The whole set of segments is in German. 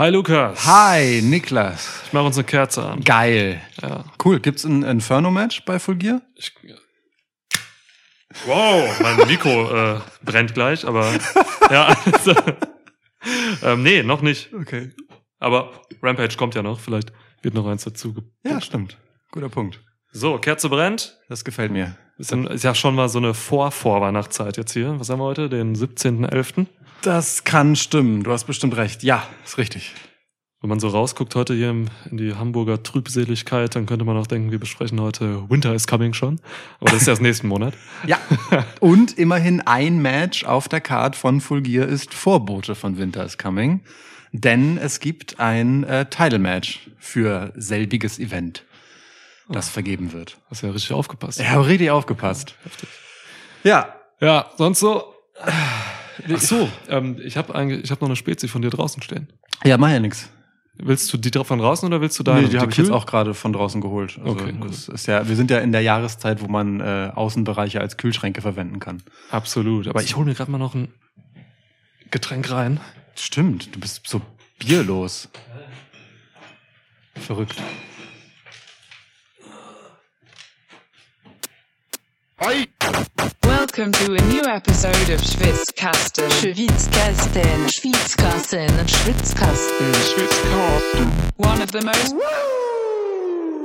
Hi Lukas. Hi, Niklas. Ich mache uns eine Kerze an. Geil. Ja. Cool. Gibt's ein Inferno-Match bei Full Gear? Ich, wow, mein Mikro äh, brennt gleich, aber ja. Also, ähm, nee, noch nicht. Okay. Aber Rampage kommt ja noch. Vielleicht wird noch eins dazu. Ja, stimmt. Guter Punkt. So, Kerze brennt. Das gefällt mir. Ist, dann, ist ja schon mal so eine Vor-Vorweihnachtszeit jetzt hier. Was haben wir heute? Den 17.11. Das kann stimmen. Du hast bestimmt recht. Ja, ist richtig. Wenn man so rausguckt heute hier in die Hamburger Trübseligkeit, dann könnte man auch denken, wir besprechen heute Winter is Coming schon. Aber das ist erst nächsten Monat. Ja. Und immerhin ein Match auf der Card von Full Gear ist Vorbote von Winter is Coming. Denn es gibt ein äh, Title-Match für selbiges Event, das vergeben wird. Hast ja richtig aufgepasst. Habe richtig aufgepasst. Ja. Ja, sonst so. Ach so, ähm, ich habe habe noch eine Spezi von dir draußen stehen. Ja, mach ja nix. Willst du die von draußen oder willst du deine? Nee, die habe ich jetzt auch gerade von draußen geholt. Also Okay, das ist ja, wir sind ja in der Jahreszeit, wo man äh, Außenbereiche als Kühlschränke verwenden kann. Absolut. Aber ich hole mir gerade mal noch ein Getränk rein. Stimmt, du bist so bierlos. Verrückt. Welcome to a new episode of Schwitzkasten. Schwitzkasten, Schwitzkasten, Schwitzkasten, Schwitzkasten. One of the most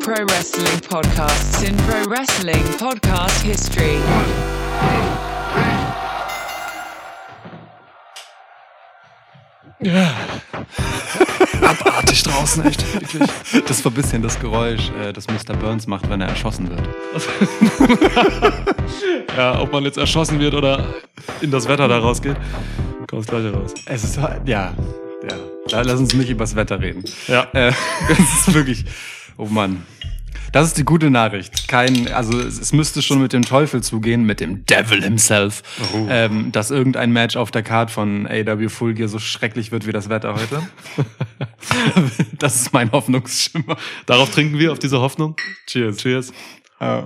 pro wrestling podcasts in pro wrestling podcast history. Ja. Abartig draußen, echt. Wirklich. Das war ein bisschen das Geräusch, äh, das Mr. Burns macht, wenn er erschossen wird. Ja, ob man jetzt erschossen wird oder in das Wetter da rausgeht, kommt das gleiche raus. Es ist halt- ja, ja. Lass uns nicht übers Wetter reden. Ja. Äh, es ist wirklich, oh Mann. Das ist die gute Nachricht. Kein, also es, müsste schon mit dem Teufel zugehen, mit dem Devil himself, Oh. ähm, dass irgendein Match auf der Card von AW Full Gear so schrecklich wird wie das Wetter heute. das ist mein Hoffnungsschimmer. Darauf trinken wir, auf diese Hoffnung. Cheers. Cheers. Äh,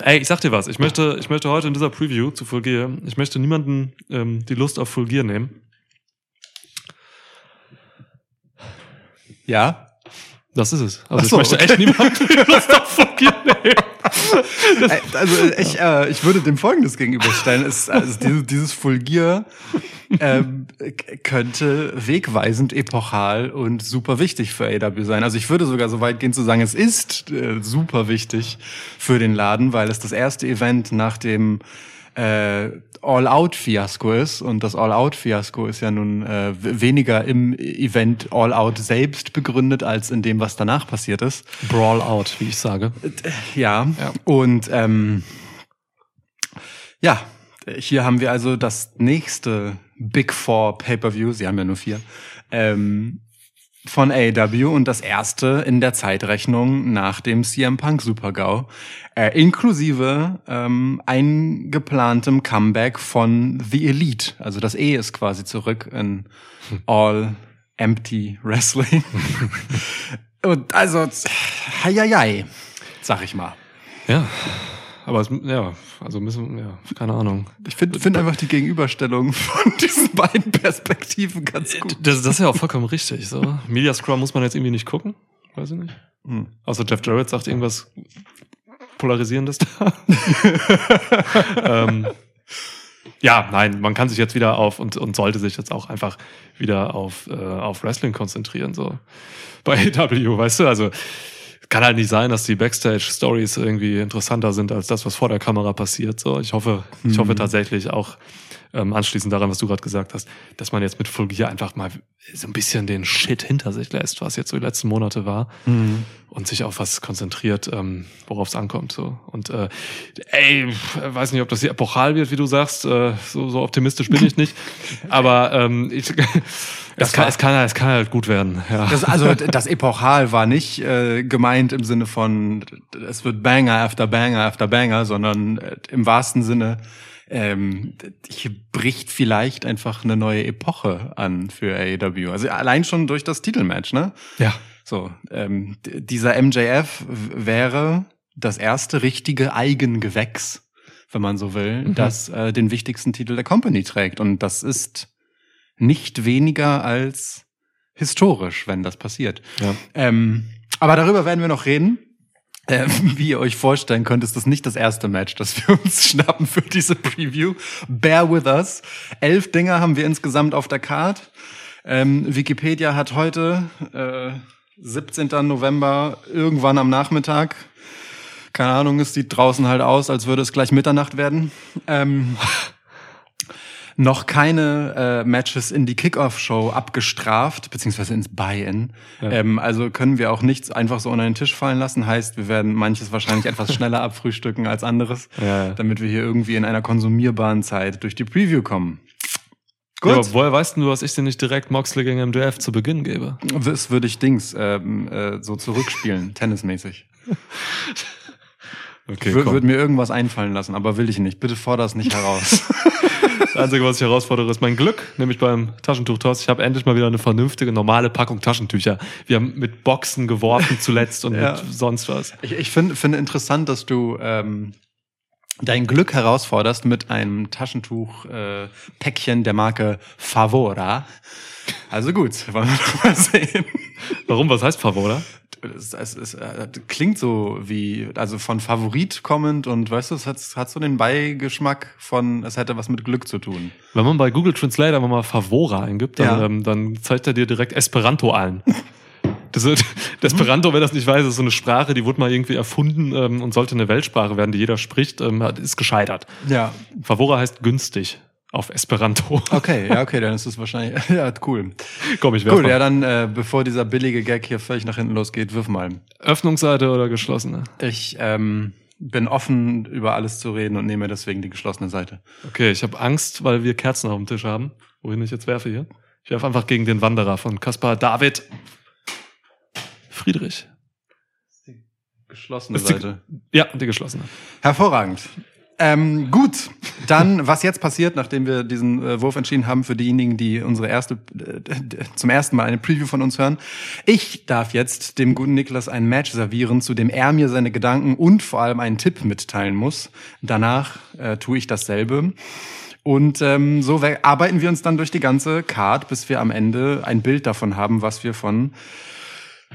Ey, ich sag dir was. Ich möchte, ich möchte heute in dieser Preview zu Full Gear, ich möchte niemanden ähm, die Lust auf Full Gear nehmen. ja. Das ist es. Also so, ich möchte okay. echt niemanden nehmen. Also ich, äh, ich würde dem Folgendes gegenüberstellen. Es, also dieses, dieses Fulgier ähm, könnte wegweisend, epochal und super wichtig für AW sein. Also ich würde sogar so weit gehen zu sagen, es ist äh, super wichtig für den Laden, weil es das erste Event nach dem äh, All-Out-Fiasko ist. Und das All-Out-Fiasko ist ja nun äh, weniger im Event All-Out selbst begründet, als in dem, was danach passiert ist. Brawl out, wie ich sage. Ja, Ja. und ähm, ja, hier haben wir also das nächste Big Four Pay-per-View, sie haben ja nur vier, ähm, von AEW und das erste in der Zeitrechnung nach dem CM Punk Super-GAU, äh, inklusive ähm, eingeplantem Comeback von The Elite. Also das E ist quasi zurück in All Empty Wrestling. und also, heieiei, sag ich mal. Ja. Aber es, ja, also müssen, ja, keine Ahnung. Ich finde find einfach die Gegenüberstellung von diesen beiden Perspektiven ganz gut. Das, das ist ja auch vollkommen richtig. So. Media Scrum muss man jetzt irgendwie nicht gucken. Weiß ich nicht. Hm. Außer Jeff Jarrett sagt irgendwas Polarisierendes da. ähm, ja, nein, man kann sich jetzt wieder auf und, und sollte sich jetzt auch einfach wieder auf, äh, auf Wrestling konzentrieren. So bei AW, weißt du, also kann halt nicht sein, dass die Backstage-Stories irgendwie interessanter sind als das, was vor der Kamera passiert. So, ich hoffe, ich hoffe tatsächlich auch ähm, anschließend daran, was du gerade gesagt hast, dass man jetzt mit Full Gear einfach mal so ein bisschen den Shit hinter sich lässt, was jetzt so die letzten Monate war und sich auf was konzentriert, ähm, worauf es ankommt. So. Und äh, ey, weiß nicht, ob das hier epochal wird, wie du sagst. Äh, so, so optimistisch bin ich nicht. Aber ähm, ich, es, kann, es, kann, es kann halt gut werden. Ja. Das, also das Epochal war nicht äh, gemeint im Sinne von, es wird Banger after Banger after Banger, sondern äh, im wahrsten Sinne, ähm, hier bricht vielleicht einfach eine neue Epoche an für AEW. Also allein schon durch das Titelmatch, ne? ja. So, ähm, dieser MJF wäre das erste richtige Eigengewächs, wenn man so will, Mhm. das äh, den wichtigsten Titel der Company trägt. Und das ist nicht weniger als historisch, wenn das passiert. Ja. Ähm, aber darüber werden wir noch reden. Äh, wie ihr euch vorstellen könnt, ist das nicht das erste Match, das wir uns schnappen für diese Preview. Bear with us. Elf Dinger haben wir insgesamt auf der Card. Ähm, Wikipedia hat heute, äh, 17. November, irgendwann am Nachmittag, keine Ahnung, es sieht draußen halt aus, als würde es gleich Mitternacht werden. Ähm, noch keine äh, Matches in die Kickoff-Show abgestraft, beziehungsweise ins Buy-In. Ja. Ähm, also können wir auch nichts einfach so unter den Tisch fallen lassen. Heißt, wir werden manches wahrscheinlich etwas schneller abfrühstücken als anderes, Ja, ja. damit wir hier irgendwie in einer konsumierbaren Zeit durch die Preview kommen. Ja, Gut, aber woher weißt du, dass ich dir nicht direkt Moxley gegen MDF zu Beginn gebe? das würde ich Dings ähm, äh, so zurückspielen, tennismäßig. Okay, komm. Würde mir irgendwas einfallen lassen, aber will ich nicht. Bitte forder es nicht heraus. Das Einzige, was ich herausfordere, ist mein Glück, nämlich beim Taschentuchtoss. Ich habe endlich mal wieder eine vernünftige, normale Packung Taschentücher. Wir haben mit Boxen geworfen zuletzt und Ja. mit sonst was. Ich, ich finde finde interessant, dass du ähm, dein Glück herausforderst mit einem Taschentuch-Päckchen äh, der Marke Favora. Also gut, wollen wir doch mal sehen. Warum? Was heißt Favora? Es, es, es äh, klingt so wie, also von Favorit kommend und weißt du, es hat, hat so den Beigeschmack von, es hätte was mit Glück zu tun. Wenn man bei Google Translate einfach mal Favora eingibt, dann, Ja. ähm, dann zeigt er dir direkt Esperanto ein. Das, ist- Esperanto, wer das nicht weiß, ist so eine Sprache, die wurde mal irgendwie erfunden ähm, und sollte eine Weltsprache werden, die jeder spricht, ähm, ist gescheitert. Ja. Favora heißt günstig auf Esperanto. Okay, ja, okay, dann ist es wahrscheinlich, ja, cool. Komm, ich werf Gut, mal. ja, dann, äh, bevor dieser billige Gag hier völlig nach hinten losgeht, wirf mal. Öffnungsseite oder geschlossene? Ich ähm, bin offen, über alles zu reden und nehme deswegen die geschlossene Seite. Okay, ich habe Angst, weil wir Kerzen auf dem Tisch haben. Wohin ich jetzt werfe hier? Ich werfe einfach gegen den Wanderer von Kaspar David Friedrich. Geschlossene Ist die- Seite. Ja, die geschlossene. Hervorragend. Ähm, gut, dann was jetzt passiert, nachdem wir diesen äh, Wurf entschieden haben für diejenigen, die unsere erste äh, zum ersten Mal eine Preview von uns hören. Ich darf jetzt dem guten Niklas ein Match servieren, zu dem er mir seine Gedanken und vor allem einen Tipp mitteilen muss. Danach äh, tue ich dasselbe. Und ähm, so arbeiten wir uns dann durch die ganze Card, bis wir am Ende ein Bild davon haben, was wir von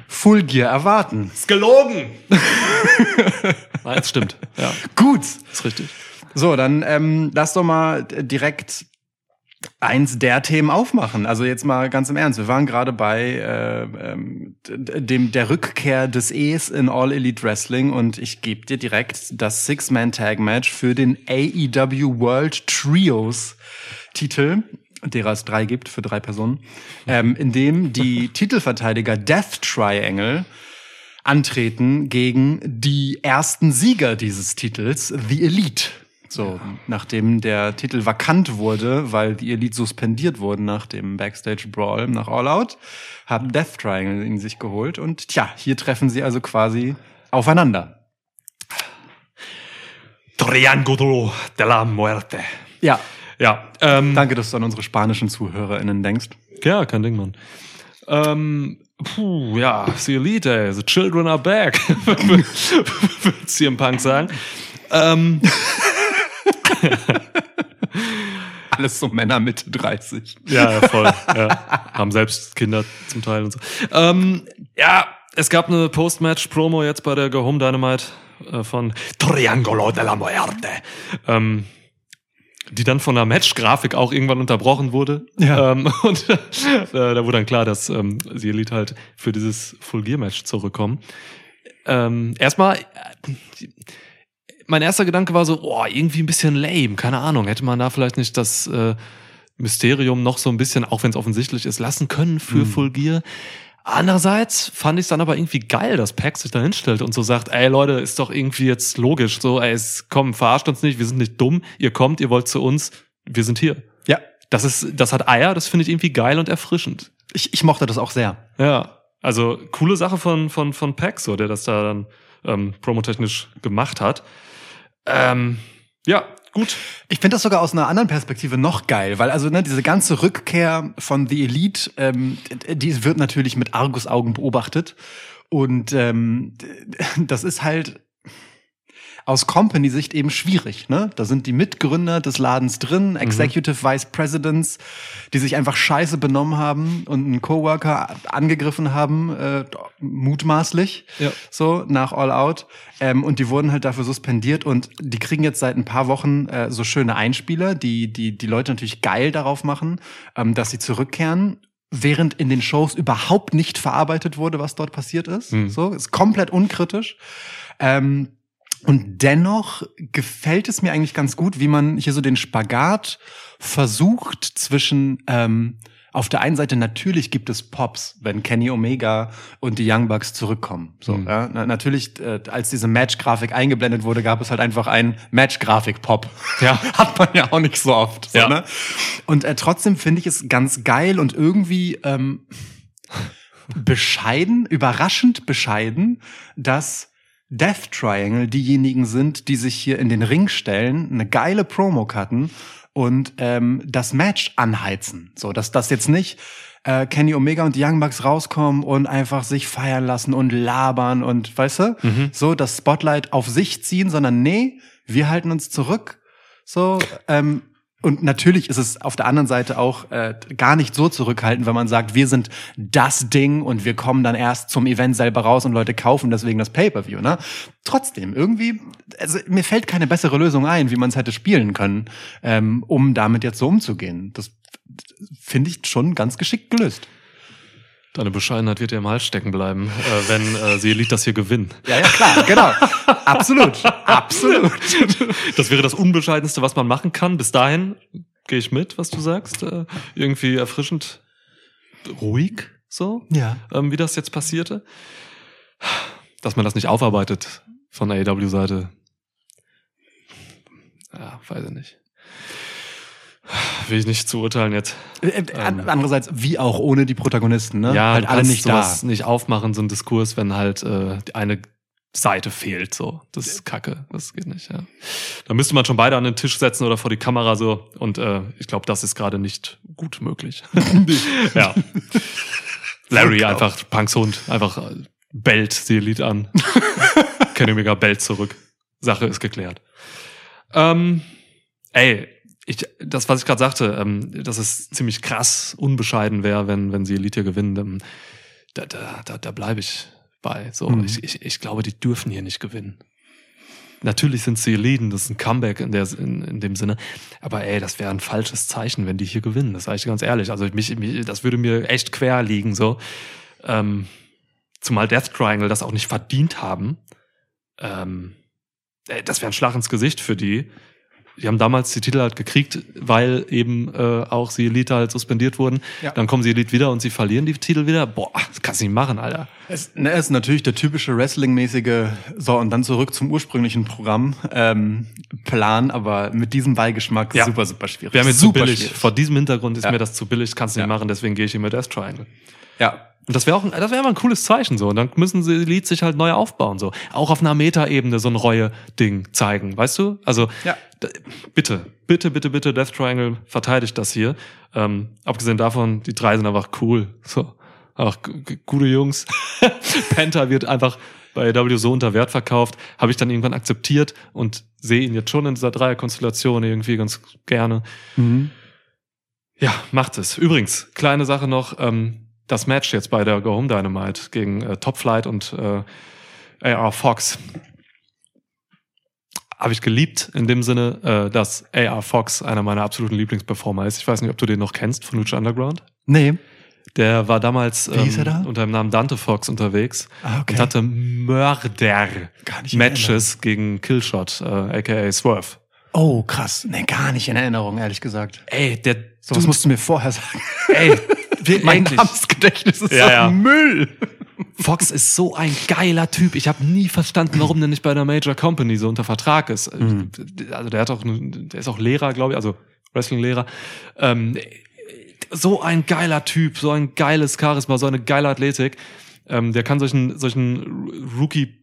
Full Gear erwarten. Ist gelogen! Nein, es stimmt. Ja, Gut, ist richtig. So, dann ähm, lass doch mal direkt eins der Themen aufmachen. Also jetzt mal ganz im Ernst. Wir waren gerade bei äh, ähm, dem der Rückkehr des E's in All Elite Wrestling und ich gebe dir direkt das Six-Man-Tag-Match für den AEW World Trios Titel derer es drei gibt für drei Personen, ähm, in dem die Titelverteidiger Death Triangle antreten gegen die ersten Sieger dieses Titels, The Elite. So, nachdem der Titel vakant wurde, weil die Elite suspendiert wurden nach dem Backstage Brawl nach All Out, haben Death Triangle ihn sich geholt und tja, hier treffen sie also quasi aufeinander. Triángulo de la Muerte. Ja, Ja, ähm, danke, dass du an unsere spanischen ZuhörerInnen denkst. ja, kein Ding, Mann. Ähm, puh, ja, the Elite, ey, the children are back, würde CM Punk sagen. Ähm, Alles so Männer Mitte 30. Ja, ja, voll. ja. Haben selbst Kinder zum Teil und so. Ähm, ja, es gab eine Post-Match-Promo jetzt bei der Go Home Dynamite äh, von Triangolo de la Muerte. Ähm, die dann von der Match-Grafik auch irgendwann unterbrochen wurde. Ja. Ähm, und äh, da wurde dann klar, dass ähm, die Elite halt für dieses Full-Gear-Match zurückkommen. Ähm, erstmal, äh, mein erster Gedanke war so, oh, irgendwie ein bisschen lame, keine Ahnung. Hätte man da vielleicht nicht das äh, Mysterium noch so ein bisschen, auch wenn es offensichtlich ist, lassen können für Mhm. Full Gear. Andererseits fand ich es dann aber irgendwie geil, dass Pack sich da hinstellt und so sagt, ey Leute, ist doch irgendwie jetzt logisch, so, ey, es, komm, verarscht uns nicht, wir sind nicht dumm, ihr kommt, ihr wollt zu uns, wir sind hier. Ja, Das ist, das hat Eier, das finde ich irgendwie geil und erfrischend. ich, ich mochte das auch sehr. Ja, also coole Sache von, von, von Pack, so, der das da dann ähm, promotechnisch gemacht hat. Ähm, ja, gut. Ich finde das sogar aus einer anderen Perspektive noch geil, weil also ne, diese ganze Rückkehr von The Elite, ähm, die wird natürlich mit Argusaugen beobachtet und ähm, das ist halt aus Company-Sicht eben schwierig. Ne? Da sind die Mitgründer des Ladens drin, Executive Vice Presidents, die sich einfach scheiße benommen haben und einen Coworker angegriffen haben, äh, mutmaßlich, Ja. so nach All Out. Ähm, und die wurden halt dafür suspendiert und die kriegen jetzt seit ein paar Wochen äh, so schöne Einspieler, die, die die Leute natürlich geil darauf machen, ähm, dass sie zurückkehren während in den Shows überhaupt nicht verarbeitet wurde, was dort passiert ist. Hm. So, ist komplett unkritisch. Ähm, und dennoch gefällt es mir eigentlich ganz gut, wie man hier so den Spagat versucht zwischen ähm, auf der einen Seite natürlich gibt es Pops, wenn Kenny Omega und die Young Bucks zurückkommen. So, Mhm. ja, na, natürlich, äh, als diese Match-Grafik eingeblendet wurde, gab es halt einfach einen Match-Grafik-Pop. Ja. Hat man ja auch nicht so oft. So, Ja. ne? Und äh, trotzdem finde ich es ganz geil und irgendwie ähm, bescheiden, überraschend bescheiden, dass Death Triangle diejenigen sind, die sich hier in den Ring stellen, eine geile Promo cutten und ähm, das Match anheizen. So, dass das jetzt nicht äh, Kenny Omega und die Young Bucks rauskommen und einfach sich feiern lassen und labern und weißt du, so das Spotlight auf sich ziehen, sondern nee, wir halten uns zurück. So, ähm, und natürlich ist es auf der anderen Seite auch äh, gar nicht so zurückhaltend, wenn man sagt, wir sind das Ding und wir kommen dann erst zum Event selber raus und Leute kaufen deswegen das Pay-per-View. Ne? Trotzdem, irgendwie, also mir fällt keine bessere Lösung ein, wie man es hätte spielen können, ähm, um damit jetzt so umzugehen. Das finde ich schon ganz geschickt gelöst. Deine Bescheidenheit wird dir im Hals stecken bleiben, äh, wenn äh, sie Elite das hier gewinnen. Ja, ja, klar, genau. Absolut. Absolut. Das wäre das Unbescheidenste, was man machen kann. Bis dahin gehe ich mit, was du sagst. Äh, irgendwie erfrischend ruhig, so, Ja. ähm, wie das jetzt passierte. Dass man das nicht aufarbeitet von der AEW-Seite. Ja, weiß ich nicht. Will ich nicht zu urteilen jetzt. Äh, an- Andererseits, wie auch ohne die Protagonisten, ne? Ja, halt alle nicht da. nicht aufmachen, so ein Diskurs, wenn halt äh, eine Seite fehlt. So, das ist Kacke. Das geht nicht. Ja. Da müsste man schon beide an den Tisch setzen oder vor die Kamera so. Und äh, ich glaube, das ist gerade nicht gut möglich. ja. Larry einfach Punks Hund einfach äh, bellt die Elite an. Kenny Omega bellt zurück. Sache ist geklärt. Ähm, ey, ich, das, was ich gerade sagte, ähm, dass es ziemlich krass unbescheiden wäre, wenn, wenn sie Elite gewinnen, ähm, da, da, da, da bleibe ich bei. So, Mhm. ich, ich, ich glaube, die dürfen hier nicht gewinnen. Natürlich sind sie Eliten, das ist ein Comeback in, der, in, in dem Sinne. Aber ey, das wäre ein falsches Zeichen, wenn die hier gewinnen. Das sage ich ganz ehrlich. Also mich, mich, das würde mir echt quer liegen. So. Ähm, zumal Death Triangle das auch nicht verdient haben. Ähm, ey, das wäre ein Schlag ins Gesicht für die. Die haben damals die Titel halt gekriegt, weil eben äh, auch sie Elite halt suspendiert wurden. Ja. Dann kommen sie Elite wieder und sie verlieren die Titel wieder. Boah, das kannst du nicht machen, Alter. Es, ne, es ist natürlich der typische Wrestling-mäßige, so und dann zurück zum ursprünglichen Programm, ähm, Plan, aber mit diesem Beigeschmack Ja. super, super schwierig. Wäre mir zu super billig. schwierig. Vor diesem Hintergrund ist Ja. mir das zu billig, kannst du nicht machen, deswegen gehe ich hier mit Death Triangle. Ja. Und das wäre auch, ein- das wäre mal ein cooles Zeichen so. Und dann müssen sie Elite sich halt neu aufbauen so. Auch auf einer Meta-Ebene so ein Reue-Ding zeigen, weißt du? Also Ja. bitte, bitte, bitte, bitte, Death Triangle verteidigt das hier. Ähm, abgesehen davon, die drei sind einfach cool. So, auch gute Jungs. Penta wird einfach bei AW so unter Wert verkauft, habe ich dann irgendwann akzeptiert und sehe ihn jetzt schon in dieser Dreierkonstellation irgendwie ganz gerne. Mhm. Ja, macht es. Übrigens, kleine Sache noch, ähm, das Match jetzt bei der Go Home Dynamite gegen äh, Top Flight und äh, AR Fox habe ich geliebt in dem Sinne, äh, dass AR Fox einer meiner absoluten Lieblingsperformer ist. Ich weiß nicht, ob du den noch kennst von Lucha Underground. Nee. Der war damals ähm, da? unter dem Namen Dante Fox unterwegs Ah, okay. und hatte Mörder Gar nicht in Matches gegen Killshot, äh, aka Swerve. Oh, krass. Nee, gar nicht in Erinnerung, ehrlich gesagt. Ey, der So was musst du mir vorher sagen. ey, wir, mein endlich. Namensgedächtnis ist Ja, ja. Müll. Fox ist so ein geiler Typ. Ich habe nie verstanden, warum der nicht bei einer Major Company so unter Vertrag ist. Mhm. Also der hat auch, der ist auch Lehrer, glaube ich, also Wrestling-Lehrer. Ähm, so ein geiler Typ, so ein geiles Charisma, so eine geile Athletik. Ähm, der kann solchen, solchen Rookie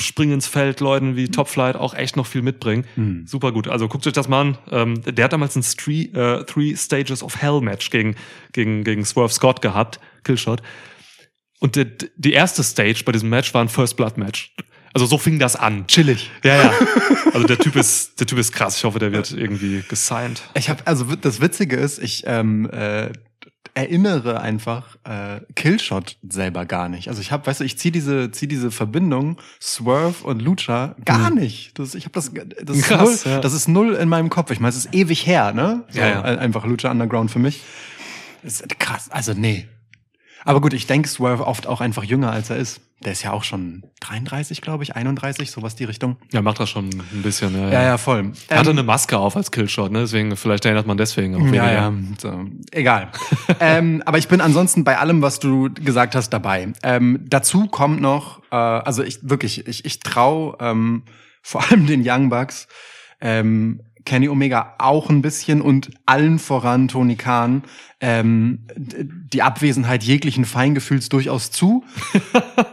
Springen ins Feld Leuten wie Top Flight auch echt noch viel mitbringen. Mhm. Super gut. Also guckt euch das mal an. Ähm, der hat damals ein Three, äh, Three Stages of Hell Match gegen, gegen, gegen Swerve Scott gehabt. Killshot. Und die, die erste Stage bei diesem Match war ein First Blood Match. Also so fing das an. Chillig. Ja, ja. Also der Typ ist, der Typ ist krass. Ich hoffe, der wird irgendwie gesigned. Ich habe also das Witzige ist, ich ähm, äh, erinnere einfach äh, Killshot selber gar nicht. Also ich habe, weißt du, ich ziehe diese zieh diese Verbindung Swerve und Lucha gar nicht. Das, ich habe das das ist, Mhm. Krass, null, ja. das ist null in meinem Kopf. Ich meine, es ist ewig her, ne? So, Ja, ja. Einfach Lucha Underground für mich. Das ist krass. Also nee. Aber gut, ich denke Swerve oft auch einfach jünger als er ist. Der ist ja auch schon 33, glaube ich, 31, sowas die Richtung. Ja, macht das schon ein bisschen. Ja, Ja, ja, voll. Er hatte Ähm, eine Maske auf als Killshot, ne? Deswegen, vielleicht erinnert man deswegen auch. Ja, ja, so, egal. ähm, aber ich bin ansonsten bei allem, was du gesagt hast, dabei. Ähm, dazu kommt noch, äh, also ich wirklich, ich, ich trau ähm, vor allem den Young Bucks, ähm, Kenny Omega auch ein bisschen und allen voran Tony Khan ähm, die Abwesenheit jeglichen Feingefühls durchaus zu.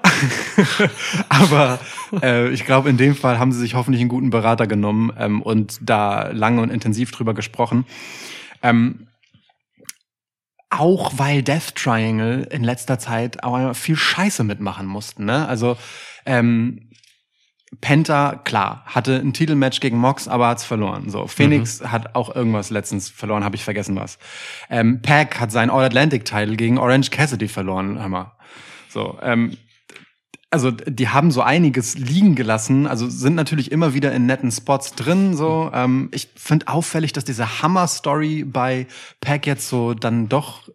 Aber äh, ich glaube, in dem Fall haben sie sich hoffentlich einen guten Berater genommen ähm, und da lange und intensiv drüber gesprochen. Ähm, auch weil Death Triangle in letzter Zeit auch viel Scheiße mitmachen mussten. Ne? Also ähm, Penta, klar, hatte ein Titelmatch gegen Mox, aber hat's verloren. So, Phoenix hat auch irgendwas letztens verloren, habe ich vergessen was. Ähm, Pac hat seinen All-Atlantic-Title gegen Orange Cassidy verloren, mal. So, ähm, also die haben so einiges liegen gelassen, also sind natürlich immer wieder in netten Spots drin. So, ähm, ich finde auffällig, dass diese Hammer-Story bei Pack jetzt so dann doch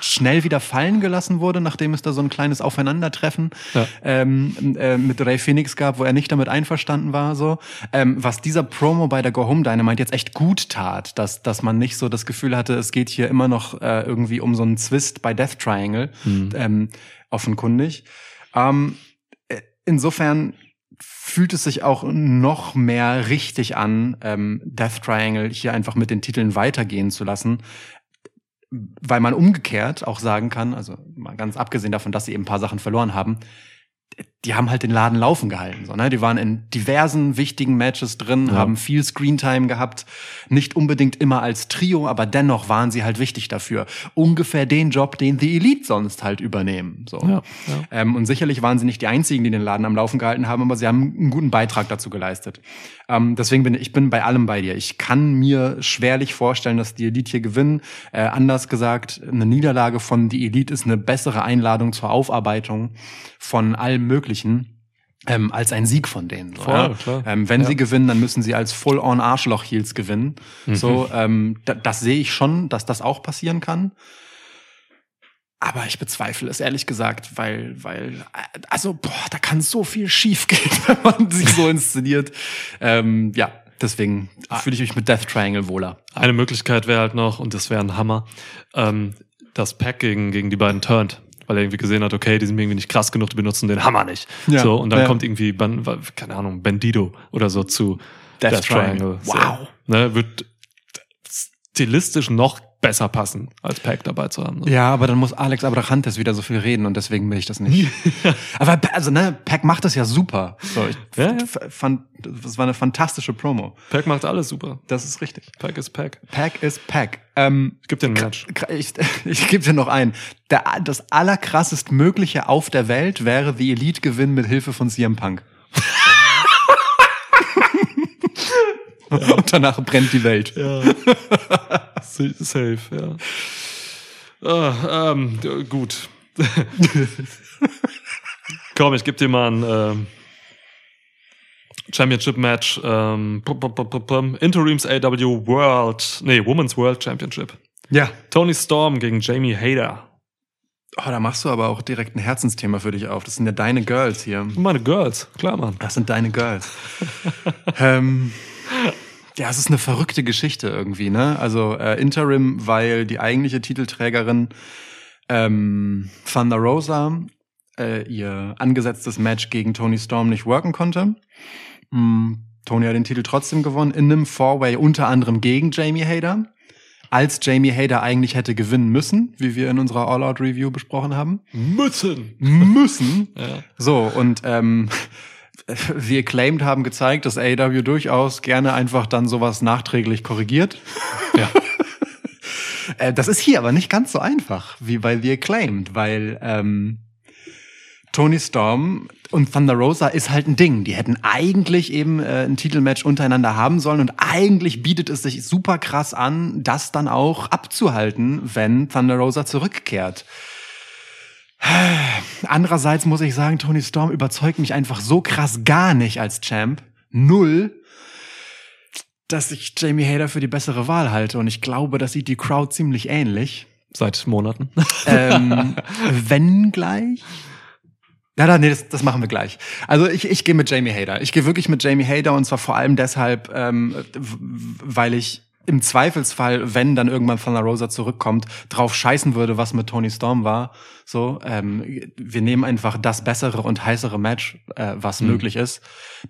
schnell wieder fallen gelassen wurde, nachdem es da so ein kleines Aufeinandertreffen Ja. ähm, äh, mit Ray Phoenix gab, wo er nicht damit einverstanden war. So, ähm, was dieser Promo bei der Go Home Dynamite jetzt echt gut tat, dass dass man nicht so das Gefühl hatte, es geht hier immer noch äh, irgendwie um so einen Zwist bei Death Triangle, ähm, offenkundig. Ähm, äh, insofern fühlt es sich auch noch mehr richtig an, ähm, Death Triangle hier einfach mit den Titeln weitergehen zu lassen, weil man umgekehrt auch sagen kann, also mal ganz abgesehen davon, dass sie eben ein paar Sachen verloren haben, die haben halt den Laden laufen gehalten. So, ne? Die waren in diversen wichtigen Matches drin, Ja. haben viel Screentime gehabt. Nicht unbedingt immer als Trio, aber dennoch waren sie halt wichtig dafür. Ungefähr den Job, den The Elite sonst halt übernehmen. So. Ja, ja. Ähm, und sicherlich waren sie nicht die einzigen, die den Laden am Laufen gehalten haben, aber sie haben einen guten Beitrag dazu geleistet. Ähm, deswegen bin ich bin bei allem bei dir. Ich kann mir schwerlich vorstellen, dass die Elite hier gewinnen. Äh, anders gesagt, eine Niederlage von die Elite ist eine bessere Einladung zur Aufarbeitung von allem Möglichen. Ähm, als ein Sieg von denen. So, Voll, ja? Ähm, wenn Ja. sie gewinnen, dann müssen sie als Full-on Arschloch-Heels gewinnen. So, ähm, da, das sehe ich schon, dass das auch passieren kann. Aber ich bezweifle es ehrlich gesagt, weil, weil, äh, also, boah, da kann so viel schief gehen, wenn man sich so inszeniert. Ähm, ja, deswegen fühle ich mich mit Death Triangle wohler. Eine Möglichkeit wäre halt noch, und das wäre ein Hammer, ähm, dass Pack gegen, gegen die beiden turnt. Weil er irgendwie gesehen hat, okay, die sind irgendwie nicht krass genug, die benutzen den Hammer nicht. Ja, so, und dann ja. kommt irgendwie, ban- keine Ahnung, Bandido oder so zu Death Death, Triangle. Triangle. Wow. So, ne, wird stilistisch noch besser passen, als Pack dabei zu haben. Ne? Ja, aber dann muss Alex Abrachantes wieder so viel reden und deswegen will ich das nicht. aber also ne, Pack macht das ja super. So, ich Ja, ja. fand, das war eine fantastische Promo. Pack macht alles super. Das ist richtig. Pack ist Pack. Pack ist Pack. Ähm, Ich geb dir ein Match. Ich, ich gebe dir noch ein. Der, das allerkrassest Mögliche auf der Welt wäre The Elite Gewinn mit Hilfe von CM Punk. Und danach brennt die Welt. Ja. Safe, ja. Ah, ähm, gut. Komm, ich gebe dir mal ein ähm, Championship-Match. Ähm. Interims AW World, nee, Women's World Championship. Ja. Tony Storm gegen Jamie Hader. Oh, da machst du aber auch direkt ein Herzensthema für dich auf. Das sind ja deine Girls hier. Meine Girls, klar, Mann. Das sind deine Girls. ähm, ja, es ist eine verrückte Geschichte irgendwie, ne? Also äh, Interim, weil die eigentliche Titelträgerin ähm, Thunder Rosa äh, ihr angesetztes Match gegen Tony Storm nicht worken konnte. Mm, Tony hat den Titel trotzdem gewonnen in einem Four-Way unter anderem gegen Jamie Hader. Als Jamie Hader eigentlich hätte gewinnen müssen, wie wir in unserer All-Out-Review besprochen haben. Mützen. Müssen. Ja. So, und ähm, wir Acclaimed haben gezeigt, dass AEW durchaus gerne einfach dann sowas nachträglich korrigiert. ja. Äh, das ist hier aber nicht ganz so einfach wie bei The Acclaimed, weil ähm, Tony Storm und Thunder Rosa ist halt ein Ding. Die hätten eigentlich eben äh, ein Titelmatch untereinander haben sollen und eigentlich bietet es sich super krass an, das dann auch abzuhalten, wenn Thunder Rosa zurückkehrt. Andererseits muss ich sagen, Tony Storm überzeugt mich einfach so krass gar nicht als Champ. Null. Dass ich Jamie Hader für die bessere Wahl halte. Und ich glaube, das sieht die Crowd ziemlich ähnlich. Seit Monaten. Ähm, wenn gleich. Ja, da, nee, das, das machen wir gleich. Also ich, ich gehe mit Jamie Hader. Ich gehe wirklich mit Jamie Hader und zwar vor allem deshalb, ähm, weil ich im Zweifelsfall, wenn dann irgendwann Thunder Rosa zurückkommt, drauf scheißen würde, was mit Tony Storm war. So, ähm, wir nehmen einfach das bessere und heißere Match, äh, was möglich ist.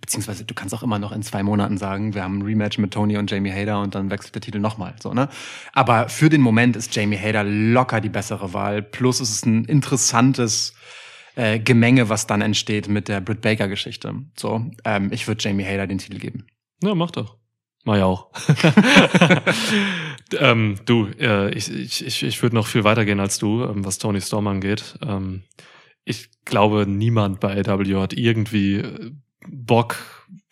Beziehungsweise du kannst auch immer noch in zwei Monaten sagen, wir haben ein Rematch mit Tony und Jamie Hader und dann wechselt der Titel nochmal. So, ne? Aber für den Moment ist Jamie Hader locker die bessere Wahl. Plus es ist ein interessantes äh, Gemenge, was dann entsteht mit der Britt Baker Geschichte. So, ähm, ich würde Jamie Hader den Titel geben. Ja, mach doch. Mach ja auch. ähm, du, äh, ich, ich, ich, ich würde noch viel weitergehen als du, ähm, was Tony Storm angeht. Ähm, ich glaube, niemand bei AW hat irgendwie äh, Bock,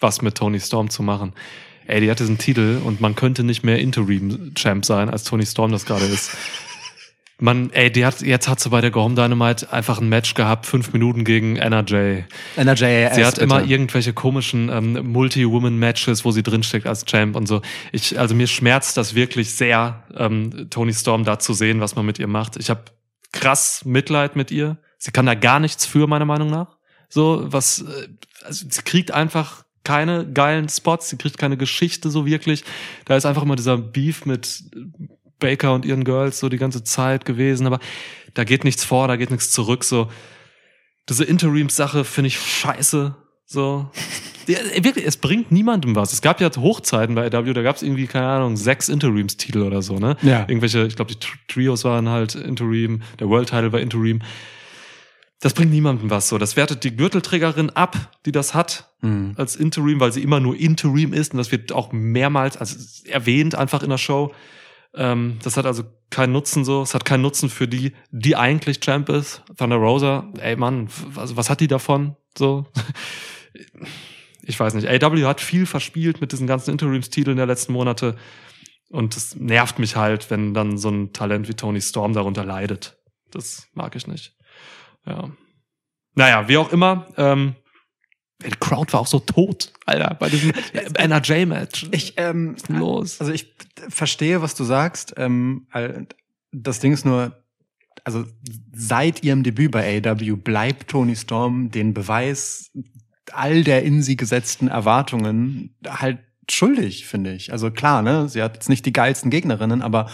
was mit Tony Storm zu machen. Ey, die hat diesen Titel und man könnte nicht mehr Interim-Champ sein, als Tony Storm das gerade ist. Man, ey, die hat, jetzt hat sie bei der Go Home Dynamite einfach ein Match gehabt, fünf Minuten gegen NRJ. NRJAS, Sie hat bitte. immer irgendwelche komischen ähm, Multi-Woman-Matches, wo sie drinsteckt als Champ und so. Ich, also mir schmerzt das wirklich sehr, ähm, Tony Storm da zu sehen, was man mit ihr macht. Ich habe krass Mitleid mit ihr. Sie kann da gar nichts für, meiner Meinung nach. So, was, äh, also sie kriegt einfach keine geilen Spots, sie kriegt keine Geschichte so wirklich. Da ist einfach immer dieser Beef mit Baker und ihren Girls so die ganze Zeit gewesen, aber da geht nichts vor, da geht nichts zurück, so diese Interims-Sache finde ich scheiße. So. Wirklich, es bringt niemandem was. Es gab ja Hochzeiten bei AW, da gab es irgendwie, keine Ahnung, sechs Interims-Titel oder so, ne? Ja. Irgendwelche, ich glaube, die Tr- Trios waren halt Interim, der World-Title war Interim. Das bringt niemandem was so. Das wertet die Gürtelträgerin ab, die das hat Hm. als Interim, weil sie immer nur Interim ist und das wird auch mehrmals also erwähnt einfach in der Show. Ähm, das hat also keinen Nutzen so. Es hat keinen Nutzen für die, die eigentlich Champ ist. Thunder Rosa, ey Mann, was, was hat die davon? So. Ich weiß nicht. AW hat viel verspielt mit diesen ganzen Interimstiteln der letzten Monate. Und es nervt mich halt, wenn dann so ein Talent wie Tony Storm darunter leidet. Das mag ich nicht. Ja. Naja, wie auch immer. Ähm, die Crowd war auch so tot, Alter, bei diesem NRJ-Match. Ich, ähm, los? Also ich verstehe, was du sagst. Ähm, das Ding ist nur, also seit ihrem Debüt bei AW bleibt Tony Storm den Beweis all der in sie gesetzten Erwartungen halt schuldig, finde ich. Also klar, ne, sie hat jetzt nicht die geilsten Gegnerinnen, aber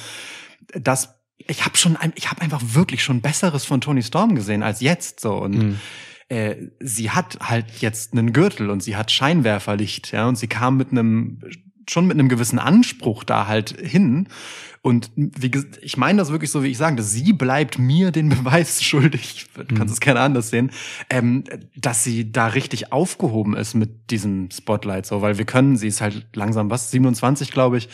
das ich habe schon ich habe einfach wirklich schon besseres von Tony Storm gesehen als jetzt so und Mhm. Äh, sie hat halt jetzt einen Gürtel und sie hat Scheinwerferlicht, ja, und sie kam mit einem schon mit einem gewissen Anspruch da halt hin. Und wie ges- ich meine das wirklich so, wie ich sage, dass sie bleibt mir den Beweis schuldig, du kannst es gerne anders sehen, ähm, dass sie da richtig aufgehoben ist mit diesem Spotlight, so, weil wir können, sie ist halt langsam was, 27, glaube ich,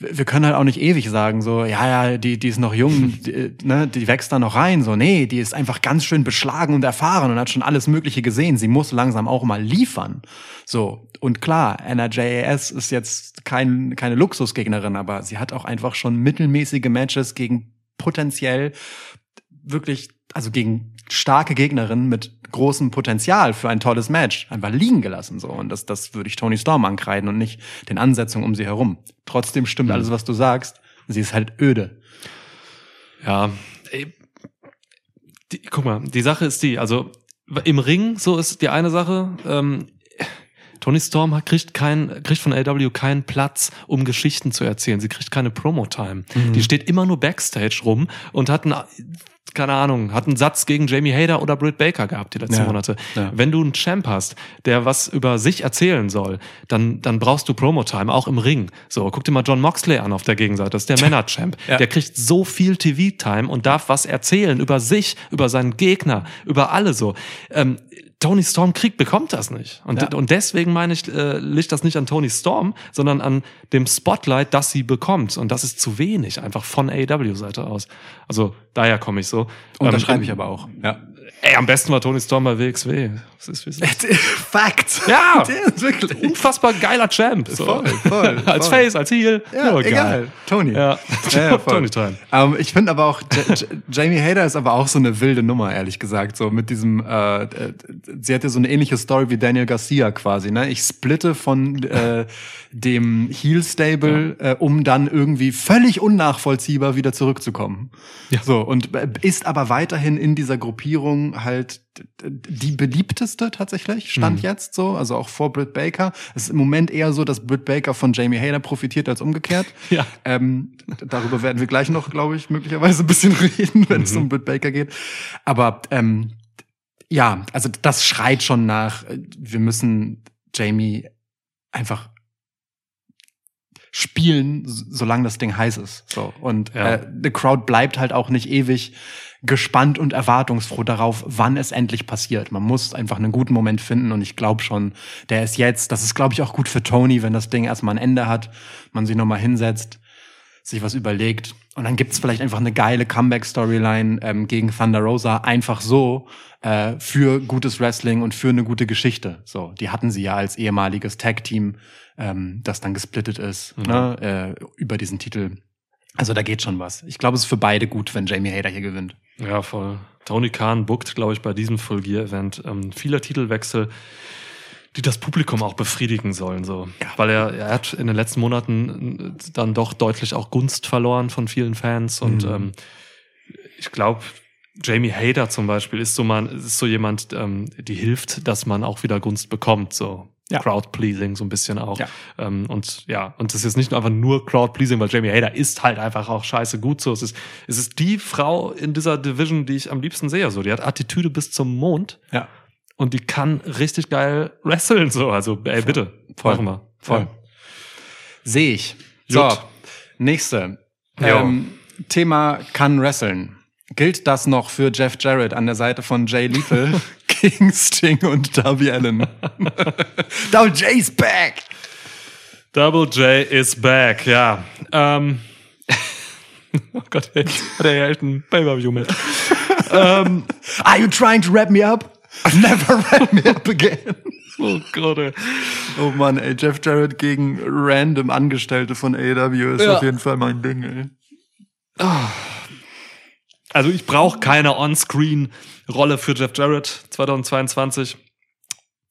wir können halt auch nicht ewig sagen, so, ja, ja, die, die ist noch jung, die, ne, die wächst da noch rein, so, nee, die ist einfach ganz schön beschlagen und erfahren und hat schon alles Mögliche gesehen. Sie muss langsam auch mal liefern. So. Und klar, NRJAS ist jetzt kein, keine Luxusgegnerin, aber sie hat auch einfach schon mittelmäßige Matches gegen potenziell wirklich, also gegen starke Gegnerinnen mit großem Potenzial für ein tolles Match einfach liegen gelassen, so. Und das, das würde ich Tony Storm ankreiden und nicht den Ansetzungen um sie herum. Trotzdem stimmt alles, was du sagst. Sie ist halt öde. Ja, die, guck mal, die Sache ist die, also im Ring, so ist die eine Sache, ähm, Tony Storm kriegt kein, kriegt von AW keinen Platz, um Geschichten zu erzählen. Sie kriegt keine Promo-Time. Die steht immer nur Backstage rum und hat einen, keine Ahnung, hat einen Satz gegen Jamie Hader oder Britt Baker gehabt die letzten Ja, Monate. ja. Wenn du einen Champ hast, der was über sich erzählen soll, dann, dann brauchst du Promo-Time, auch im Ring. So, guck dir mal John Moxley an auf der Gegenseite. Das ist der Männer-Champ. Ja. Der kriegt so viel TV-Time und darf was erzählen über sich, über seinen Gegner, über alle so. Ähm, Tony Storm kriegt, bekommt das nicht. Und, Ja. und deswegen meine ich, äh, liegt das nicht an Tony Storm, sondern an dem Spotlight, das sie bekommt. Und das ist zu wenig, einfach von AEW-Seite aus. Also daher komme ich so. Unterschreibe Ähm, ich aber auch. Ja. Ey, am besten war Tony Storm bei WXW. Das ist, wie ist. Fakt. Ja. Wirklich. Unfassbar geiler Champ. So. Voll, voll, als voll. Face, als Heel. Ja, Nur egal. Tony. Ja, Ja, ja. Tony Time. Ähm, ich finde aber auch, Jamie Hader ist aber auch so eine wilde Nummer, ehrlich gesagt. So mit diesem, äh, äh, sie hat ja so eine ähnliche Story wie Daniel Garcia quasi. Ne? Ich splitte von äh, dem Heel Stable, äh, um dann irgendwie völlig unnachvollziehbar wieder zurückzukommen. Ja. So und äh, ist aber weiterhin in dieser Gruppierung halt die beliebteste tatsächlich stand Mhm. jetzt so, also auch vor Britt Baker. Es ist im Moment eher so, dass Britt Baker von Jamie Hader profitiert als umgekehrt. Ja. Ähm, darüber werden wir gleich noch, glaube ich, möglicherweise ein bisschen reden, wenn es Mhm. um Britt Baker geht. Aber ähm, ja, also das schreit schon nach, äh, wir müssen Jamie einfach spielen, solange das Ding heiß ist. So und Ja. äh, the Crowd bleibt halt auch nicht ewig gespannt und erwartungsfroh darauf, wann es endlich passiert. Man muss einfach einen guten Moment finden und ich glaube schon, der ist jetzt. Das ist glaube ich auch gut für Tony, wenn das Ding erstmal ein Ende hat, man sich noch mal hinsetzt, sich was überlegt und dann gibt's vielleicht einfach eine geile Comeback-Storyline ähm, gegen Thunder Rosa einfach so äh, für gutes Wrestling und für eine gute Geschichte. So, die hatten sie ja als ehemaliges Tag-Team, ähm, das dann gesplittet ist Mhm. ne, äh, über diesen Titel. Also da geht schon was. Ich glaube, es ist für beide gut, wenn Jamie Hader hier gewinnt. Ja, voll. Tony Khan bookt, glaube ich, bei diesem Full Gear Event ähm, viele Titelwechsel, die das Publikum auch befriedigen sollen. So. Ja. Weil er, er hat in den letzten Monaten äh, dann doch deutlich auch Gunst verloren von vielen Fans. Und Mhm. ähm, ich glaube, Jamie Hader zum Beispiel ist so, man, ist so jemand, ähm, die hilft, dass man auch wieder Gunst bekommt. So. Ja. Crowd-pleasing so ein bisschen auch. Ja. Ähm, und ja, und das ist nicht nur einfach nur Crowd-pleasing, weil Jamie Hader ist halt einfach auch scheiße gut so. Es ist, es ist die Frau in dieser Division, die ich am liebsten sehe. So, die hat Attitüde bis zum Mond Ja. und die kann richtig geil wresteln. So, also ey, bitte, Voll. wir. Voll. Sehe ich. So, Gut. nächste. Jo. Ähm, Thema kann wresteln. Gilt das noch für Jeff Jarrett an der Seite von Jay Lethal gegen Sting und Darby Allen? Double J's back! Double J is back, ja. Ähm, oh Gott, ey, hat er ja echt ein Pay-Per-View mit. ähm, Are you trying to wrap me up? Never wrap me up again. oh Gott, ey. Oh Mann, ey, Jeff Jarrett gegen random Angestellte von AEW ist Ja. auf jeden Fall mein Ding, ey. Also ich brauche keine On-Screen-Rolle für Jeff Jarrett 2022.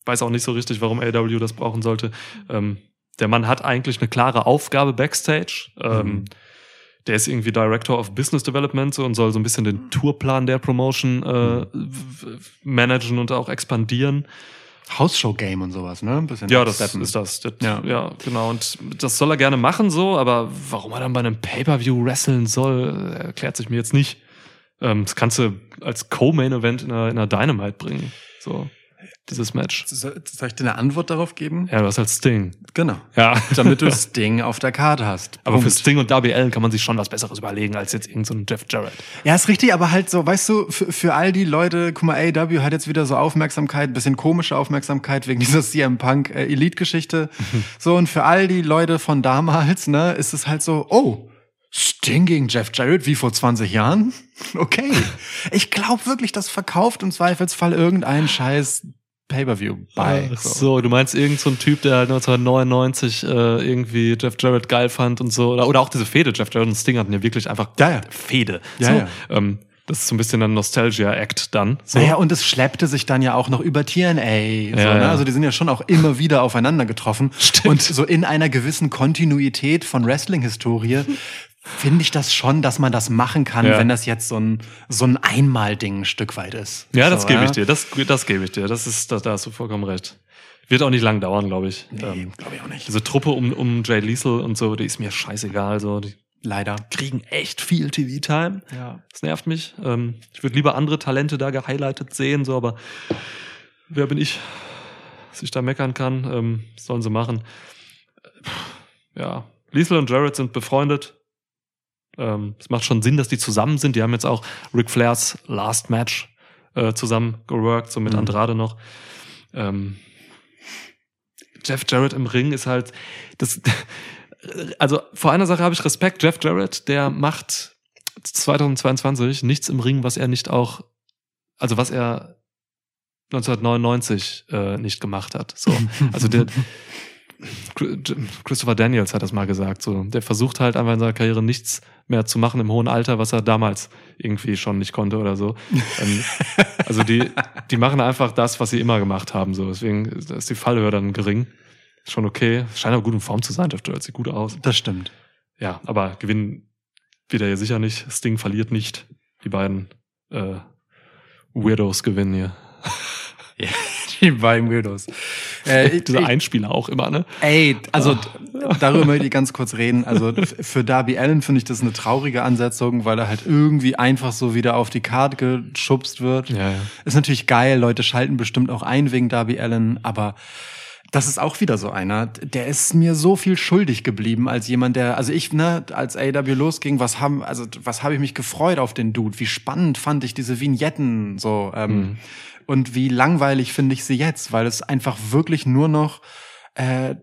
Weiß auch nicht so richtig, warum AW das brauchen sollte. Ähm, der Mann hat eigentlich eine klare Aufgabe backstage. Ähm, Mhm. Der ist irgendwie Director of Business Development und soll so ein bisschen den Tourplan der Promotion äh, w- managen und auch expandieren. Hausshow-Game und sowas, ne? Ein bisschen Ja, das absteppen. ist das. das Ja. ja. genau. Und das soll er gerne machen so, aber warum er dann bei einem Pay-Per-View wresteln soll, erklärt sich mir jetzt nicht. Ähm, das kannst du als Co-Main-Event in einer, in einer Dynamite bringen. So, dieses Match. Soll, soll ich dir eine Antwort darauf geben? Ja, du hast halt Sting. Genau. Ja. Damit du Sting auf der Karte hast. Aber für Punkt. Sting und Allen kann man sich schon was Besseres überlegen als jetzt irgendein so ein Jeff Jarrett. Ja, ist richtig, aber halt so, weißt du, für, für all die Leute, guck mal, AEW hat jetzt wieder so Aufmerksamkeit, bisschen komische Aufmerksamkeit wegen dieser CM Punk äh, Elite-Geschichte. so, und für all die Leute von damals, ne, ist es halt so, oh, Sting gegen Jeff Jarrett wie vor 20 Jahren? Okay. Ich glaube wirklich, das verkauft im Zweifelsfall irgendein scheiß Pay-Per-View bei. Ach so, du meinst irgend so ein Typ, der halt 1999 äh, irgendwie Jeff Jarrett geil fand und so. Oder, oder auch diese Fehde. Jeff Jarrett und Sting hatten ja wirklich einfach Ja, ja. Fehde. Ja, so, ja. Ähm, das ist so ein bisschen ein Nostalgia-Act dann. So. Naja, und es schleppte sich dann ja auch noch über TNA. So, Ja, ne? ja. Also die sind ja schon auch immer wieder aufeinander getroffen. Stimmt. Und so in einer gewissen Kontinuität von Wrestling-Historie finde ich das schon, dass man das machen kann, Ja. wenn das jetzt so ein, so ein Einmal-Ding ein Stück weit ist. Ja, das so, gebe ja? ich dir. Das, das gebe ich dir. Das ist, da, da hast du vollkommen recht. Wird auch nicht lang dauern, glaube ich. Nee, Ähm, glaube ich auch nicht. diese Truppe um, um Jay Liesel und so, die ist mir scheißegal. So, die Leider. kriegen echt viel TV-Time. Ja. Das nervt mich. Ähm, ich würde lieber andere Talente da gehighlightet sehen, so, aber wer bin ich, dass ich da meckern kann? Ähm, was sollen sie machen? Ja, Liesel und Jarrett sind befreundet. Ähm, es macht schon Sinn, dass die zusammen sind. Die haben jetzt auch Ric Flairs Last Match äh, zusammen geworkt, so mit Mhm. Andrade noch. Ähm, Jeff Jarrett im Ring ist halt das. Also vor einer Sache habe ich Respekt. Jeff Jarrett, der macht 2022 nichts im Ring, was er nicht auch also was er 1999 äh, nicht gemacht hat. So, also der Christopher Daniels hat das mal gesagt. So, der versucht halt einfach in seiner Karriere nichts mehr zu machen im hohen Alter, was er damals irgendwie schon nicht konnte oder so. ähm, also die, die machen einfach das, was sie immer gemacht haben. So, deswegen ist die Fallhöhe dann gering. Schon okay. Scheint auch gut in Form zu sein. Jeff Jarrett sieht gut aus. Das stimmt. Ja, aber gewinnen wird er ja sicher nicht. Sting verliert nicht. Die beiden äh, Weirdos gewinnen hier. Die beiden Weirdos. Äh, Dieser ich- Einspieler auch immer, ne? Ey, also d- darüber möchte ich ganz kurz reden. Also für Darby Allen finde ich das eine traurige Ansetzung, weil er halt irgendwie einfach so wieder auf die Karte geschubst wird. Ja, ja. Ist natürlich geil, Leute schalten bestimmt auch ein wegen Darby Allen, aber das ist auch wieder so einer, der ist mir so viel schuldig geblieben als jemand, der, also ich, ne, als AW losging, was haben, also was habe ich mich gefreut auf den Dude? Wie spannend fand ich diese Vignetten so ähm, und wie langweilig finde ich sie jetzt, weil es einfach wirklich nur noch äh,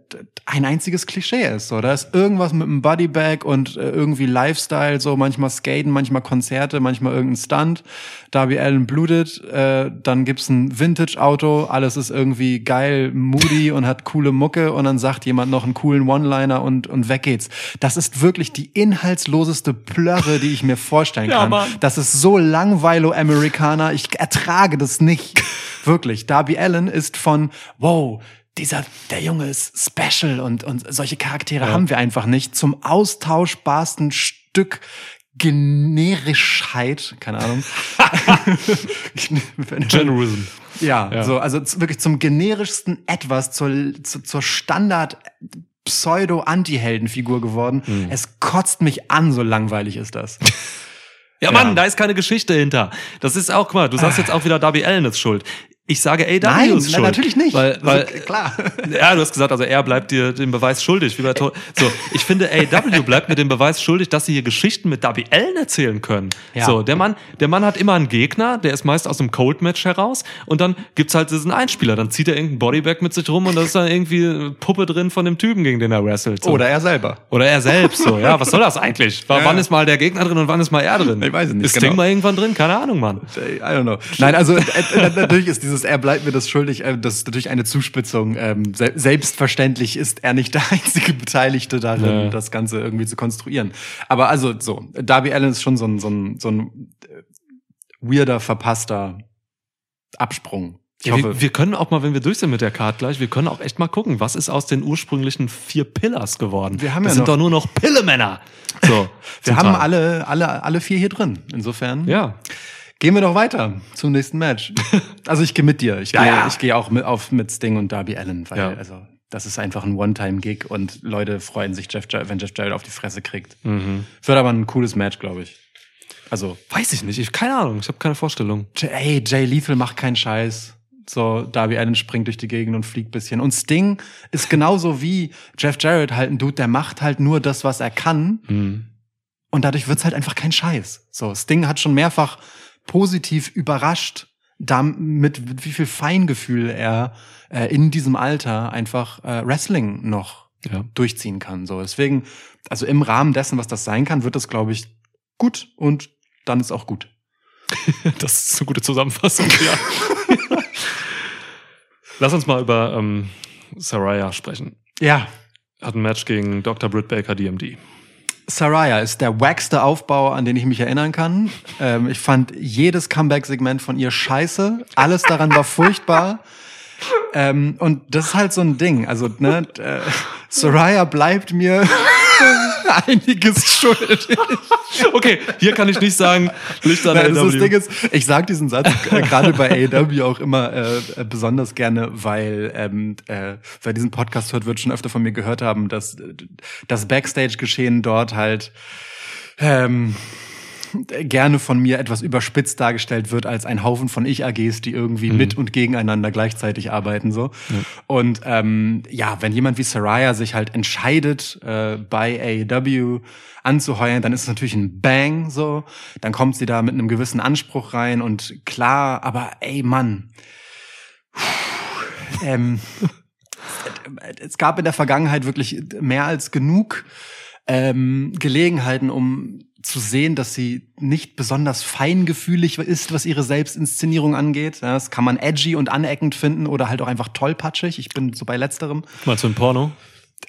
ein einziges Klischee ist. So, da ist irgendwas mit einem Bodybag und äh, irgendwie Lifestyle, so manchmal Skaten, manchmal Konzerte, manchmal irgendein Stunt. Darby Allen blutet, äh, dann gibt's ein Vintage-Auto, alles ist irgendwie geil, moody und hat coole Mucke und dann sagt jemand noch einen coolen One-Liner und, und weg geht's. Das ist wirklich die inhaltsloseste Plörre, die ich mir vorstellen Ja, kann. Mann. Das ist so langweilo Amerikaner, ich ertrage das nicht. Wirklich. Darby Allen ist von, wow, dieser, der Junge ist special und, und solche Charaktere haben wir einfach nicht, zum austauschbarsten Stück Generischheit, keine Ahnung. Generism. ja, Ja. so, also wirklich zum generischsten etwas, zur, zu, zur Standard Pseudo-Anti-Heldenfigur geworden. Hm. Es kotzt mich an, so langweilig ist das. Ja, Mann, da ist keine Geschichte hinter. Das ist auch, guck mal, du sagst jetzt auch wieder, Darby Allen ist schuld. Ich sage AW Nein, ist schuld. natürlich nicht. Weil, Also, weil, klar. Ja, du hast gesagt, also er bleibt dir den Beweis schuldig. Wie bei Tor so, ich finde, AW bleibt mir den Beweis schuldig, dass sie hier Geschichten mit Darby Allen erzählen können. Ja. So, der Mann, der Mann hat immer einen Gegner, der ist meist aus einem Cold Match heraus und dann gibt's halt diesen Einspieler, dann zieht er irgendein Bodybag mit sich rum und da ist dann irgendwie eine Puppe drin von dem Typen, gegen den er wrestelt. So. Oder er selber. Oder er selbst so, ja. Was soll das eigentlich? W Ja. Wann ist mal der Gegner drin und wann ist mal er drin? Ich weiß es nicht, Ist genau. Sting mal irgendwann drin? Keine Ahnung, Mann. I don't know. Nein, also äh, äh, natürlich ist dieses, er bleibt mir das schuldig, äh, das ist natürlich eine Zuspitzung. Ähm, se selbstverständlich ist er nicht der einzige Beteiligte darin, Ja. das Ganze irgendwie zu konstruieren. Aber also so, Darby Allen ist schon so ein, so ein, so ein äh, weirder, verpasster Absprung. Ich Ja, hoffe, wir, wir können auch mal, wenn wir durch sind mit der Card gleich, wir können auch echt mal gucken, was ist aus den ursprünglichen vier Pillars geworden. Wir haben das ja sind doch nur noch Pillemänner. So, wir haben Teil. alle, alle, alle vier hier drin. Insofern Ja, gehen wir doch weiter zum nächsten Match. Also ich gehe mit dir. Ich gehe, Ja, ja. ich gehe auch mit, auf mit Sting und Darby Allen, weil Ja. also das ist einfach ein One-Time-Gig und Leute freuen sich, Jeff, wenn Jeff Jarrett auf die Fresse kriegt. mhm. Wird aber ein cooles Match, glaube ich. Also, weiß ich nicht. Ich keine Ahnung. Ich habe keine Vorstellung. J- ey, Jay Lethal macht keinen Scheiß. So, Darby Allen springt durch die Gegend und fliegt bisschen. Und Sting ist genauso wie Jeff Jarrett halt ein Dude, der macht halt nur das, was er kann. Mhm. Und dadurch wird's halt einfach kein Scheiß. So, Sting hat schon mehrfach positiv überrascht, damit mit wie viel Feingefühl er äh, in diesem Alter einfach äh, Wrestling noch Ja. durchziehen kann. So, deswegen, also im Rahmen dessen, was das sein kann, wird das, glaube ich, gut und dann ist auch gut. Das ist eine gute Zusammenfassung, ja. Lass uns mal über ähm, Saraya sprechen. Ja, Hat ein Match gegen Dr. Britt Baker DMD. Saraya ist der wackste Aufbau, an den ich mich erinnern kann. Ähm, ich fand jedes Comeback-Segment von ihr scheiße. Alles daran war furchtbar. Ähm, und das ist halt so ein Ding. Also, ne, äh, Saraya bleibt mir einiges schuldig. Okay, hier kann ich nicht sagen, Licht an Nein, AEW. das Ding ist, ich sage diesen Satz äh, gerade bei AEW auch immer äh, äh, besonders gerne, weil ähm, äh, wer diesen Podcast hört, wird schon öfter von mir gehört haben, dass äh, das Backstage-Geschehen dort halt ähm, gerne von mir etwas überspitzt dargestellt wird als ein Haufen von Ich-AGs, die irgendwie mit und gegeneinander gleichzeitig arbeiten so. Und ähm, ja, wenn jemand wie Saraya sich halt entscheidet, äh, bei AEW anzuheuern, dann ist es natürlich ein Bang so. Dann kommt sie da mit einem gewissen Anspruch rein und klar, aber ey Mann. ähm, es gab in der Vergangenheit wirklich mehr als genug ähm, Gelegenheiten, um zu sehen, dass sie nicht besonders feingefühlig ist, was ihre Selbstinszenierung angeht. Ja, das kann man edgy und aneckend finden oder halt auch einfach tollpatschig. Ich bin so bei letzterem. Mal zu einem Porno.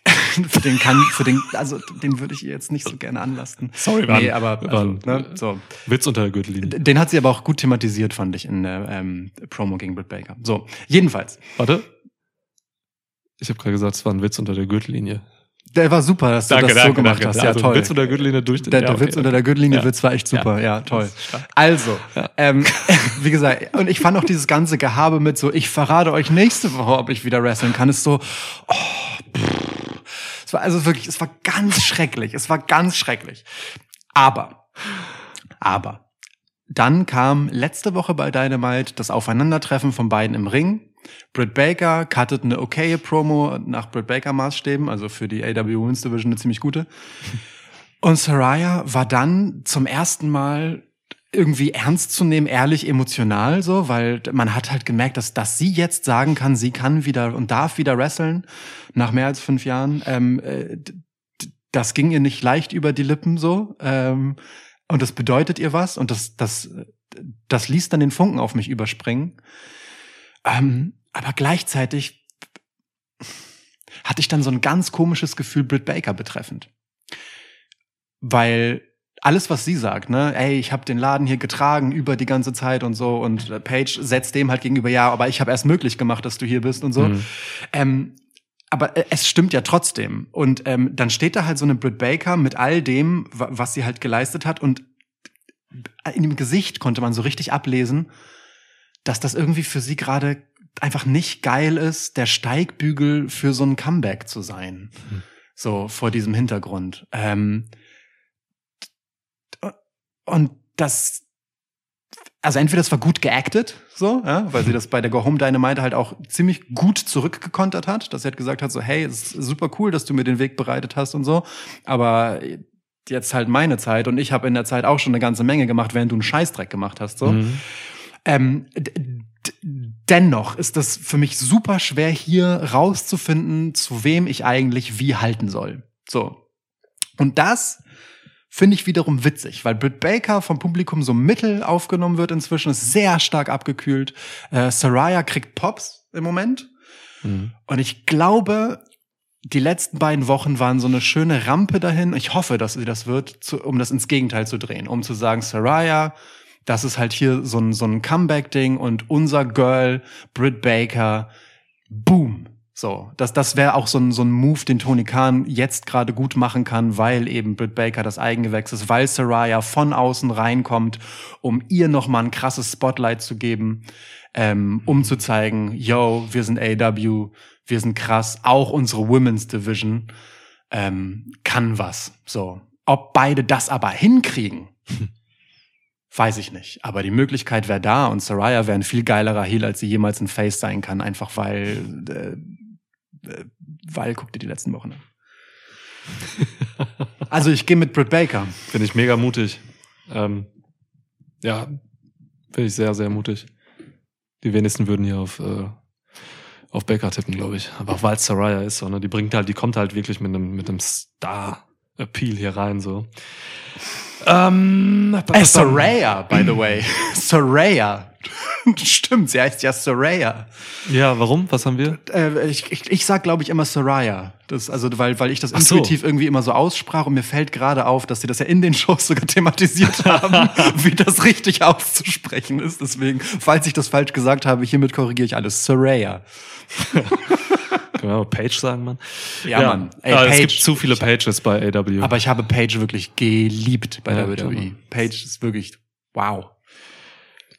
für den kann, für den, also den würde ich ihr jetzt nicht so gerne anlasten. Sorry, nee, war- aber also, ein- ne, so. Witz unter der Gürtellinie. Den hat sie aber auch gut thematisiert, fand ich, in der ähm, Promo gegen Britt Baker. So, jedenfalls. Warte. Ich habe gerade gesagt, es war ein Witz unter der Gürtellinie. Der war super, dass du das so gemacht hast. Ja, also, toll. Witz unter der Gürtellinie durch den Der, der ja, okay, Witz unter der Gürtellinie Ja. Witz war echt super, ja, toll. Das ist stark. Also, Ja. ähm, wie gesagt, und ich fand auch dieses ganze Gehabe mit so, ich verrate euch nächste Woche, ob ich wieder wresteln kann, ist so, oh, pff. es war also wirklich, es war ganz schrecklich, es war ganz schrecklich. Aber, aber, dann kam letzte Woche bei Dynamite das Aufeinandertreffen von beiden im Ring. Britt Baker cuttet eine okaye Promo nach Britt Baker Maßstäben, also für die AW Women's Division eine ziemlich gute. Und Saraya war dann zum ersten Mal irgendwie ernst zu nehmen, ehrlich, emotional so, weil man hat halt gemerkt, dass, dass sie jetzt sagen kann, sie kann wieder und darf wieder wresteln nach mehr als fünf Jahren. Ähm, äh, das ging ihr nicht leicht über die Lippen so. Ähm, und das bedeutet ihr was und das, das, das ließ dann den Funken auf mich überspringen. Ähm, aber gleichzeitig hatte ich dann so ein ganz komisches Gefühl Britt Baker betreffend. Weil alles, was sie sagt, ne, ey, ich habe den Laden hier getragen über die ganze Zeit und so und äh, Paige setzt dem halt gegenüber, ja, aber ich habe erst möglich gemacht, dass du hier bist und so. Mhm. Ähm, aber äh, es stimmt ja trotzdem. Und ähm, dann steht da halt so eine Britt Baker mit all dem, wa- was sie halt geleistet hat und in dem Gesicht konnte man so richtig ablesen, dass das irgendwie für sie gerade einfach nicht geil ist, der Steigbügel für so ein Comeback zu sein. Mhm. So vor diesem Hintergrund. Ähm, und das, also entweder das war gut geactet, so, ja, weil sie das bei der Go Home Dynamite halt auch ziemlich gut zurückgekontert hat, dass sie halt gesagt hat, so, hey, es ist super cool, dass du mir den Weg bereitet hast und so, aber jetzt halt meine Zeit und ich habe in der Zeit auch schon eine ganze Menge gemacht, während du einen Scheißdreck gemacht hast, so. Mhm. Ähm, dennoch ist das für mich super schwer, hier rauszufinden, zu wem ich eigentlich wie halten soll. So. Und das finde ich wiederum witzig, weil Britt Baker vom Publikum so mittel aufgenommen wird inzwischen, ist sehr stark abgekühlt. Äh, Saraya kriegt Pops im Moment. Mhm. Und ich glaube, die letzten beiden Wochen waren so eine schöne Rampe dahin. Ich hoffe, dass sie das wird, zu, um das ins Gegenteil zu drehen, um zu sagen, Saraya, das ist halt hier so ein, so ein Comeback-Ding und unser Girl, Britt Baker, boom. So, das, das wäre auch so ein, so ein Move, den Tony Khan jetzt gerade gut machen kann, weil eben Britt Baker das Eigengewächs ist, weil Saraya von außen reinkommt, um ihr nochmal ein krasses Spotlight zu geben, ähm, um zu zeigen, yo, wir sind AW, wir sind krass, auch unsere Women's Division ähm, kann was. So, ob beide das aber hinkriegen, weiß ich nicht. Aber die Möglichkeit wäre da und Saraya wäre ein viel geilerer Heel, als sie jemals ein Face sein kann, einfach weil, äh, äh, weil, guck dir die letzten Wochen an. Also ich gehe mit Britt Baker. Finde ich mega mutig. Ähm, ja, finde ich sehr, sehr mutig. Die wenigsten würden hier auf, äh, auf Baker tippen, glaube ich. Aber auch weil es Saraya ist, so, ne? die bringt halt, die kommt halt wirklich mit einem, mit einem Star-Appeal hier rein, so. Ähm, Äh, Saraya, by the way. Saraya. Stimmt, sie heißt ja Saraya. Ja, warum? Was haben wir? Äh, ich, ich, ich sag, glaube ich, immer Saraya. Das, also, weil, weil ich das so. intuitiv irgendwie immer so aussprach und mir fällt gerade auf, dass sie das ja in den Shows sogar thematisiert haben, wie das richtig auszusprechen ist. Deswegen, falls ich das falsch gesagt habe, hiermit korrigiere ich alles. Saraya. Mal Page sagen, Mann? Ja, Mann. Ey, ja, es gibt zu viele Pages bei AW. Aber ich habe Paige wirklich geliebt bei Ja, WWE. Paige ist wirklich wow.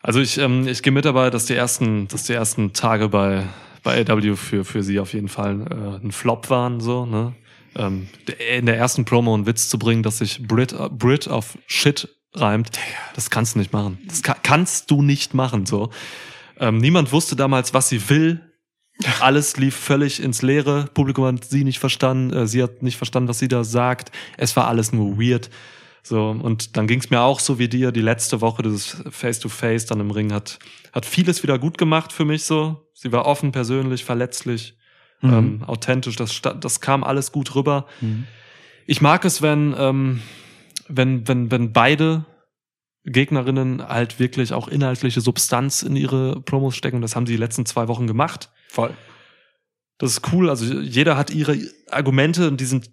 Also ich, ähm, ich gehe mit dabei, dass die ersten, dass die ersten Tage bei, bei AW für, für sie auf jeden Fall äh, ein Flop waren, so, ne? Ähm, in der ersten Promo einen Witz zu bringen, dass sich Brit, äh, Brit auf Shit reimt, das kannst du nicht machen. Das ka kannst du nicht machen, so. Ähm, niemand wusste damals, was sie will. Alles lief völlig ins Leere. Publikum hat sie nicht verstanden. Äh, sie hat nicht verstanden, was sie da sagt. Es war alles nur weird. So, und dann ging es mir auch so wie dir. Die letzte Woche, dieses Face-to-Face dann im Ring, hat, hat vieles wieder gut gemacht für mich so. Sie war offen, persönlich, verletzlich, Mhm. ähm, authentisch. Das, das kam alles gut rüber. Ich mag es, wenn, ähm, wenn, wenn, wenn beide Gegnerinnen halt wirklich auch inhaltliche Substanz in ihre Promos stecken. Das haben sie die letzten zwei Wochen gemacht. Voll. Das ist cool. Also jeder hat ihre Argumente und die sind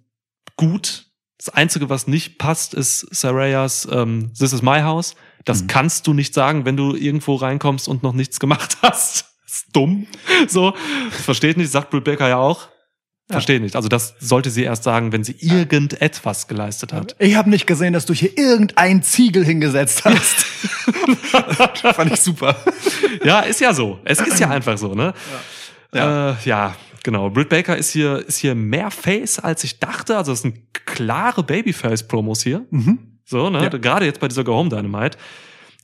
gut. Das Einzige, was nicht passt, ist Sarayas ähm, This is my house. Das Mhm. kannst du nicht sagen, wenn du irgendwo reinkommst und noch nichts gemacht hast. Das ist dumm. So, das versteht nicht, sagt Baker ja auch. Versteht nicht. Also das sollte sie erst sagen, wenn sie irgendetwas geleistet hat. Ich habe nicht gesehen, dass du hier irgendein Ziegel hingesetzt hast. Fand ich super. Ja, ist ja so. Es ist ja einfach so, ne? Ja, äh, ja genau. Britt Baker ist hier, ist hier mehr Face, als ich dachte. Also es sind klare Babyface-Promos hier. Mhm. So, ne? Ja. Gerade jetzt bei dieser Go Home Dynamite.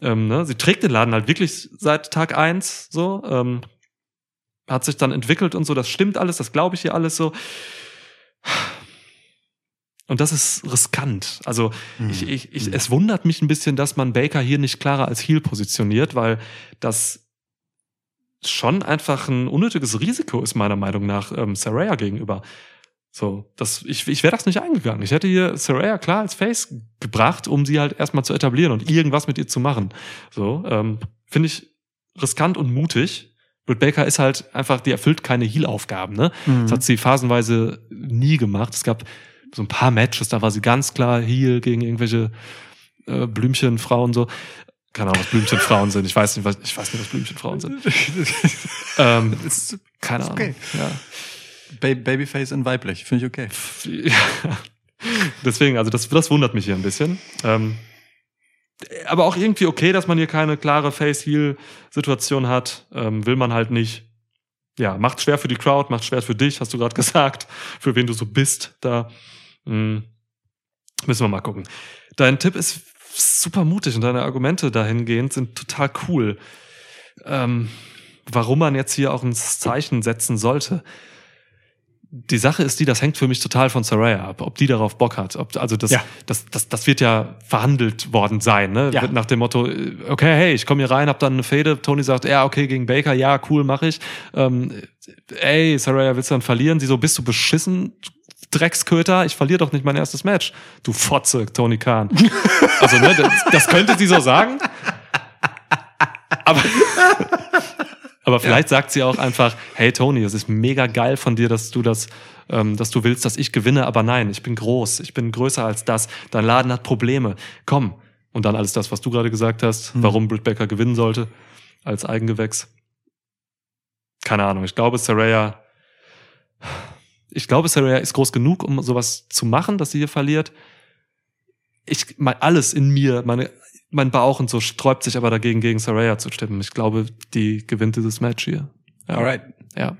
Ähm, ne? Sie trägt den Laden halt wirklich seit Tag eins so. Ähm, hat sich dann entwickelt und so. Das stimmt alles, das glaube ich hier alles so. Und das ist riskant. Also ich, ich, ich, es wundert mich ein bisschen, dass man Baker hier nicht klarer als Heel positioniert, weil das schon einfach ein unnötiges Risiko ist, meiner Meinung nach, ähm, Saraya gegenüber. So, das, ich, ich wäre das nicht eingegangen. Ich hätte hier Saraya klar als Face gebracht, um sie halt erstmal zu etablieren und irgendwas mit ihr zu machen. So, ähm, finde ich riskant und mutig. Britt Baker ist halt einfach, die erfüllt keine Heal-Aufgaben, ne? Mhm. Das hat sie phasenweise nie gemacht. Es gab so ein paar Matches, da war sie ganz klar Heal gegen irgendwelche äh, Blümchenfrauen so. Keine Ahnung, was Blümchenfrauen sind. Ich weiß nicht, was, ich weiß nicht, was Blümchenfrauen sind. Ähm, Ist keine ist Ahnung. okay. Ja. Ba Babyface in weiblich, finde ich okay. Ja. Deswegen, also das, das wundert mich hier ein bisschen. Ähm, aber auch irgendwie okay, dass man hier keine klare Face-Heal-Situation hat. Ähm, will man halt nicht. Ja, macht schwer für die Crowd, macht schwer für dich, hast du gerade gesagt, für wen du so bist da. Hm. Müssen wir mal gucken. Dein Tipp ist super mutig und deine Argumente dahingehend sind total cool. Ähm, warum man jetzt hier auch ein Zeichen setzen sollte die Sache ist die, das hängt für mich total von Saraya ab, ob die darauf Bock hat. Ob, also das, Ja. das, das, das wird ja verhandelt worden sein, ne? Ja. Nach dem Motto, okay, hey, ich komme hier rein, hab dann eine Fehde. Tony sagt, ja, okay, gegen Baker, ja, cool, mach ich. Ähm, ey, Saraya, willst du dann verlieren? Sie so, bist du beschissen? Drecksköter, ich verliere doch nicht mein erstes Match. Du Fotze, Tony Khan. Also, ne, das, das könnte sie so sagen. Aber, aber vielleicht sagt sie auch einfach, hey Tony, es ist mega geil von dir, dass du das, ähm, dass du willst, dass ich gewinne, aber nein, ich bin groß, ich bin größer als das. Dein Laden hat Probleme. Komm. Und dann alles das, was du gerade gesagt hast, Hm. warum Britt Baker gewinnen sollte als Eigengewächs. Keine Ahnung. Ich glaube, Saraya, ich glaube, Saraya ist groß genug, um sowas zu machen, dass sie hier verliert. Ich, mein, alles in mir, meine, mein Bauch und so sträubt sich aber dagegen, gegen Saraya zu stimmen. Ich glaube, die gewinnt dieses Match hier. Ja. Alright. Ja.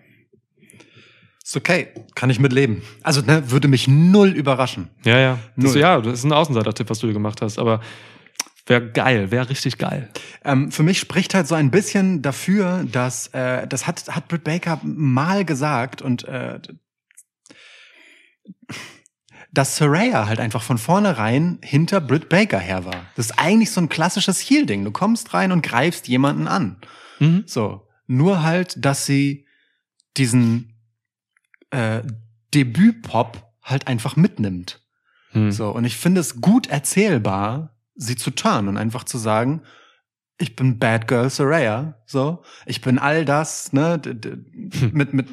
Ist okay. Kann ich mitleben. Also, ne, würde mich null überraschen. Ja, ja. Das, ja, das ist ein Außenseiter-Tipp, was du hier gemacht hast, aber wäre geil, wäre richtig geil. Ähm, für mich spricht halt so ein bisschen dafür, dass äh, das hat hat Britt Baker mal gesagt und äh, dass Saraya halt einfach von vornherein hinter Britt Baker her war. Das ist eigentlich so ein klassisches Heel-Ding. Du kommst rein und greifst jemanden an. Mhm. So. Nur halt, dass sie diesen äh, Debüt-Pop halt einfach mitnimmt. Hm. So, und ich finde es gut erzählbar, sie zu turnen und einfach zu sagen, ich bin Bad Girl Saraya, so, ich bin all das, ne, d- mit, mit,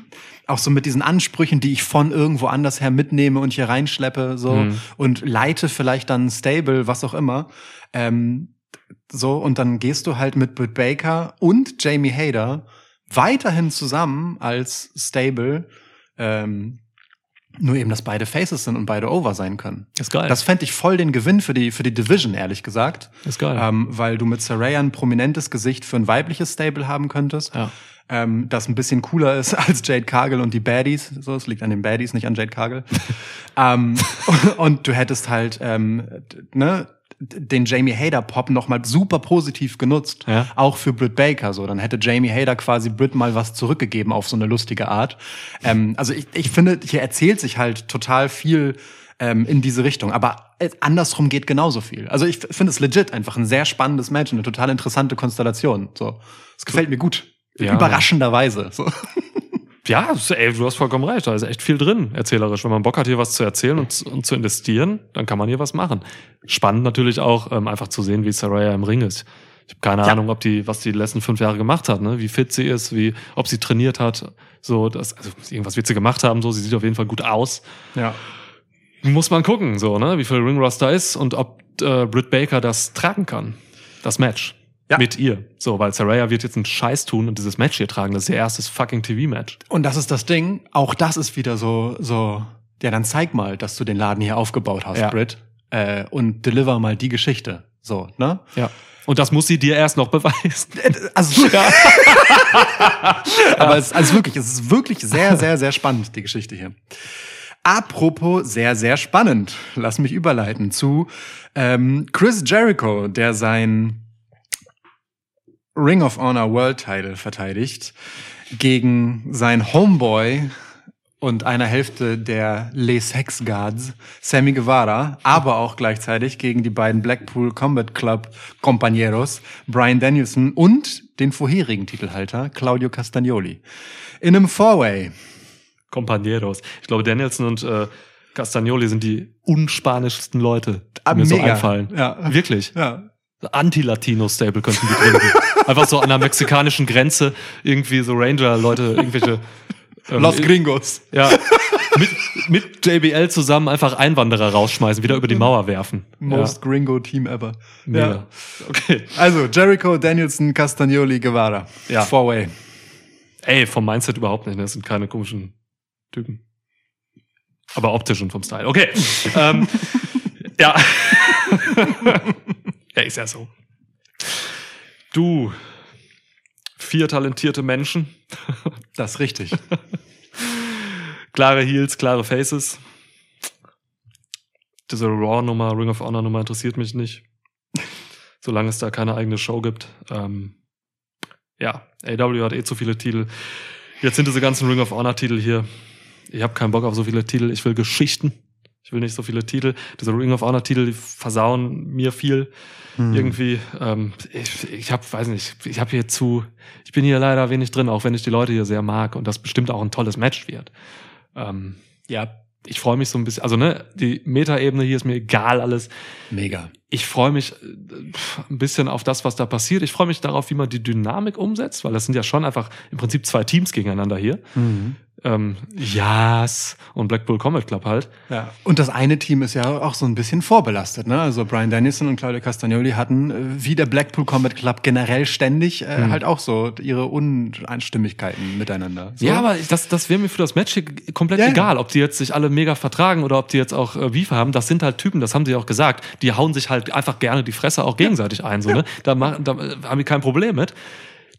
auch so mit diesen Ansprüchen, die ich von irgendwo anders her mitnehme und hier reinschleppe, so, Mhm. und leite vielleicht dann Stable, was auch immer, ähm, so, und dann gehst du halt mit Britt Baker und Jamie Hader weiterhin zusammen als Stable, ähm, nur eben, dass beide Faces sind und beide over sein können. Ist geil. Das fände ich voll den Gewinn für die, für die Division, ehrlich gesagt. ist geil. Ähm, weil du mit Saraya ein prominentes Gesicht für ein weibliches Stable haben könntest. ja. Ähm, das ein bisschen cooler ist als Jade Cargill und die Baddies. So, es liegt an den Baddies, nicht an Jade Cargill. ähm, und du hättest halt, ähm, ne, den Jamie Hader Pop noch mal super positiv genutzt, Ja. auch für Britt Baker so. Dann hätte Jamie Hader quasi Britt mal was zurückgegeben auf so eine lustige Art. Ähm, also ich, ich finde, hier erzählt sich halt total viel ähm, in diese Richtung. Aber äh, andersrum geht genauso viel. Also ich finde es legit einfach ein sehr spannendes Match, eine total interessante Konstellation. So, es gefällt mir gut, Ja. überraschenderweise. So. Ja, ey, du hast vollkommen recht. Da ist echt viel drin, erzählerisch. Wenn man Bock hat, hier was zu erzählen und, und zu investieren, dann kann man hier was machen. Spannend natürlich auch, ähm, einfach zu sehen, wie Saraya im Ring ist. Ich habe keine Ja. Ahnung, ob die, was die letzten fünf Jahre gemacht hat, ne? wie fit sie ist, wie, ob sie trainiert hat. So, das, also irgendwas wird sie gemacht haben, so, sie sieht auf jeden Fall gut aus. Ja. Muss man gucken, so, ne? Wie viel Ringrost da ist und ob äh, Britt Baker das tragen kann. Das Match. Ja. Mit ihr. So, weil Saraya wird jetzt einen Scheiß tun und dieses Match hier tragen. Das ist ihr erstes fucking TV-Match. Und das ist das Ding. Auch das ist wieder so, so, ja, dann zeig mal, dass du den Laden hier aufgebaut hast, Ja. Britt. Äh, und deliver mal die Geschichte. So, ne? Ja. Und das muss sie dir erst noch beweisen. Also, ja. Aber es, also wirklich, es ist wirklich sehr, sehr, sehr spannend, die Geschichte hier. Apropos sehr, sehr spannend. Lass mich überleiten zu ähm, Chris Jericho, der sein Ring of Honor World Title verteidigt gegen sein Homeboy und einer Hälfte der Les Hex Guards, Sammy Guevara, aber auch gleichzeitig gegen die beiden Blackpool Combat Club Compañeros, Brian Danielson und den vorherigen Titelhalter, Claudio Castagnoli. In einem Four-Way. Compañeros. Ich glaube, Danielson und äh, Castagnoli sind die unspanischsten Leute, die Ah, mir so mega. einfallen. Ja. Wirklich. Ja. Anti-Latino-Stable könnten die gründen. Einfach so an der mexikanischen Grenze irgendwie so Ranger-Leute, irgendwelche ähm, Los Gringos. Ja, mit, mit JBL zusammen einfach Einwanderer rausschmeißen, wieder über die Mauer werfen. Most Gringo Team ever. ja. Okay. Also, Jericho, Danielson, Castagnoli, Guevara. Ja. Four-Way. Ey, vom Mindset überhaupt nicht, ne? das sind keine komischen Typen. Aber optisch und vom Style. Okay. ähm, ja. ja, ist ja so. Du, vier talentierte Menschen, Das ist richtig. klare Heels, klare Faces. Diese Raw-Nummer, Ring of Honor-Nummer interessiert mich nicht. Solange es da keine eigene Show gibt. Ähm, ja, AW hat eh zu viele Titel. Jetzt sind diese ganzen Ring of Honor-Titel hier. Ich habe keinen Bock auf so viele Titel. Ich will Geschichten. Ich will nicht so viele Titel. Diese Ring of Honor-Titel, die versauen mir viel. Hm. Irgendwie, ähm, ich, ich habe, weiß nicht, ich habe hier zu, ich bin hier leider wenig drin, auch wenn ich die Leute hier sehr mag und das bestimmt auch ein tolles Match wird. Ähm, ja, ich freue mich so ein bisschen, also ne, die Metaebene hier ist mir egal alles. Mega. Ich freue mich äh, ein bisschen auf das, was da passiert. Ich freue mich darauf, wie man die Dynamik umsetzt, weil das sind ja schon einfach im Prinzip zwei Teams gegeneinander hier. Mhm. Ähm, Yas und Blackpool Combat Club halt. Ja. Und das eine Team ist ja auch so ein bisschen vorbelastet, ne? Also Brian Dennison und Claudio Castagnoli hatten, äh, wie der Blackpool Combat Club generell ständig, äh, Mhm. halt auch so ihre Uneinstimmigkeiten miteinander. So. Ja, aber das, das wäre mir für das Match hier komplett ja. egal, ob die jetzt sich alle mega vertragen oder ob die jetzt auch äh, Beef haben. Das sind halt Typen, das haben sie auch gesagt. Die hauen sich halt einfach gerne die Fresse auch gegenseitig ein. So, ne? da, machen, da äh, haben die kein Problem mit.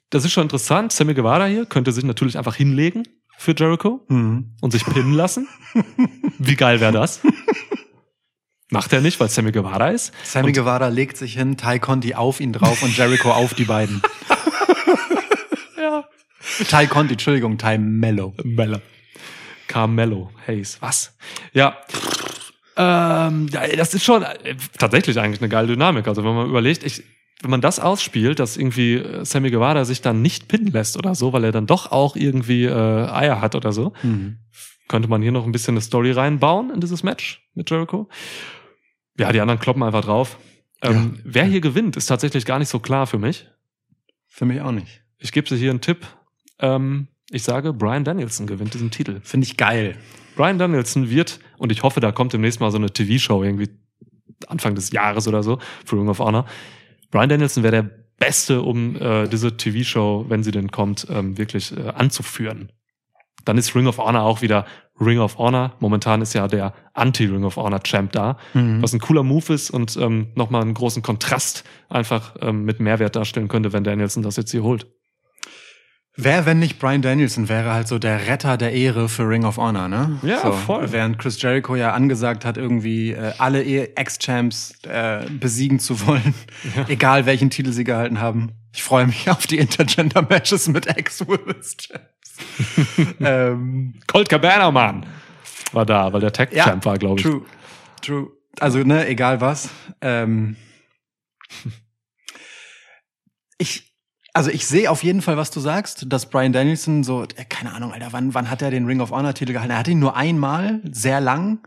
Das ist schon interessant. Sammy Guevara hier könnte sich natürlich einfach hinlegen für Jericho Mhm. und sich pinnen lassen. Wie geil wäre das? Macht er nicht, weil Sammy Guevara ist. Sammy Und- Guevara legt sich hin, Ty Conti auf ihn drauf und Jericho auf die beiden. Ja. Ty Conti, Entschuldigung, Ty Mello. Mello. Carmelo Hayes. Was? Ja. Ähm, ja, das ist schon äh, tatsächlich eigentlich eine geile Dynamik. Also wenn man überlegt, ich, wenn man das ausspielt, dass irgendwie äh, Sammy Guevara sich dann nicht pinnen lässt oder so, weil er dann doch auch irgendwie äh, Eier hat oder so, Mhm. könnte man hier noch ein bisschen eine Story reinbauen in dieses Match mit Jericho. Ja, die anderen kloppen einfach drauf. Ähm, Wer hier gewinnt, ist tatsächlich gar nicht so klar für mich. Für mich auch nicht. Ich gebe dir hier einen Tipp. Ähm, ich sage, Brian Danielson gewinnt diesen Titel. Finde ich geil. Brian Danielson wird, und ich hoffe, da kommt demnächst mal so eine TV-Show irgendwie Anfang des Jahres oder so für Ring of Honor. Brian Danielson wäre der Beste, um äh, diese TV-Show, wenn sie denn kommt, ähm, wirklich äh, anzuführen. Dann ist Ring of Honor auch wieder Ring of Honor. Momentan ist ja der Anti-Ring of Honor Champ da, Mhm. was ein cooler Move ist und ähm, nochmal einen großen Kontrast einfach ähm, mit Mehrwert darstellen könnte, wenn Danielson das jetzt hier holt. Wer, wenn nicht Brian Danielson, wäre halt so der Retter der Ehre für Ring of Honor, ne? Ja, so, voll. Während Chris Jericho ja angesagt hat, irgendwie äh, alle Ex-Champs äh, besiegen zu wollen, egal welchen Titel sie gehalten haben. Ich freue mich auf die Intergender-Matches mit Ex-Women's Champs. ähm, Colt Cabana, Mann! War da, weil der Tag-Champ war, glaube ich. True, true. Also, ne, egal was. Ähm, ich, Also ich sehe auf jeden Fall, was du sagst, dass Brian Danielson so, äh, keine Ahnung, Alter, wann, wann hat er den Ring of Honor Titel gehalten? Er hatte ihn nur einmal, sehr lang.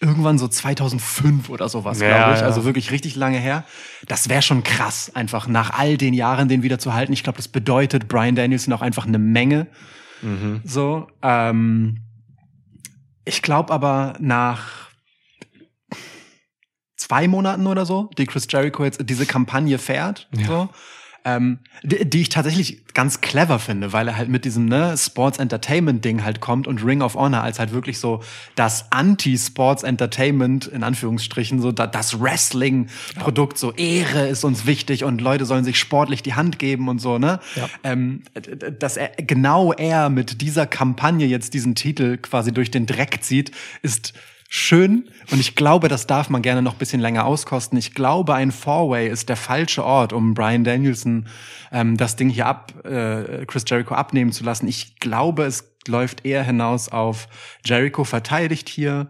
Irgendwann so 2005 oder sowas, Ja, glaube ich. ja. Also wirklich richtig lange her. Das wäre schon krass, einfach nach all den Jahren den wieder zu halten. Ich glaube, das bedeutet Brian Danielson auch einfach eine Menge. Mhm. So, ähm, ich glaube aber nach zwei Monaten oder so, die Chris Jericho jetzt diese Kampagne fährt, Ja. so, ähm, die, die ich tatsächlich ganz clever finde, weil er halt mit diesem ne, Sports Entertainment Ding halt kommt und Ring of Honor als halt wirklich so das Anti-Sports Entertainment in Anführungsstrichen so da, das Wrestling Produkt so Ehre ist uns wichtig und Leute sollen sich sportlich die Hand geben und so ne Ja. ähm, dass er genau er mit dieser Kampagne jetzt diesen Titel quasi durch den Dreck zieht, ist schön und ich glaube, das darf man gerne noch ein bisschen länger auskosten. Ich glaube, ein Four-Way ist der falsche Ort, um Brian Danielson ähm, das Ding hier ab, äh, Chris Jericho abnehmen zu lassen. Ich glaube, es läuft eher hinaus auf Jericho verteidigt hier.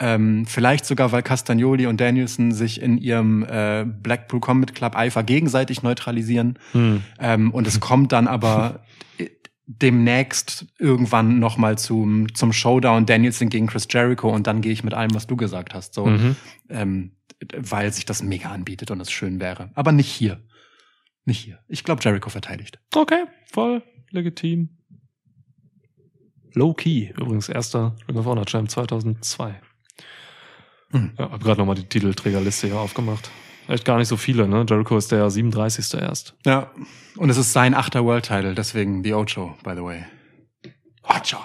Ähm, vielleicht sogar, weil Castagnoli und Danielson sich in ihrem äh, Blackpool Combat Club Eifer gegenseitig neutralisieren. Hm. Ähm, und es kommt dann aber demnächst irgendwann noch mal zum, zum Showdown Danielson gegen Chris Jericho und dann gehe ich mit allem, was du gesagt hast, so, Mhm. ähm, weil sich das mega anbietet und es schön wäre. Aber nicht hier. Nicht hier. Ich glaube, Jericho verteidigt. Okay, voll legitim. Low Key, übrigens erster Ring of Honor Champ 2002. Hm. Ja, hab gerade nochmal die Titelträgerliste hier aufgemacht. Echt gar nicht so viele, ne? Jericho ist der 37. erst. Ja. Und es ist sein achter World Title, deswegen die Ocho, by the way. Ocho.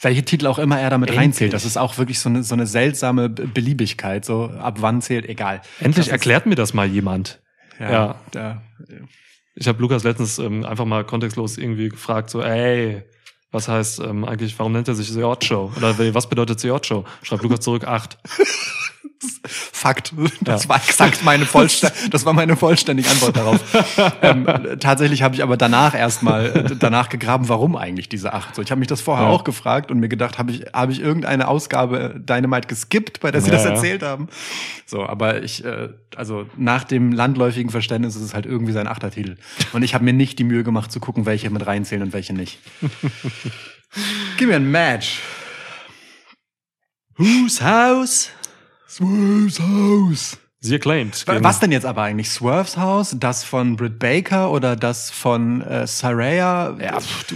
Welche Titel auch immer er damit Endlich. reinzählt, das ist auch wirklich so eine, so eine seltsame Be- Beliebigkeit. So, ab wann zählt, egal. Endlich Das erklärt mir das mal jemand. Ja. Ja. Da, Ich habe Lukas letztens ähm, einfach mal kontextlos irgendwie gefragt, so, ey, was heißt ähm, eigentlich, warum nennt er sich The Odd Show? Oder was bedeutet The Odd Show? Schreibt Lukas zurück, acht. Fakt. Das Ja. war exakt meine vollständige, das war meine vollständige Antwort darauf. ähm, tatsächlich habe ich aber danach erstmal äh, danach gegraben, warum eigentlich diese acht. So, ich habe mich das vorher Ja. auch gefragt und mir gedacht, habe ich habe ich irgendeine Ausgabe Dynamite geskippt, bei der sie Ja, das erzählt haben. So, aber ich äh, also nach dem landläufigen Verständnis ist es halt irgendwie sein Achtertitel und ich habe mir nicht die Mühe gemacht zu gucken, welche mit reinzählen und welche nicht. Gib mir ein Match. Whose House? Swerve's House. Sie acclaimed. Wa- Was denn jetzt aber eigentlich? Swerves Haus? Das von Britt Baker oder das von äh, Saraya? Ja, pff, du.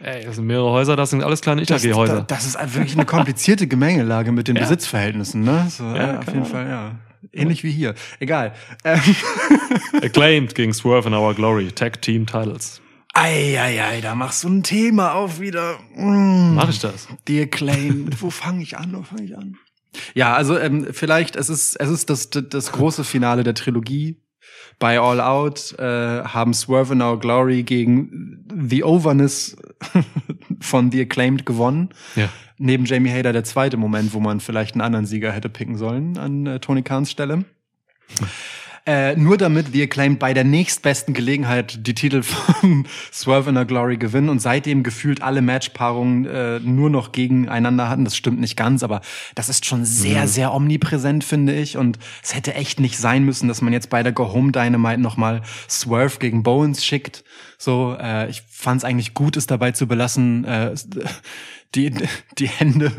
Ey, das sind mehrere Häuser, das sind alles kleine das, Itagi-Häuser. das ist wirklich eine komplizierte Gemengelage mit den Ja. Besitzverhältnissen, ne? So, ja, Ja, auf jeden Fall, ja. Ähnlich wie hier. Egal. Ähm, Acclaimed gegen Swerve in Our Glory. Tag Team Titles. Eieiei, da machst du ein Thema auf wieder. Mm. Mach ich das? Die Acclaimed. Wo fange ich an? Wo fange ich an? Ja, also ähm, vielleicht, es ist, es ist das, das, große Finale der Trilogie. Bei All Out äh, haben Swerve in Our Glory gegen The Overness von The Acclaimed gewonnen. Ja. Neben Jamie Hader der zweite Moment, wo man vielleicht einen anderen Sieger hätte picken sollen an äh, Tony Khans Stelle. Äh, nur damit The Acclaimed bei der nächstbesten Gelegenheit die Titel von Swerve in a Glory gewinnen und seitdem gefühlt alle Matchpaarungen äh, nur noch gegeneinander hatten. Das stimmt nicht ganz, aber das ist schon sehr, sehr omnipräsent, finde ich. Und es hätte echt nicht sein müssen, dass man jetzt bei der Go Home Dynamite nochmal Swerve gegen Bowens schickt. So, äh, ich fand es eigentlich gut, es dabei zu belassen, äh, die, die Hände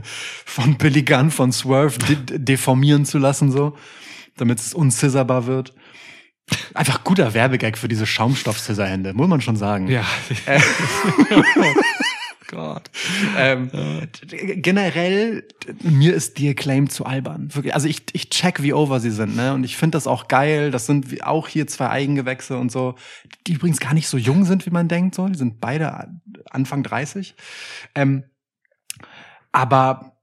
von Billy Gunn von Swerve de deformieren zu lassen, so damit es unscissorbar wird. Einfach guter Werbegag für diese Schaumstoff-Scissorhände, muss man schon sagen. Ja. Gott. ähm, d- generell, mir ist die Acclaim zu albern. Wirklich. Also ich, ich check, wie over sie sind, ne? Und ich finde das auch geil. Das sind auch hier zwei Eigengewächse und so, die übrigens gar nicht so jung sind, wie man denkt. So, die sind beide Anfang 30. Ähm, aber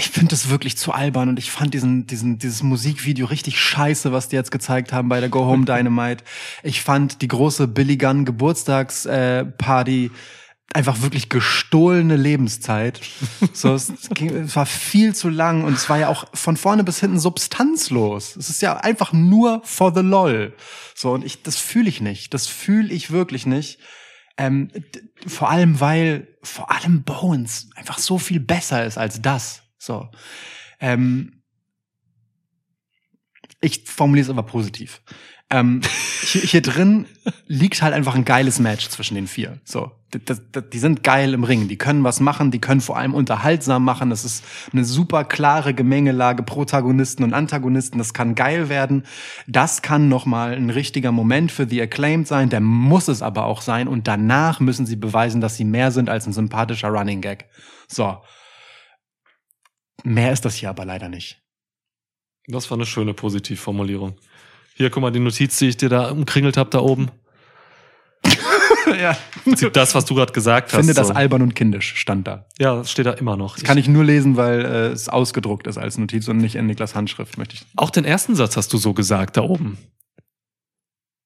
ich finde das wirklich zu albern und ich fand diesen, diesen, dieses Musikvideo richtig scheiße, was die jetzt gezeigt haben bei der Go Home Dynamite. Ich fand die große Billy Gunn Geburtstagsparty äh, einfach wirklich gestohlene Lebenszeit. So, es, ging, es war viel zu lang und es war ja auch von vorne bis hinten substanzlos. Es ist ja einfach nur for the lol. So, und ich, das fühle ich nicht. Das fühle ich wirklich nicht. Ähm, vor allem, weil vor allem Bones einfach so viel besser ist als das. So. Ähm, ich formuliere es aber positiv. Ähm, hier, hier drin liegt halt einfach ein geiles Match zwischen den vier. So, das, das, die sind geil im Ring, die können was machen, die können vor allem unterhaltsam machen. Das ist eine super klare Gemengelage Protagonisten und Antagonisten. Das kann geil werden. Das kann noch mal ein richtiger Moment für The Acclaimed sein. Der muss es aber auch sein. Und danach müssen sie beweisen, dass sie mehr sind als ein sympathischer Running Gag. So, mehr ist das hier aber leider nicht. Das war eine schöne Positivformulierung. Hier, guck mal, die Notiz, die ich dir da umkringelt habe, da oben. ja. Das, was du gerade gesagt hast. Finde das so. albern und kindisch, stand da. Ja, das steht da immer noch. Das kann ich nur lesen, weil äh, es ausgedruckt ist als Notiz und nicht in Niklas Handschrift, möchte ich. Auch den ersten Satz hast du so gesagt da oben.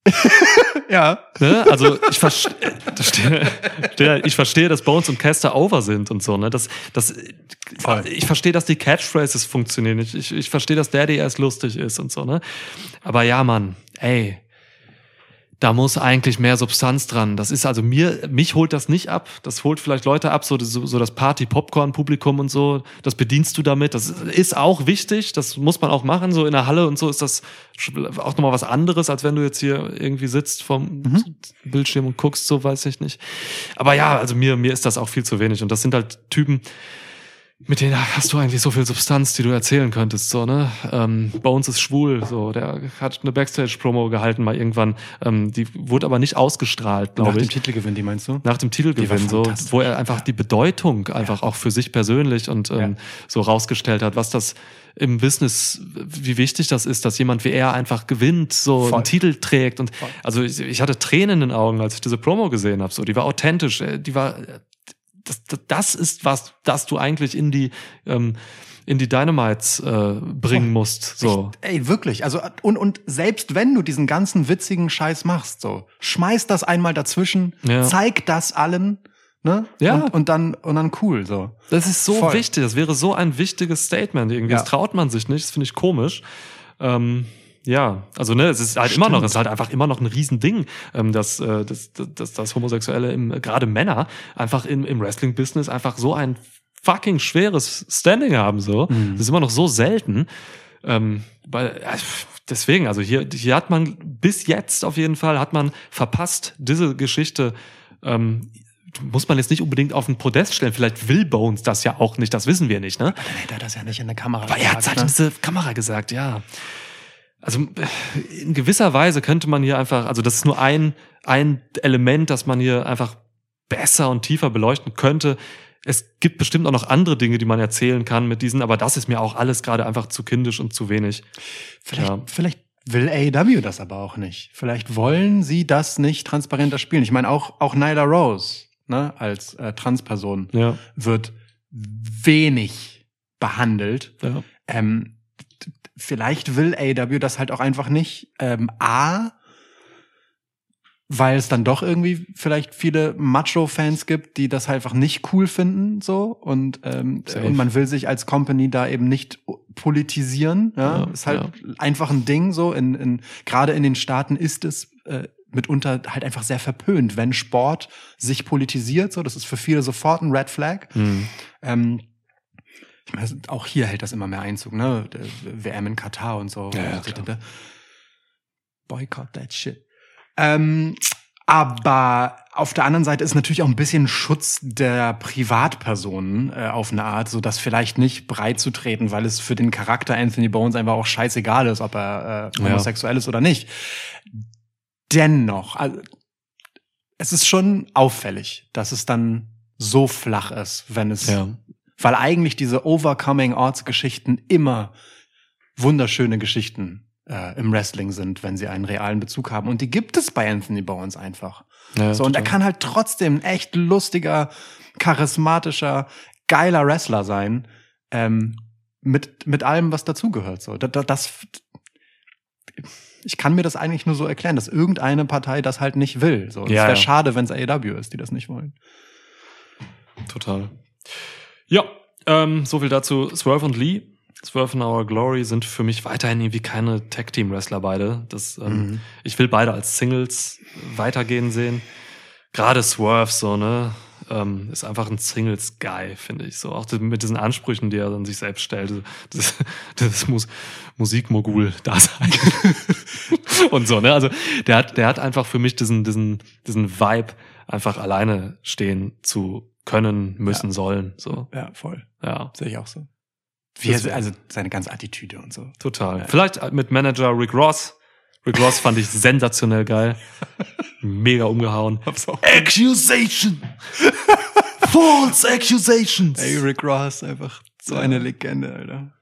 Ja. Ne? Also ich verstehe, ich verstehe, dass Bones und Caster over sind und so. Ne? Das, das, Voll. ich verstehe, dass die Catchphrases funktionieren. Ich, ich, ich verstehe, dass Daddy erst lustig ist und so. Ne? Aber ja, Mann, ey, da muss eigentlich mehr Substanz dran. Das ist also mir, mich holt das nicht ab. Das holt vielleicht Leute ab, so, so, so das Party-Popcorn-Publikum und so. Das bedienst du damit. Das ist auch wichtig. Das muss man auch machen. So in der Halle und so ist das auch nochmal was anderes, als wenn du jetzt hier irgendwie sitzt vom Bildschirm und guckst, so weiß ich nicht. Aber ja, also mir, mir ist das auch viel zu wenig. Und das sind halt Typen, mit denen hast du eigentlich so viel Substanz, die du erzählen könntest, so, ne? Ähm, Bones ist schwul, so, der hat eine Backstage-Promo gehalten mal irgendwann, ähm, die wurde aber nicht ausgestrahlt, Nach glaube dem ich. Titelgewinn, die meinst du? Nach dem Titelgewinn, so, wo er einfach die Bedeutung einfach auch für sich persönlich und ähm, Ja. so rausgestellt hat, was das im Business, wie wichtig das ist, dass jemand wie er einfach gewinnt, so Voll. einen Titel trägt und Voll. also ich, ich hatte Tränen in den Augen, als ich diese Promo gesehen habe, so, die war authentisch, äh, die war das, das, das ist was, das du eigentlich in die ähm, in die Dynamites äh, bringen musst. So. Echt, ey, wirklich. Also, und, und selbst wenn du diesen ganzen witzigen Scheiß machst, so, schmeiß das einmal dazwischen, Ja. zeig das allen, ne? Ja. Und, und dann, und dann cool, so. Das ist so Voll. wichtig. Das wäre so ein wichtiges Statement irgendwie. Ja. Das traut man sich nicht. Das finde ich komisch. Ähm, ja, also ne, es ist halt immer noch, es ist halt einfach immer noch ein Riesending, ähm, dass, äh, dass, dass, dass Homosexuelle, im, gerade Männer, einfach im, im Wrestling-Business einfach so ein fucking schweres Standing haben. So, das ist immer noch so selten. Ähm, weil, äh, deswegen, also hier, hier hat man bis jetzt auf jeden Fall hat man verpasst, diese Geschichte ähm, muss man jetzt nicht unbedingt auf den Podest stellen. Vielleicht will Bones das ja auch nicht, das wissen wir nicht, ne? Dann hätte er das ja nicht in der Kamera Aber er hat es gesagt, halt in ne? diese Kamera gesagt, ja. Also in gewisser Weise könnte man hier einfach, also das ist nur ein, ein Element, das man hier einfach besser und tiefer beleuchten könnte. Es gibt bestimmt auch noch andere Dinge, die man erzählen kann mit diesen, aber das ist mir auch alles gerade einfach zu kindisch und zu wenig. Vielleicht, Ja. vielleicht will AEW das aber auch nicht. Vielleicht wollen sie das nicht transparenter spielen. Ich meine, auch, auch Nyla Rose, ne, als äh, Transperson Ja, wird wenig behandelt. ja. Ähm, vielleicht will AEW das halt auch einfach nicht. Ähm, A, weil es dann doch irgendwie vielleicht viele Macho-Fans gibt, die das einfach nicht cool finden, so und ähm, Safe. und man will sich als Company da eben nicht politisieren. Ja, Ja, ist halt einfach ein Ding so. In, in gerade in den Staaten ist es äh, mitunter halt einfach sehr verpönt, wenn Sport sich politisiert. So, das ist für viele sofort ein Red Flag. Hm. Ähm, meine, auch hier hält das immer mehr Einzug, ne? WM in Katar und so. Ja, ja. Boycott that shit. Ähm, aber auf der anderen Seite ist natürlich auch ein bisschen Schutz der Privatpersonen äh, auf eine Art, so dass vielleicht nicht breit zu treten, weil es für den Charakter Anthony Bones einfach auch scheißegal ist, ob er äh, Ja. homosexuell ist oder nicht. Dennoch, also, es ist schon auffällig, dass es dann so flach ist, wenn es Ja. Weil eigentlich diese Overcoming Odds Geschichten immer wunderschöne Geschichten äh, im Wrestling sind, wenn sie einen realen Bezug haben. Und die gibt es bei Anthony Bones einfach. Ja, so, und er kann halt trotzdem ein echt lustiger, charismatischer, geiler Wrestler sein. Ähm, mit, mit allem, was dazugehört. So, das, das, ich kann mir das eigentlich nur so erklären, dass irgendeine Partei das halt nicht will. So, es Ja, wäre ja. schade, wenn es AEW ist, die das nicht wollen. Total. Ja, ähm, so viel dazu. Swerve und Lee. Swerve and Our Glory sind für mich weiterhin irgendwie keine Tag-Team-Wrestler beide. Das, ähm, Mhm. Ich will beide als Singles weitergehen sehen. Gerade Swerve so, ne? ähm, ist einfach ein Singles-Guy, finde ich so. Auch mit diesen Ansprüchen, die er an sich selbst stellt. Das, das muss Musikmogul da sein. und so, ne? Also der hat, der hat einfach für mich diesen, diesen, diesen Vibe, einfach alleine stehen zu können, müssen, Ja. sollen. So. Ja, voll. Ja, Sehe ich auch so. Wie er, also seine ganze Attitüde und so. total. Ja. Vielleicht mit Manager Rick Ross. Rick Ross fand ich sensationell geil. Mega umgehauen. Hab's auch. Accusation! False accusations! Ey, Rick Ross, einfach so Ja. eine Legende, Alter.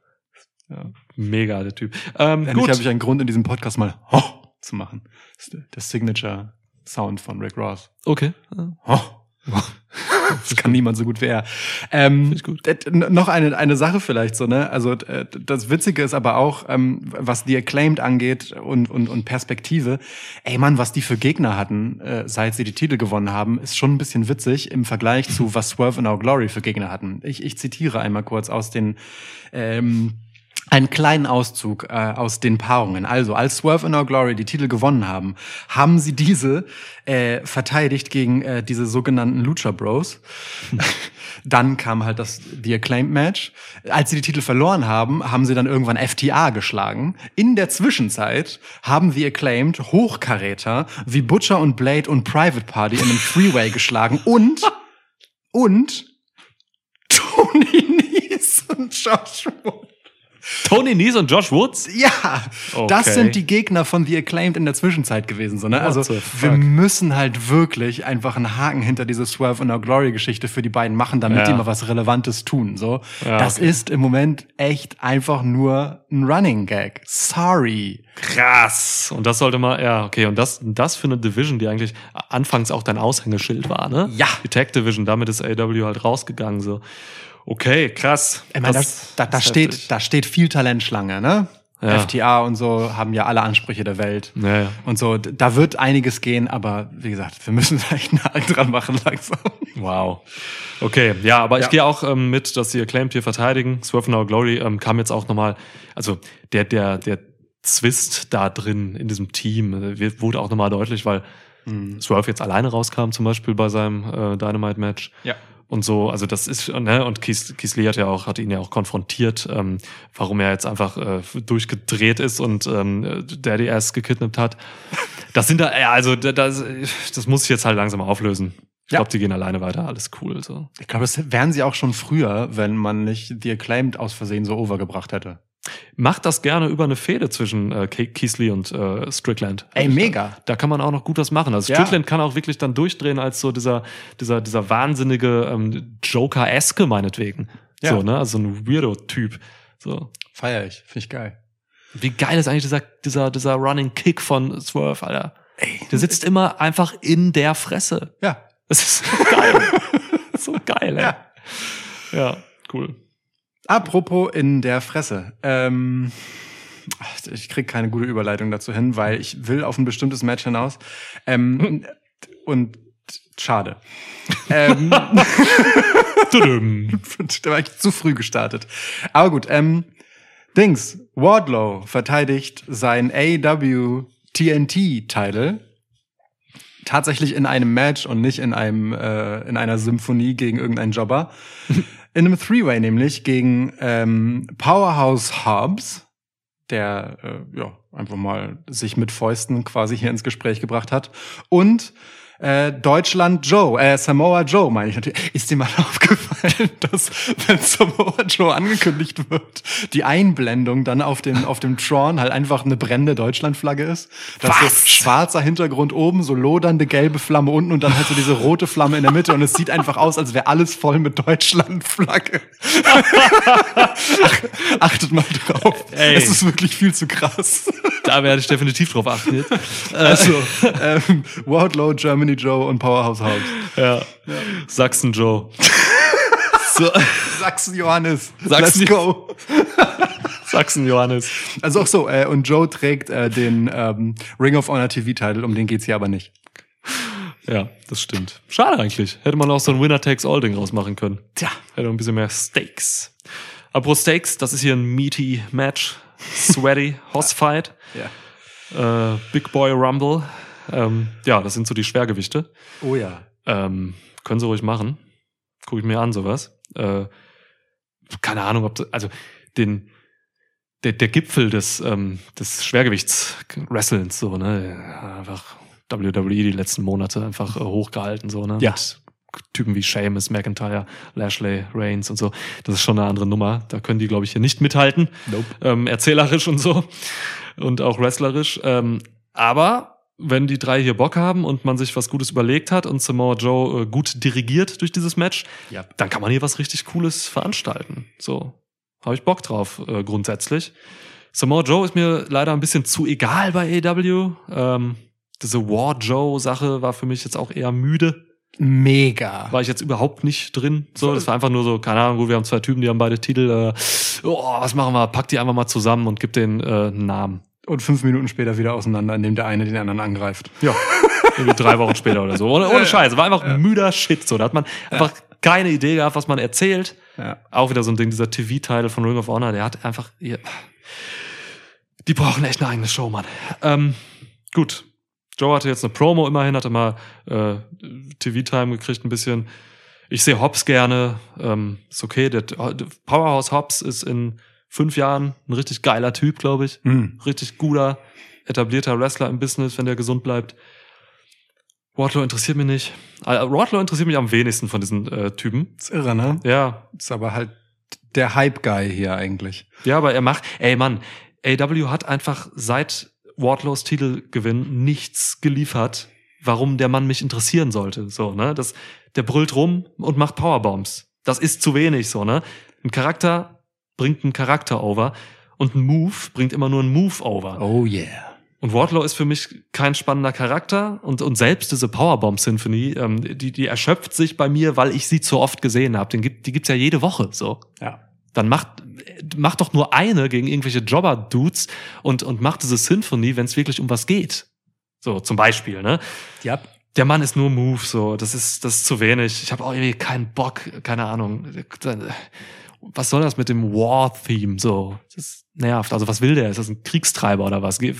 Ja. Mega, der Typ. Ähm, Endlich habe ich einen Grund, in diesem Podcast mal Ho zu machen. Das ist der- der Signature Sound von Rick Ross. okay. Ho. Das kann niemand so gut wie er. Ähm, gut. noch eine, eine Sache vielleicht so, ne? Also d- das Witzige ist aber auch, ähm, was die Acclaimed angeht und, und, und Perspektive, ey Mann, was die für Gegner hatten, äh, seit sie die Titel gewonnen haben, ist schon ein bisschen witzig im Vergleich zu, was Swerve in Our Glory für Gegner hatten. Ich, ich zitiere einmal kurz aus den ähm, einen kleinen Auszug äh, aus den Paarungen. Also, als Swerve in Our Glory die Titel gewonnen haben, haben sie diese äh, verteidigt gegen äh, diese sogenannten Lucha Bros. dann kam halt das The Acclaimed Match. Als sie die Titel verloren haben, haben sie dann irgendwann FTA geschlagen. In der Zwischenzeit haben The Acclaimed Hochkaräter wie Butcher und Blade und Private Party in einem Freeway geschlagen und und Tony Nese und Josh Woods. Tony Nies und Josh Woods? Ja, das Okay. sind die Gegner von The Acclaimed in der Zwischenzeit gewesen. So, ne? What Also wir müssen halt wirklich einfach einen Haken hinter diese Swerve und Our Glory Geschichte für die beiden machen, damit Ja. die mal was Relevantes tun. So, Ja, das okay. ist im Moment echt einfach nur ein Running Gag. Sorry. Krass. Und das sollte mal, ja, okay. Und das, das für eine Division, die eigentlich anfangs auch dein Aushängeschild war, ne? Ja. Die Tag Division, damit ist AW halt rausgegangen, so. Okay, krass. Ich meine, Das da, da, steht, heftig. da steht viel Talentschlange, ne? Ja. FTA und so haben ja alle Ansprüche der Welt. Ja, ja. Und so, da wird einiges gehen, aber wie gesagt, wir müssen echt einen Haken dran machen langsam. Wow. Okay, ja, aber ich gehe auch ähm, mit, dass sie Acclaimed hier verteidigen. Swerve Our Glory ähm, kam jetzt auch nochmal, also der, der, der Zwist da drin in diesem Team äh, wird- wurde auch nochmal deutlich, weil Swerve jetzt alleine rauskam, zum Beispiel bei seinem äh, Dynamite-Match. Ja. Und so, also das ist, ne, und Keith Lee hat ja auch, hat ihn ja auch konfrontiert, ähm, warum er jetzt einfach äh, durchgedreht ist und ähm, Daddy Ass gekidnappt hat. Das sind da, ja, also da- das, das muss ich jetzt halt langsam auflösen. Ich Ja. glaube, die gehen alleine weiter, alles cool. So. Ich glaube, das wären sie auch schon früher, wenn man nicht The Acclaimed aus Versehen so overgebracht hätte. Macht das gerne über eine Fehde zwischen äh, Lee und äh, Strickland. Ey, mega. Da kann man auch noch gut was machen. Also Ja. Strickland kann auch wirklich dann durchdrehen als so dieser, dieser, dieser wahnsinnige ähm, Joker-eske meinetwegen. Ja. So, ne? Also ein Weirdo-Typ. So. Feier ich. Finde ich geil. Wie geil ist eigentlich dieser, dieser, dieser Running Kick von Swerve, Alter. Der sitzt immer einfach in der Fresse. Ja. Das ist so geil. so geil, ey. Ja. Ja, cool. Apropos in der Fresse. Ähm, ich krieg keine gute Überleitung dazu hin, weil ich will auf ein bestimmtes Match hinaus. Ähm, und schade. ähm, da war ich zu früh gestartet. Aber gut, ähm, Dings, Wardlow verteidigt sein AW TNT-Title tatsächlich in einem Match und nicht in einem äh, in einer Symphonie gegen irgendeinen Jobber. In einem Three-Way nämlich gegen ähm, Powerhouse Hobbs, der äh, ja einfach mal sich mit Fäusten quasi hier ins Gespräch gebracht hat. Und äh, Deutschland Joe, äh, Samoa Joe meine ich natürlich. Ist dir mal aufgefallen, dass wenn Samoa Joe angekündigt wird, die Einblendung dann auf dem auf dem Tron halt einfach eine brennende Deutschlandflagge ist? Das Was? So schwarzer Hintergrund oben, so lodernde gelbe Flamme unten und dann halt so diese rote Flamme in der Mitte und es sieht einfach aus, als wäre alles voll mit Deutschlandflagge. Ach, achtet mal drauf. Ey. Es ist wirklich viel zu krass. Da werde ich definitiv drauf achten. Also, ähm, Wardlow, Germany Joe und Powerhouse Hobbs. Ja. Sachsen Joe. so, Sachsen Johannes. Sachsen- Let's go. Sachsen Johannes. Also auch so, äh, und Joe trägt äh, den ähm, Ring of Honor TV-Titel, um den geht's hier aber nicht. Ja, das stimmt. Schade eigentlich. Hätte man auch so ein Winner-Takes-All-Ding rausmachen können. Tja. Hätte ein bisschen mehr Stakes. Apropos Stakes, das ist hier ein meaty Match. Sweaty, Hoss-Fight. Ja. Äh, Big Boy Rumble. Ähm, ja, das sind so die Schwergewichte. Oh ja. Ähm, können sie ruhig machen. Gucke ich mir an, sowas. Äh, keine Ahnung, ob, also den, der, der Gipfel des, ähm, des Schwergewichts-Wrestlens, so, ne? Einfach WWE die letzten Monate einfach äh, hochgehalten, so, ne? Ja. Mit Typen wie Sheamus, McIntyre, Lashley, Reigns und so. Das ist schon eine andere Nummer. Da können die, glaube ich, hier nicht mithalten. Nope. Ähm, erzählerisch und so. Und auch wrestlerisch. Ähm, aber wenn die drei hier Bock haben und man sich was Gutes überlegt hat und Samoa Joe äh, gut dirigiert durch dieses Match, Ja. dann kann man hier was richtig Cooles veranstalten. So, habe ich Bock drauf äh, grundsätzlich. Samoa Joe ist mir leider ein bisschen zu egal bei AEW. Ähm, diese War Joe Sache war für mich jetzt auch eher müde. Mega. War ich jetzt überhaupt nicht drin. So, das war einfach nur so, keine Ahnung, gut, wir haben zwei Typen, die haben beide Titel. Äh, oh, was machen wir? Pack die einfach mal zusammen und gib den äh, einen Namen. Und fünf Minuten später wieder auseinander, indem der eine den anderen angreift. Ja. Irgendwie drei Wochen später oder so. Ohne, ohne Scheiße. War einfach müder Shit. So, da hat man einfach keine Idee gehabt, was man erzählt. Ja. Auch wieder so ein Ding, dieser TV-Title von Ring of Honor, der hat einfach. Ihr, die brauchen echt eine eigene Show, Mann. Ähm, gut. Joe hatte jetzt eine Promo immerhin, hatte mal äh, TV-Time gekriegt, ein bisschen. Ich sehe Hobbs gerne. Ähm, ist okay. Der Powerhouse Hobbs ist in fünf Jahren ein richtig geiler Typ, glaube ich. Hm. Richtig guter, etablierter Wrestler im Business, wenn der gesund bleibt. Wardlow interessiert mich nicht. Äh, Wardlow interessiert mich am wenigsten von diesen äh, Typen. Ist irre, ne? Ja, Ist aber halt der Hype-Guy hier eigentlich. Ja, aber er macht, ey Mann, AW hat einfach seit Wardlows Titelgewinn nichts geliefert, warum der Mann mich interessieren sollte. So, ne? Das, der brüllt rum und macht Powerbombs. Das ist zu wenig, so, ne? Ein Charakter bringt einen Charakter over und ein Move bringt immer nur einen Move over. Oh yeah. Und Wardlow ist für mich kein spannender Charakter und, und selbst diese Powerbomb-Symphonie, ähm, die, die erschöpft sich bei mir, weil ich sie zu oft gesehen habe. Den gibt, die gibt's ja jede Woche, so Ja. dann macht, macht doch nur eine gegen irgendwelche Jobber-Dudes und, und macht diese Symphonie, wenn es wirklich um was geht. So, zum Beispiel, ne? Ja. Der Mann ist nur Move, so, das ist, das ist zu wenig. Ich habe auch irgendwie keinen Bock, keine Ahnung. Was soll das mit dem War-Theme, so? Das nervt. Also, was will der? Ist das ein Kriegstreiber oder was? Geh,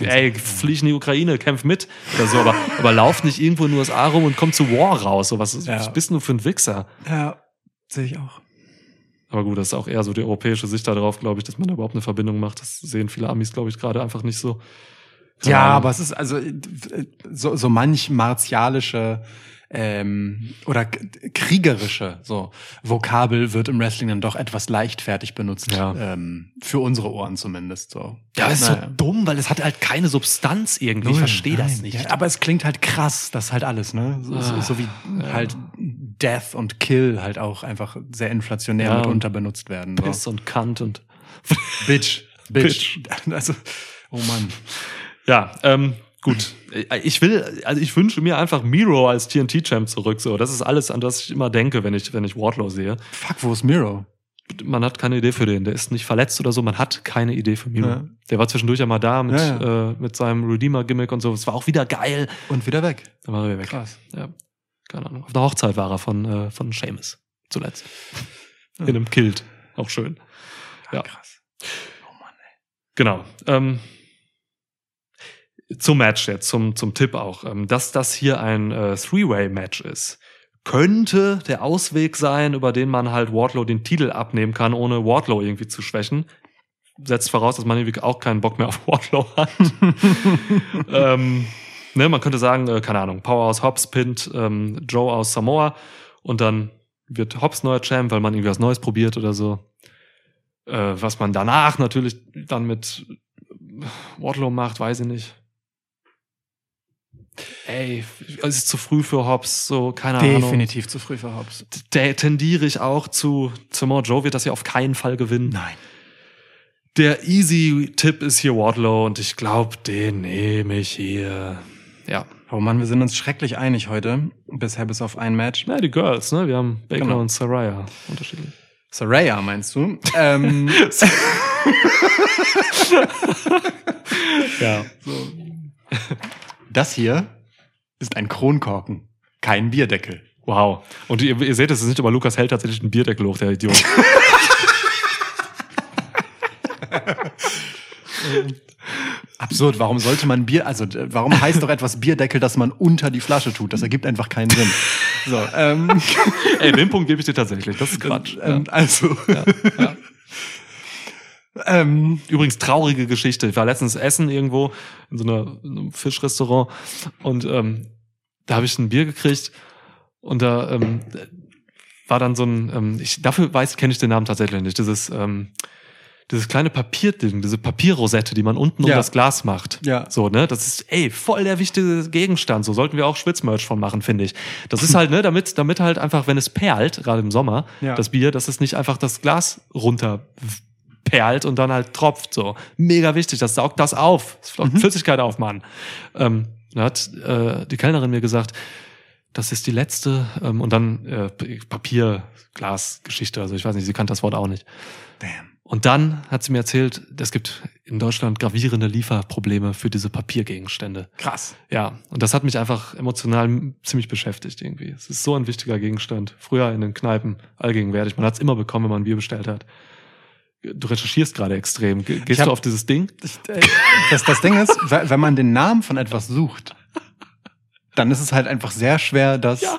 ey, flieg in die Ukraine, kämpf mit oder so, aber, aber lauf nicht irgendwo in den USA rum und komm zu War raus. So, was, Ja. was bist du für ein Wichser? Ja, sehe ich auch. Aber gut, das ist auch eher so die europäische Sicht darauf, glaube ich, dass man da überhaupt eine Verbindung macht. Das sehen viele Amis, glaube ich, gerade einfach nicht so. Ja, aber es ist also so, so manch martialische ähm, oder kriegerische so Vokabel wird im Wrestling dann doch etwas leichtfertig benutzt. Ja. Ähm, für unsere Ohren zumindest so. Ja, es ist Naja. so dumm, weil es hat halt keine Substanz irgendwie. Ich verstehe das nicht. Ja, aber es klingt halt krass, das halt alles, ne? So, so, Ah, so wie ja. halt Death und Kill halt auch einfach sehr inflationär Ja, mitunter benutzt werden. So. Piss und Kant und. Bitch. Bitch. Also, oh Mann. Ja, ähm, gut. Ich will, also ich wünsche mir einfach Miro als TNT-Champ zurück. So, das ist alles, an das ich immer denke, wenn ich, wenn ich Wardlow sehe. Fuck, wo ist Miro? Man hat keine Idee für den. Der ist nicht verletzt oder so. Man hat keine Idee für Miro. Ja. Der war zwischendurch ja mal da mit, Ja, Äh, mit seinem Redeemer-Gimmick und so. Es war auch wieder geil. Und wieder weg. Dann war er wieder weg. Krass. Ja. Keine Ahnung. Auf einer Hochzeit war er von, äh, von Seamus zuletzt. Ja. In einem Kilt. Auch schön. Ja. Krass. Oh Mann, ey. Genau. Ähm, zum Match jetzt, zum, zum Tipp auch. Ähm, dass das hier ein äh, Three-Way-Match ist, könnte der Ausweg sein, über den man halt Wardlow den Titel abnehmen kann, ohne Wardlow irgendwie zu schwächen. Setzt voraus, dass man irgendwie auch keinen Bock mehr auf Wardlow hat. ähm, ne, man könnte sagen, äh, keine Ahnung, Powerhouse Hobbs pinnt ähm, Joe aus Samoa und dann wird Hobbs neuer Champ, weil man irgendwie was Neues probiert oder so. Äh, was man danach natürlich dann mit Wardlow macht, weiß ich nicht. Ey, es ist zu früh für Hobbs, so, keine Ahnung. Definitiv zu früh für Hobbs. Da tendiere ich auch zu, Samoa Joe wird das ja auf keinen Fall gewinnen. Nein. Der Easy-Tipp ist hier Wardlow und ich glaube, den nehme ich hier. Ja. Oh Mann, wir sind uns schrecklich einig heute. Bisher bis auf ein Match. Na, die Girls, ne? Wir haben Baker Genau. und Saraya unterschiedlich. Saraya, meinst du? ähm, Ja. Das hier ist ein Kronkorken, kein Bierdeckel. Wow. Und ihr, ihr seht, es ist nicht über Lukas hält tatsächlich einen Bierdeckel hoch, der Idiot. absurd. Warum sollte man Bier, also äh, warum heißt doch etwas Bierdeckel, dass man unter die Flasche tut? Das ergibt einfach keinen Sinn. So, ähm, Ey, den Punkt gebe ich dir tatsächlich. Das ist Quatsch. ähm, ja. also. Ja, ja. Ähm, Übrigens traurige Geschichte. Ich war letztens essen irgendwo in so einer, in einem Fischrestaurant und ähm, da habe ich ein Bier gekriegt und da ähm, war dann so ein, ähm, ich, dafür weiß, kenne ich den Namen tatsächlich nicht. Dieses, ähm, dieses kleine Papierding, diese Papierrosette, die man unten um Ja. das Glas macht. Ja. So, ne? Das ist, ey, voll der wichtige Gegenstand. So sollten wir auch Schwitzmerch von machen, finde ich. Das ist halt, ne, damit, damit halt einfach, wenn es perlt, gerade im Sommer, Ja. das Bier, dass es nicht einfach das Glas runter perlt und dann halt tropft. So. Mega wichtig, das saugt das auf. Das saugt Flüssigkeit auf, Mann. Ähm, da hat äh, die Kellnerin mir gesagt, das ist die letzte ähm, und dann äh, Papier, Glas, Geschichte. Also ich weiß nicht, sie kannte das Wort auch nicht. damn. Und dann hat sie mir erzählt, es gibt in Deutschland gravierende Lieferprobleme für diese Papiergegenstände. Krass. Ja, und das hat mich einfach emotional ziemlich beschäftigt irgendwie. Es ist so ein wichtiger Gegenstand. Früher in den Kneipen allgegenwärtig. Man hat es immer bekommen, wenn man ein Bier bestellt hat. Du recherchierst gerade extrem. Ge- Gehst hab- du auf dieses Ding? Äh, das, das Ding ist, we- wenn man den Namen von etwas sucht, dann ist es halt einfach sehr schwer, das Ja.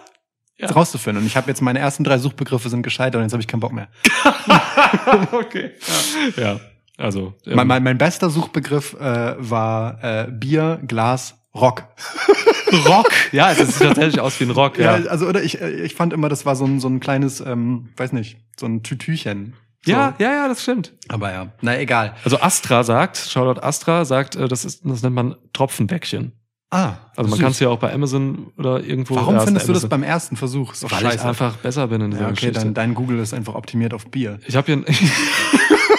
Ja. rauszufinden. Und ich habe jetzt meine ersten drei Suchbegriffe sind gescheitert und jetzt habe ich keinen Bock mehr. okay. Ja, ja. also. ähm, Mein, mein, mein bester Suchbegriff äh, war äh, Bier, Glas, Rock. Rock. Ja, das sieht tatsächlich aus wie ein Rock. Ja, Ja, also oder ich, äh, ich fand immer, das war so ein, so ein kleines, ähm, weiß nicht, so ein Tütüchen. So. ja, ja, ja, das stimmt. Aber ja, na egal. Also Astra sagt, Shoutout Astra sagt, äh, das ist, das nennt man Tropfenbäckchen. Ah, Also man kann es ja auch bei Amazon oder irgendwo. Warum findest du das beim ersten Versuch? Ist Weil ich einfach besser bin in dieser ja, okay, Geschichte. dann dein Google ist einfach optimiert auf Bier. Ich habe hier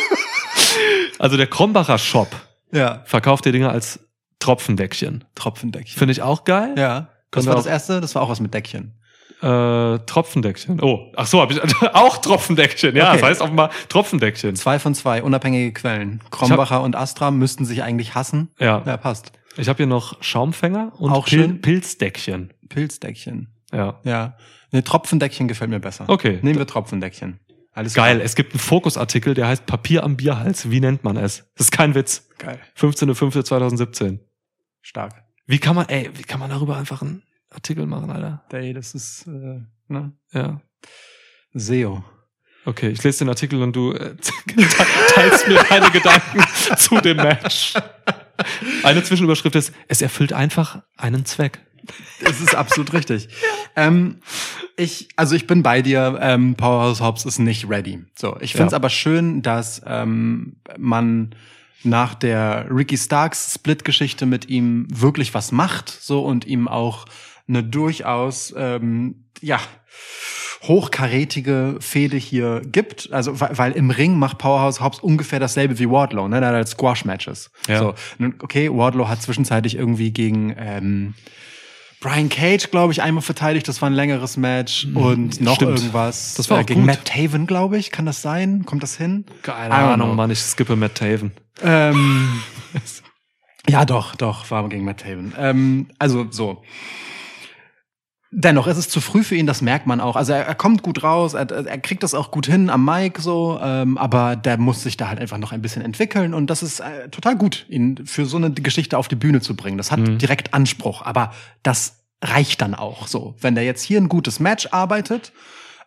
Also der Krombacher Shop Ja, verkauft die Dinger als Tropfendeckchen. Tropfendeckchen. Finde ich auch geil. Ja. Das war das erste, das war auch was mit Deckchen. Äh, Tropfendeckchen. Oh, ach so, habe ich auch Tropfendeckchen. Ja, Okay. das heißt offenbar Tropfendeckchen. Zwei von zwei, unabhängige Quellen. Krombacher und Astra müssten sich eigentlich hassen. Ja. Ja, passt. Ich habe hier noch Schaumfänger und Auch Pil schön. Pilzdeckchen. Pilzdeckchen. Ja. Ja. Ne, Tropfendeckchen gefällt mir besser. Okay. Nehmen wir Tropfendeckchen. Alles Geil. klar. Es gibt einen Fokusartikel, der heißt Papier am Bierhals. Wie nennt man es? Das ist kein Witz. Geil. 15.05.2017. Stark. Wie kann man, ey, wie kann man darüber einfach einen Artikel machen, Alter? Ey, das ist, äh, ne? Ja. SEO. Okay, ich lese den Artikel und du äh, teilst mir deine Gedanken zu dem Match. Eine Zwischenüberschrift ist, es erfüllt einfach einen Zweck. Das ist absolut richtig. Ähm, ich, also ich bin bei dir, ähm, Powerhouse Hobbs ist nicht ready. So, ich finde es Ja. aber schön, dass ähm, man nach der Ricky Starks Split-Geschichte mit ihm wirklich was macht, so und ihm auch eine durchaus ähm, ja hochkarätige Fehde hier gibt. Also weil, weil im Ring macht Powerhouse Hobbs ungefähr dasselbe wie Wardlow, ne? Der hat halt Squash-Matches. Ja. So, okay, Wardlow hat zwischenzeitlich irgendwie gegen ähm, Brian Cage, glaube ich, einmal verteidigt. Das war ein längeres Match und noch stimmt. irgendwas. Das war äh, gegen gut. Matt Taven, glaube ich. Kann das sein? Kommt das hin? Keine Ahnung, know. Mann, ich skippe Matt Taven. Ähm, ja, doch, doch, war gegen Matt Taven. Ähm, also so. Dennoch, es ist zu früh für ihn, das merkt man auch. Also er, er kommt gut raus, er, er kriegt das auch gut hin am Mic so, ähm, aber der muss sich da halt einfach noch ein bisschen entwickeln und das ist äh, total gut, ihn für so eine Geschichte auf die Bühne zu bringen. Das hat Mhm. direkt Anspruch, aber das reicht dann auch so. Wenn der jetzt hier ein gutes Match arbeitet,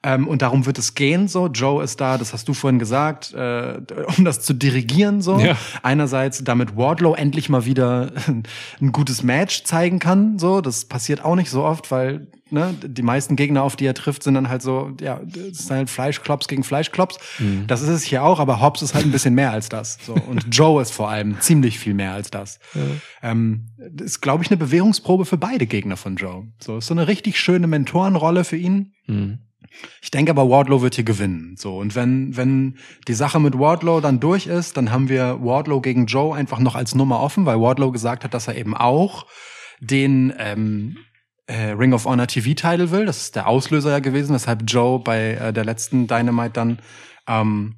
ähm, und darum wird es gehen, so. Joe ist da, das hast du vorhin gesagt, äh, um das zu dirigieren, so. Ja. Einerseits, damit Wardlow endlich mal wieder ein gutes Match zeigen kann, so. Das passiert auch nicht so oft, weil, ne, die meisten Gegner, auf die er trifft, sind dann halt so, ja, das sind halt Fleischklops gegen Fleischklops. Das ist es hier auch, aber Hobbs ist halt ein bisschen mehr als das, so. Und Joe ist vor allem ziemlich viel mehr als das. Ähm, das ist, glaube ich, eine Bewährungsprobe für beide Gegner von Joe. So, ist so eine richtig schöne Mentorenrolle für ihn. Mhm. Ich denke aber, Wardlow wird hier gewinnen. So und wenn wenn die Sache mit Wardlow dann durch ist, dann haben wir Wardlow gegen Joe einfach noch als Nummer offen, weil Wardlow gesagt hat, dass er eben auch den ähm, äh, Ring of Honor TV-Title will. Das ist der Auslöser ja gewesen, weshalb Joe bei äh, der letzten Dynamite dann ähm,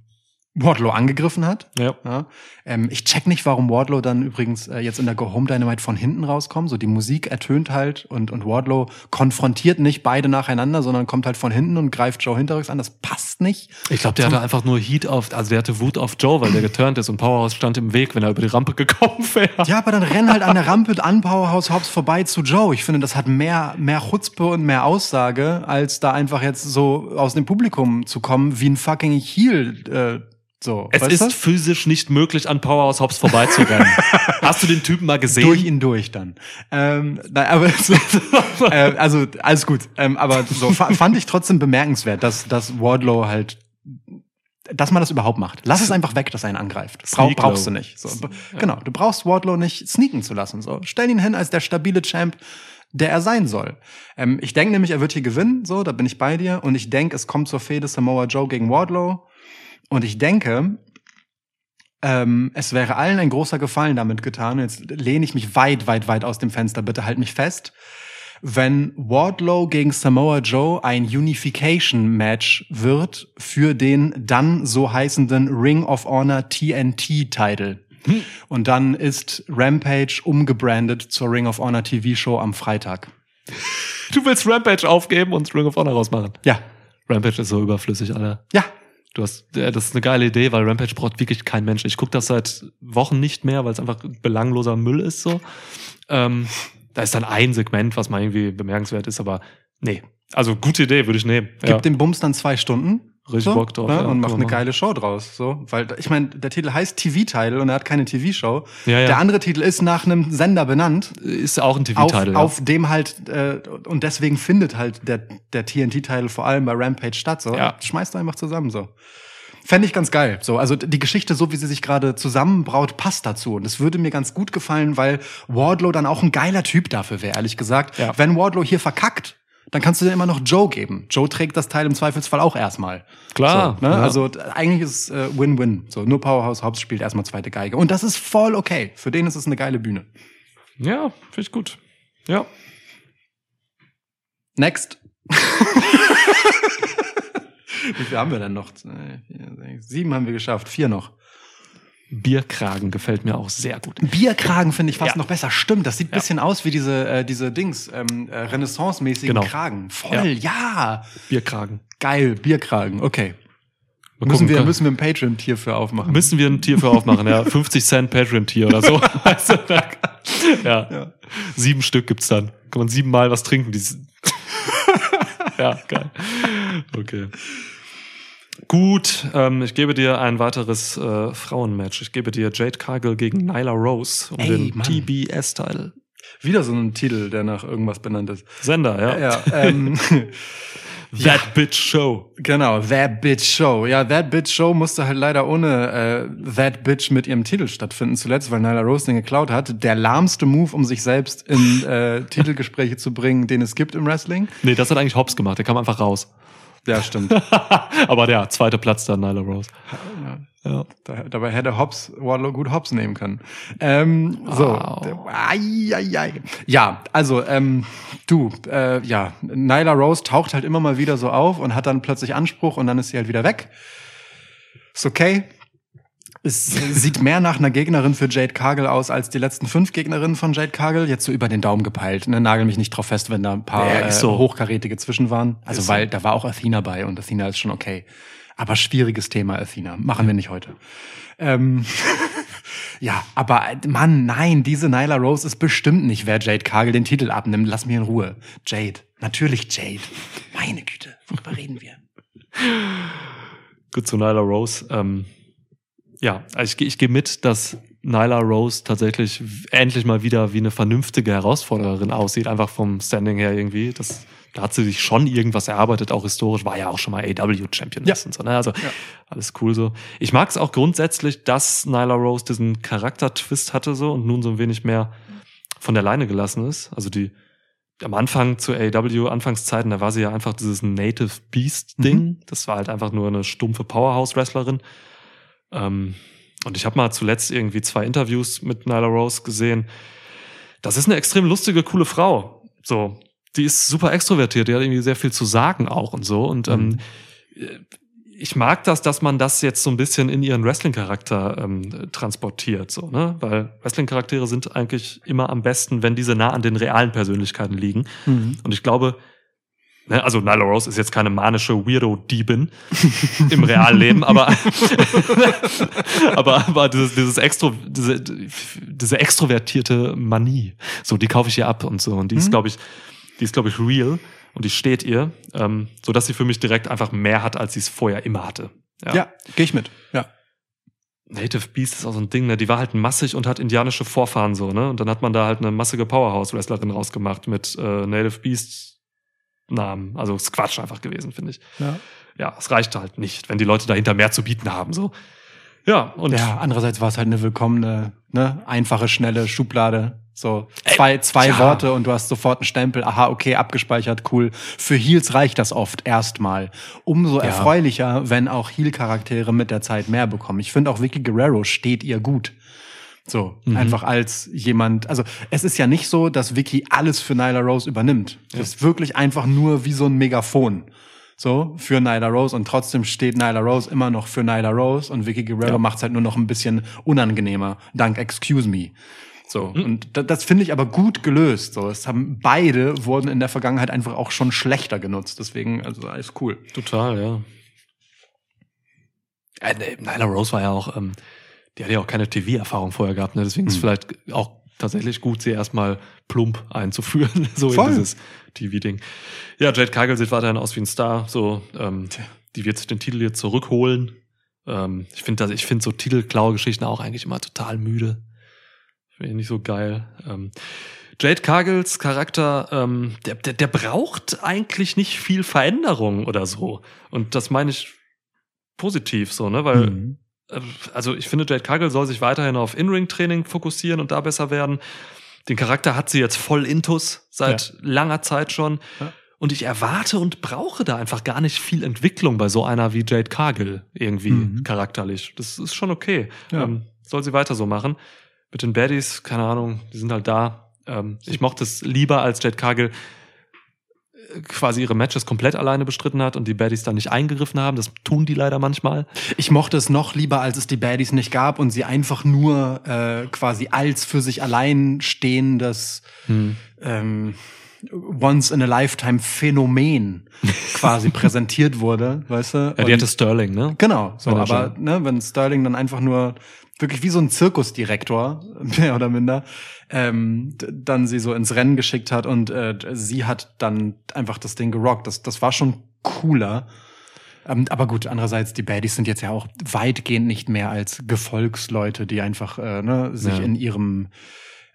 Wardlow angegriffen hat. Ja. Ja. Ähm, ich check nicht, warum Wardlow dann übrigens äh, jetzt in der Go Home Dynamite von hinten rauskommt. So die Musik ertönt halt und, und Wardlow konfrontiert nicht beide nacheinander, sondern kommt halt von hinten und greift Joe hinterrücks an. Das passt nicht. Ich glaube, der hatte einfach nur Heat auf, also der hatte Wut auf Joe, weil der geturnt ist und Powerhouse stand im Weg, wenn er über die Rampe gekommen wäre. Ja, aber dann renn halt an der Rampe an Powerhouse Hobbs vorbei zu Joe. Ich finde, das hat mehr, mehr Chutzpe und mehr Aussage, als da einfach jetzt so aus dem Publikum zu kommen, wie ein fucking Heel, äh, so. Es ist du? physisch nicht möglich, an Powerhouse Hobbs vorbeizurennen. Hast du den Typen mal gesehen? durch ihn durch dann. Ähm, nein, aber so, äh, also alles gut. Ähm, aber so fa fand ich trotzdem bemerkenswert, dass, dass Wardlow halt, dass man das überhaupt macht. Lass es einfach weg, dass er ihn angreift. Sneak brauchst du nicht. So, Genau, du brauchst Wardlow nicht sneaken zu lassen. So, stell ihn hin als der stabile Champ, der er sein soll. Ähm, ich denke nämlich, er wird hier gewinnen. So, da bin ich bei dir. Und ich denke, es kommt zur Fehde Samoa Joe gegen Wardlow. Und ich denke, ähm, es wäre allen ein großer Gefallen damit getan. Jetzt lehne ich mich weit, weit, weit aus dem Fenster. Bitte halt mich fest. Wenn Wardlow gegen Samoa Joe ein Unification-Match wird für den dann so heißenden Ring of Honor TNT-Title. Und dann ist Rampage umgebrandet zur Ring of Honor TV-Show am Freitag. Du willst Rampage aufgeben und Ring of Honor rausmachen. Ja, Rampage ist so überflüssig, Alter. ja, Du hast, äh, das ist eine geile Idee, weil Rampage braucht wirklich kein Mensch. Ich gucke das seit Wochen nicht mehr, weil es einfach belangloser Müll ist so. Ähm, da ist dann ein Segment, was mal irgendwie bemerkenswert ist, aber nee. Also gute Idee, würde ich nehmen. Gib ja. dem Bums dann zwei Stunden. Richtig so, Bock drauf, ne, ja, und mach eine geile Show draus. So, weil ich meine, der Titel heißt TV-Title und er hat keine TV-Show. Ja, ja. Der andere Titel ist nach einem Sender benannt. ist auch ein Auf, TV-Titel. auf dem halt äh, und deswegen findet halt der der TNT-Titel vor allem bei Rampage statt. So, Ja. schmeißt einfach zusammen so. Fände ich ganz geil. So, also die Geschichte, so wie sie sich gerade zusammenbraut, passt dazu. Und es würde mir ganz gut gefallen, weil Wardlow dann auch ein geiler Typ dafür wäre, ehrlich gesagt. Ja. Wenn Wardlow hier verkackt, dann kannst du dir immer noch Joe geben. Joe trägt das Teil im Zweifelsfall auch erstmal. Klar, So, ne? ja. Also eigentlich ist es äh, Win-Win. So, nur Powerhouse Hobbs spielt erstmal zweite Geige. Und das ist voll okay. Für den ist es eine geile Bühne. ja, finde ich gut. Ja. Next. Wie viel haben wir denn noch? Sieben haben wir geschafft. Vier noch. Bierkragen gefällt mir auch sehr gut. Bierkragen finde ich fast Ja. noch besser. Stimmt, das sieht ein Ja. bisschen aus wie diese, äh, diese Dings, ähm, äh, Renaissance-mäßigen Genau. Kragen. Voll, ja. Bierkragen. Geil, Bierkragen. Okay. Mal Müssen gucken, wir, müssen wir ein Patreon-Tier für aufmachen. Müssen wir ein Tier für aufmachen, ja. 50 Cent Patreon-Tier oder so. Da- ja. Ja. Sieben Stück gibt's dann. Kann man siebenmal was trinken. Ja, geil. Okay. Gut, ähm, ich gebe dir ein weiteres äh, Frauenmatch. Ich gebe dir Jade Cargill gegen Nyla Rose um Ey, den. TBS-Teil. Wieder so ein Titel, der nach irgendwas benannt ist. Sender, ja. Ja, ähm, That Bitch Show. Genau, That Bitch Show. Ja, That Bitch Show musste halt leider ohne äh, That Bitch mit ihrem Titel stattfinden zuletzt, weil Nyla Rose den geklaut hat. Der lahmste Move, um sich selbst in äh, Titelgespräche zu bringen, den es gibt im Wrestling. Nee, das hat eigentlich Hobbs gemacht. Der kam einfach raus. Ja, stimmt. Aber der zweite Platz dann, Nyla Rose. Ja. Da, dabei hätte Hobbs Wardlow gut Hobbs nehmen können. Ähm, so. Wow. Ai, ai, ai. Ja, also ähm, du, äh, ja, Nyla Rose taucht halt immer mal wieder so auf und hat dann plötzlich Anspruch und dann ist sie halt wieder weg. Ist okay. Es sieht mehr nach einer Gegnerin für Jade Cargill aus als die letzten fünf Gegnerinnen von Jade Cargill. Jetzt so über den Daumen gepeilt. Ne, nagel mich nicht drauf fest, wenn da ein paar Ja, äh, so. hochkarätige zwischen waren. Also Ist so. weil da war auch Athena bei und Athena ist schon okay. Aber schwieriges Thema, Athena. Machen wir nicht heute. Ähm, ja, aber äh, Mann, nein, diese Nyla Rose ist bestimmt nicht, wer Jade Cargill den Titel abnimmt. Lass mich in Ruhe. Jade. Natürlich Jade. Meine Güte, worüber reden wir? Gut zu Nyla Rose. Ähm, ja, also ich, ich gehe mit, dass Nyla Rose tatsächlich endlich mal wieder wie eine vernünftige Herausfordererin aussieht, einfach vom Standing her irgendwie. Das, da hat sie sich schon irgendwas erarbeitet, auch historisch, war ja auch schon mal AW-Champion Ja. und so. Ne? Also alles cool so. Ich mag es auch grundsätzlich, dass Nyla Rose diesen Charakter-Twist hatte so und nun so ein wenig mehr von der Leine gelassen ist. Also die am Anfang zu AW Anfangszeiten, da war sie ja einfach dieses Native Beast Ding. Das war halt einfach nur eine stumpfe Powerhouse Wrestlerin. Ähm, und ich habe mal zuletzt irgendwie zwei Interviews mit Nyla Rose gesehen. Das ist eine extrem lustige, coole Frau. So, die ist super extrovertiert, die hat irgendwie sehr viel zu sagen auch und so. Und ähm, ich mag das, dass man das jetzt so ein bisschen in ihren Wrestling-Charakter ähm, transportiert, so, ne? Weil Wrestling-Charaktere sind eigentlich immer am besten, wenn diese nah an den realen Persönlichkeiten liegen. Mhm. Und ich glaube, also Nyla Rose ist jetzt keine manische Weirdo-Diebin im realen Leben, aber, aber, aber dieses, dieses Extro, diese, diese extrovertierte Manie, so, die kaufe ich ihr ab und so. Und die ist, Mhm. glaube ich, die ist, glaube ich, real und die steht ihr, ähm, so dass sie für mich direkt einfach mehr hat, als sie es vorher immer hatte. Ja, gehe ich mit. Ja. Native Beast ist auch so ein Ding, ne? Die war halt massig und hat indianische Vorfahren so, ne? Und dann hat man da halt eine massige Powerhouse-Wrestlerin rausgemacht mit äh, Native Beast Namen. Also ist Quatsch einfach gewesen, finde ich. ja. Ja, es reicht halt nicht, wenn die Leute dahinter mehr zu bieten haben, so. Ja, und Ja, andererseits war es halt eine willkommene, ne, einfache, schnelle Schublade. So zwei, zwei ja. Worte und du hast sofort einen Stempel. Aha, okay, abgespeichert, cool. Für Heels reicht das oft erstmal. Umso erfreulicher, wenn auch Heel-Charaktere mit der Zeit mehr bekommen. Ich finde auch Vicky Guerrero steht ihr gut. So, einfach als jemand, also es ist ja nicht so, dass Vicky alles für Nyla Rose übernimmt. Das ist wirklich einfach nur wie so ein Megafon. So, für Nyla Rose und trotzdem steht Nyla Rose immer noch für Nyla Rose und Vicky Guerrero Ja. macht's halt nur noch ein bisschen unangenehmer, dank Excuse Me. So, und da, das finde ich aber gut gelöst. So, es haben beide wurden in der Vergangenheit einfach auch schon schlechter genutzt. Deswegen, also alles cool. total, ja. Äh, Nyla Rose war ja auch, ähm, die hat ja auch keine TV-Erfahrung vorher gehabt, ne? Deswegen ist es vielleicht auch tatsächlich gut, sie erstmal plump einzuführen, so Voll. in dieses TV-Ding. Ja, Jade Cargill sieht weiterhin aus wie ein Star, so, ähm, die wird sich den Titel jetzt zurückholen. Ähm, ich finde, ich finde so Titelklau-Geschichten auch eigentlich immer total müde. Finde ich nicht so geil. Ähm, Jade Cargills Charakter, ähm, der, der, der braucht eigentlich nicht viel Veränderung oder so. Und das meine ich positiv so, ne? Weil Mhm. Also ich finde, Jade Cargill soll sich weiterhin auf In-Ring-Training fokussieren und da besser werden. Den Charakter hat sie jetzt voll intus seit langer Zeit schon. Ja. Und ich erwarte und brauche da einfach gar nicht viel Entwicklung bei so einer wie Jade Cargill irgendwie Mhm. charakterlich. Das ist schon okay. Ja. Ähm, soll sie weiter so machen. Mit den Baddies, keine Ahnung, die sind halt da. Ähm, ich mochte es lieber, als Jade Cargill quasi ihre Matches komplett alleine bestritten hat und die Baddies dann nicht eingegriffen haben. Das tun die leider manchmal. Ich mochte es noch lieber, als es die Baddies nicht gab und sie einfach nur äh, quasi als für sich allein stehendes ähm, once in a lifetime Phänomen quasi präsentiert wurde, weißt du? Ja, die hatte Sterling, ne? Genau, so, aber ne, wenn Sterling dann einfach nur wirklich wie so ein Zirkusdirektor, mehr oder minder, ähm, dann sie so ins Rennen geschickt hat und äh, sie hat dann einfach das Ding gerockt. Das, das war schon cooler. Ähm, aber gut, andererseits, die Baddies sind jetzt ja auch weitgehend nicht mehr als Gefolgsleute, die einfach äh, ne, sich Ja. in ihrem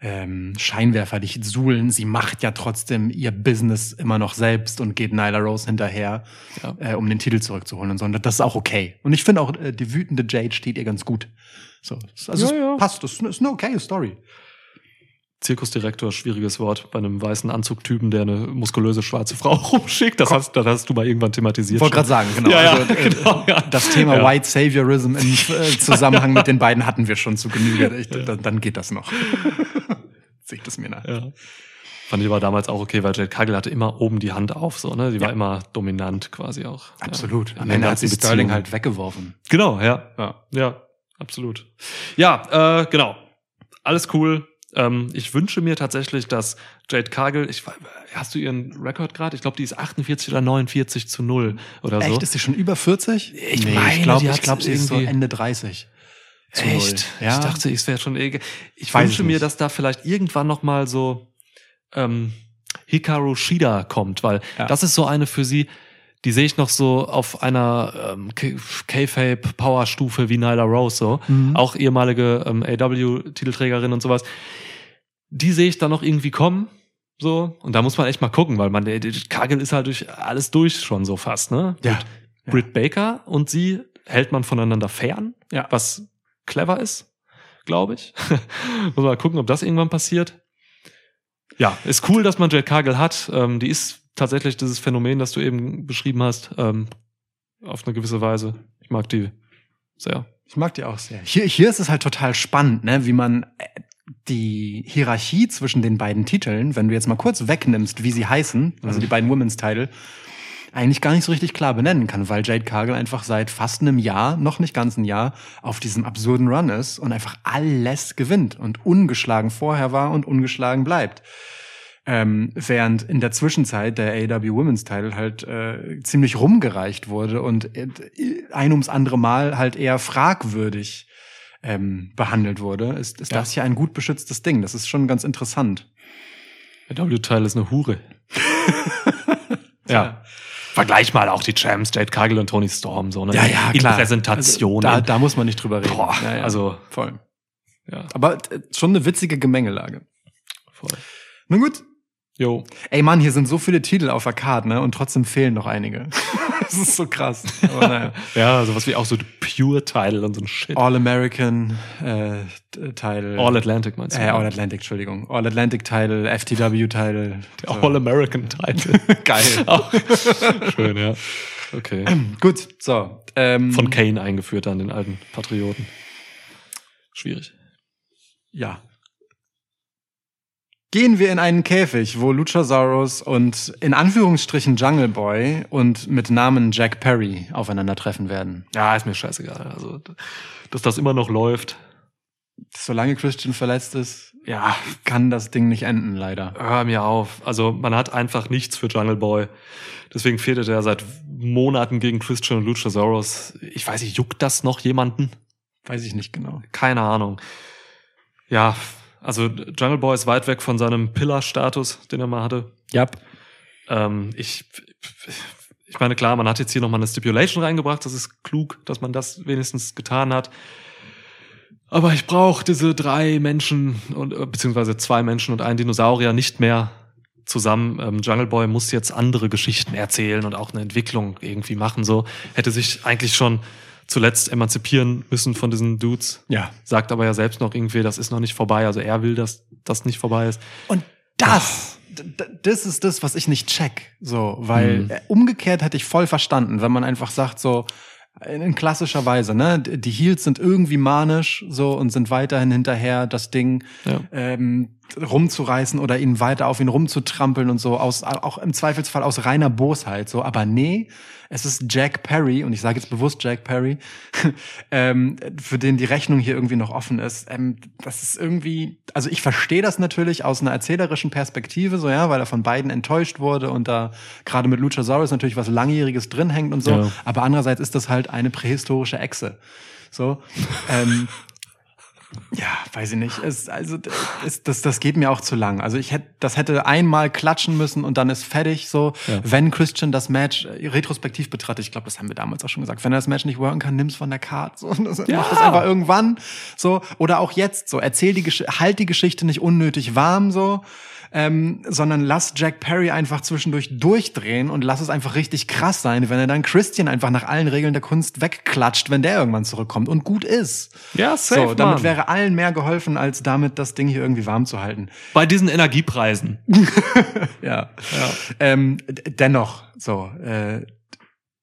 ähm, Scheinwerferlicht suhlen. Sie macht ja trotzdem ihr Business immer noch selbst und geht Nyla Rose hinterher, Ja. äh, um den Titel zurückzuholen und so. Und das ist auch okay. Und ich finde auch, äh, die wütende Jade steht ihr ganz gut. So, also Ja, es ja. passt. Das ist eine- okay Story. Zirkusdirektor, schwieriges Wort, bei einem weißen Anzugtypen, der eine muskulöse schwarze Frau rumschickt. Das hast, das hast du mal irgendwann thematisiert. Wollte gerade sagen, genau. Ja, ja, Also, äh, genau, ja. Das Thema Ja. White Saviorism im äh, Zusammenhang mit den beiden hatten wir schon zu Genüge. Ich, dann, dann geht das noch. Sehe ich das mir nach. Ja. Fand ich aber damals auch okay, weil Jade Cargill hatte immer oben die Hand auf, so, ne? Die war immer dominant quasi auch. Absolut. Ja. Am Ende hat sie Sterling halt weggeworfen. Genau, ja. Ja. Ja, absolut. Ja, äh, genau. Alles cool. Ähm, ich wünsche mir tatsächlich, dass Jade Cargill, ich, hast du ihren Rekord gerade? Ich glaube, die ist 48 oder 49 zu 0 oder so. Echt? Ist sie schon über 40? Ich meine, ich glaube, ich glaub, sie ist so Ende 30. Zu Echt? Ja. Ich dachte, es wäre schon eh. Ich Weiß wünsche mir, dass da vielleicht irgendwann noch mal so ähm, Hikaru Shida kommt, weil Ja. das ist so eine für sie, die sehe ich noch so auf einer ähm, K-Fape Power Stufe wie Nyla Rose so, Mhm. auch ehemalige ähm, AW Titelträgerin und sowas. Die sehe ich da noch irgendwie kommen. So, und da muss man echt mal gucken, weil man, der, der Kagel ist halt durch alles durch schon so fast, ne? Ja. Mit Britt Baker und sie hält man voneinander fern, Ja. was clever ist, glaube ich. Muss mal gucken, ob das irgendwann passiert. Ja, ist cool, dass man Jade Cargill hat. Ähm, die ist tatsächlich dieses Phänomen, das du eben beschrieben hast, ähm, auf eine gewisse Weise. Ich mag die sehr. Ich mag die auch sehr. Hier, hier ist es halt total spannend, ne, wie man äh, die Hierarchie zwischen den beiden Titeln, wenn du jetzt mal kurz wegnimmst, wie sie heißen, also Mhm. die beiden Women's Title, eigentlich gar nicht so richtig klar benennen kann, weil Jade Cargill einfach seit fast einem Jahr, noch nicht ganz ein Jahr, auf diesem absurden Run ist und einfach alles gewinnt und ungeschlagen vorher war und ungeschlagen bleibt. Ähm, während in der Zwischenzeit der AW Women's Title halt äh, ziemlich rumgereicht wurde und äh, ein ums andere Mal halt eher fragwürdig ähm, behandelt wurde, ist, ist Ja. das hier ein gut beschütztes Ding. Das ist schon ganz interessant. Der W-Teil ist eine Hure. ja. Vergleich mal auch die Champs, Jade Cargill und Tony Storm, so, ne? In Präsentation. Also, da, da muss man nicht drüber reden. Boah, Ja, ja. also, voll. ja, Aber äh, schon eine witzige Gemengelage. voll. Nun gut. Jo. Ey Mann, hier sind so viele Titel auf der Karte, ne? Und trotzdem fehlen noch einige. das ist so krass. Aber naja. Ja, sowas wie auch so Pure-Title und so ein Shit. All American äh, Title. All Atlantic meinst du? äh, All Atlantic, Entschuldigung. All Atlantic Title, FTW Title. Der All-American-Title. Geil. Auch Schön, ja. Okay. Gut, so. Ähm, Von Kane eingeführt dann, den alten Patrioten. Schwierig. Ja. Gehen wir in einen Käfig, wo Luchasaurus und in Anführungsstrichen Jungle Boy und mit Namen Jack Perry aufeinandertreffen werden. Ja, ist mir scheißegal. Also, dass das immer noch läuft. Solange Christian verletzt ist, ja, kann das Ding nicht enden, leider. Hör mir auf. Also, man hat einfach nichts für Jungle Boy. Deswegen fehlt er seit Monaten gegen Christian und Luchasaurus. Ich weiß nicht, juckt das noch jemanden? Weiß ich nicht genau. Keine Ahnung. Ja, also Jungle Boy ist weit weg von seinem Pillar-Status, den er mal hatte. Ja. Ähm, ich, ich meine, klar, man hat jetzt hier nochmal eine Stipulation reingebracht. Das ist klug, dass man das wenigstens getan hat. Aber ich brauche diese drei Menschen und äh, beziehungsweise zwei Menschen und einen Dinosaurier nicht mehr zusammen. Ähm, Jungle Boy muss jetzt andere Geschichten erzählen und auch eine Entwicklung irgendwie machen. So hätte sich eigentlich schon zuletzt emanzipieren müssen von diesen Dudes. Ja. Sagt aber ja selbst noch irgendwie, das ist noch nicht vorbei. Also er will, dass das nicht vorbei ist. Und das, das ist das, was ich nicht check. So, weil Mhm. äh, umgekehrt hätte ich voll verstanden, wenn man einfach sagt, so, in klassischer Weise, ne, die Heels sind irgendwie manisch, so, und sind weiterhin hinterher, das Ding Ja. ähm, rumzureißen oder ihn weiter auf ihn rumzutrampeln und so, aus, auch im Zweifelsfall aus reiner Bosheit, so, aber nee, es ist Jack Perry, und ich sage jetzt bewusst Jack Perry, ähm, für den die Rechnung hier irgendwie noch offen ist. Ähm, das ist irgendwie, also ich verstehe das natürlich aus einer erzählerischen Perspektive, so ja, weil er von beiden enttäuscht wurde und da gerade mit Luchasaurus natürlich was Langjähriges drin hängt und so. Ja. Aber andererseits ist das halt eine prähistorische Echse. So. ähm, ja, weiß ich nicht. Es, also es, das, das geht mir auch zu lang. Also ich hätte, das hätte einmal klatschen müssen und dann ist fertig. So, Ja. wenn Christian das Match äh, retrospektiv betrachtet, ich glaube, das haben wir damals auch schon gesagt. Wenn er das Match nicht worken kann, nimm's von der Card. So, das, Mach das einfach irgendwann. So oder auch jetzt. So, erzähl die, Gesch halt die Geschichte nicht unnötig warm. So. Ähm, sondern lass Jack Perry einfach zwischendurch durchdrehen und lass es einfach richtig krass sein, wenn er dann Christian einfach nach allen Regeln der Kunst wegklatscht, wenn der irgendwann zurückkommt und gut ist. Ja, So, damit wäre allen mehr geholfen, als damit das Ding hier irgendwie warm zu halten. Bei diesen Energiepreisen. Ja. Ähm, d- dennoch, so, äh,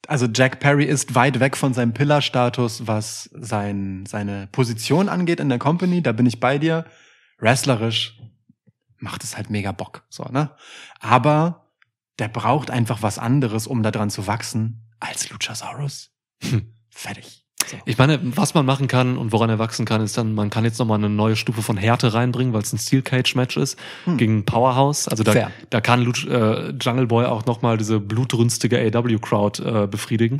also Jack Perry ist weit weg von seinem Pillar-Status, was sein, seine Position angeht in der Company. Da bin ich bei dir. Wrestlerisch macht es halt mega Bock, so, ne? Aber der braucht einfach was anderes, um da dran zu wachsen, als Luchasaurus. Hm. Fertig. So. Ich meine, was man machen kann und woran er wachsen kann, ist dann, man kann jetzt nochmal eine neue Stufe von Härte reinbringen, weil es ein Steel Cage Match ist Hm. gegen Powerhouse. Also da, Fair. da kann Luch, äh, Jungle Boy auch nochmal diese blutrünstige AW Crowd äh, befriedigen.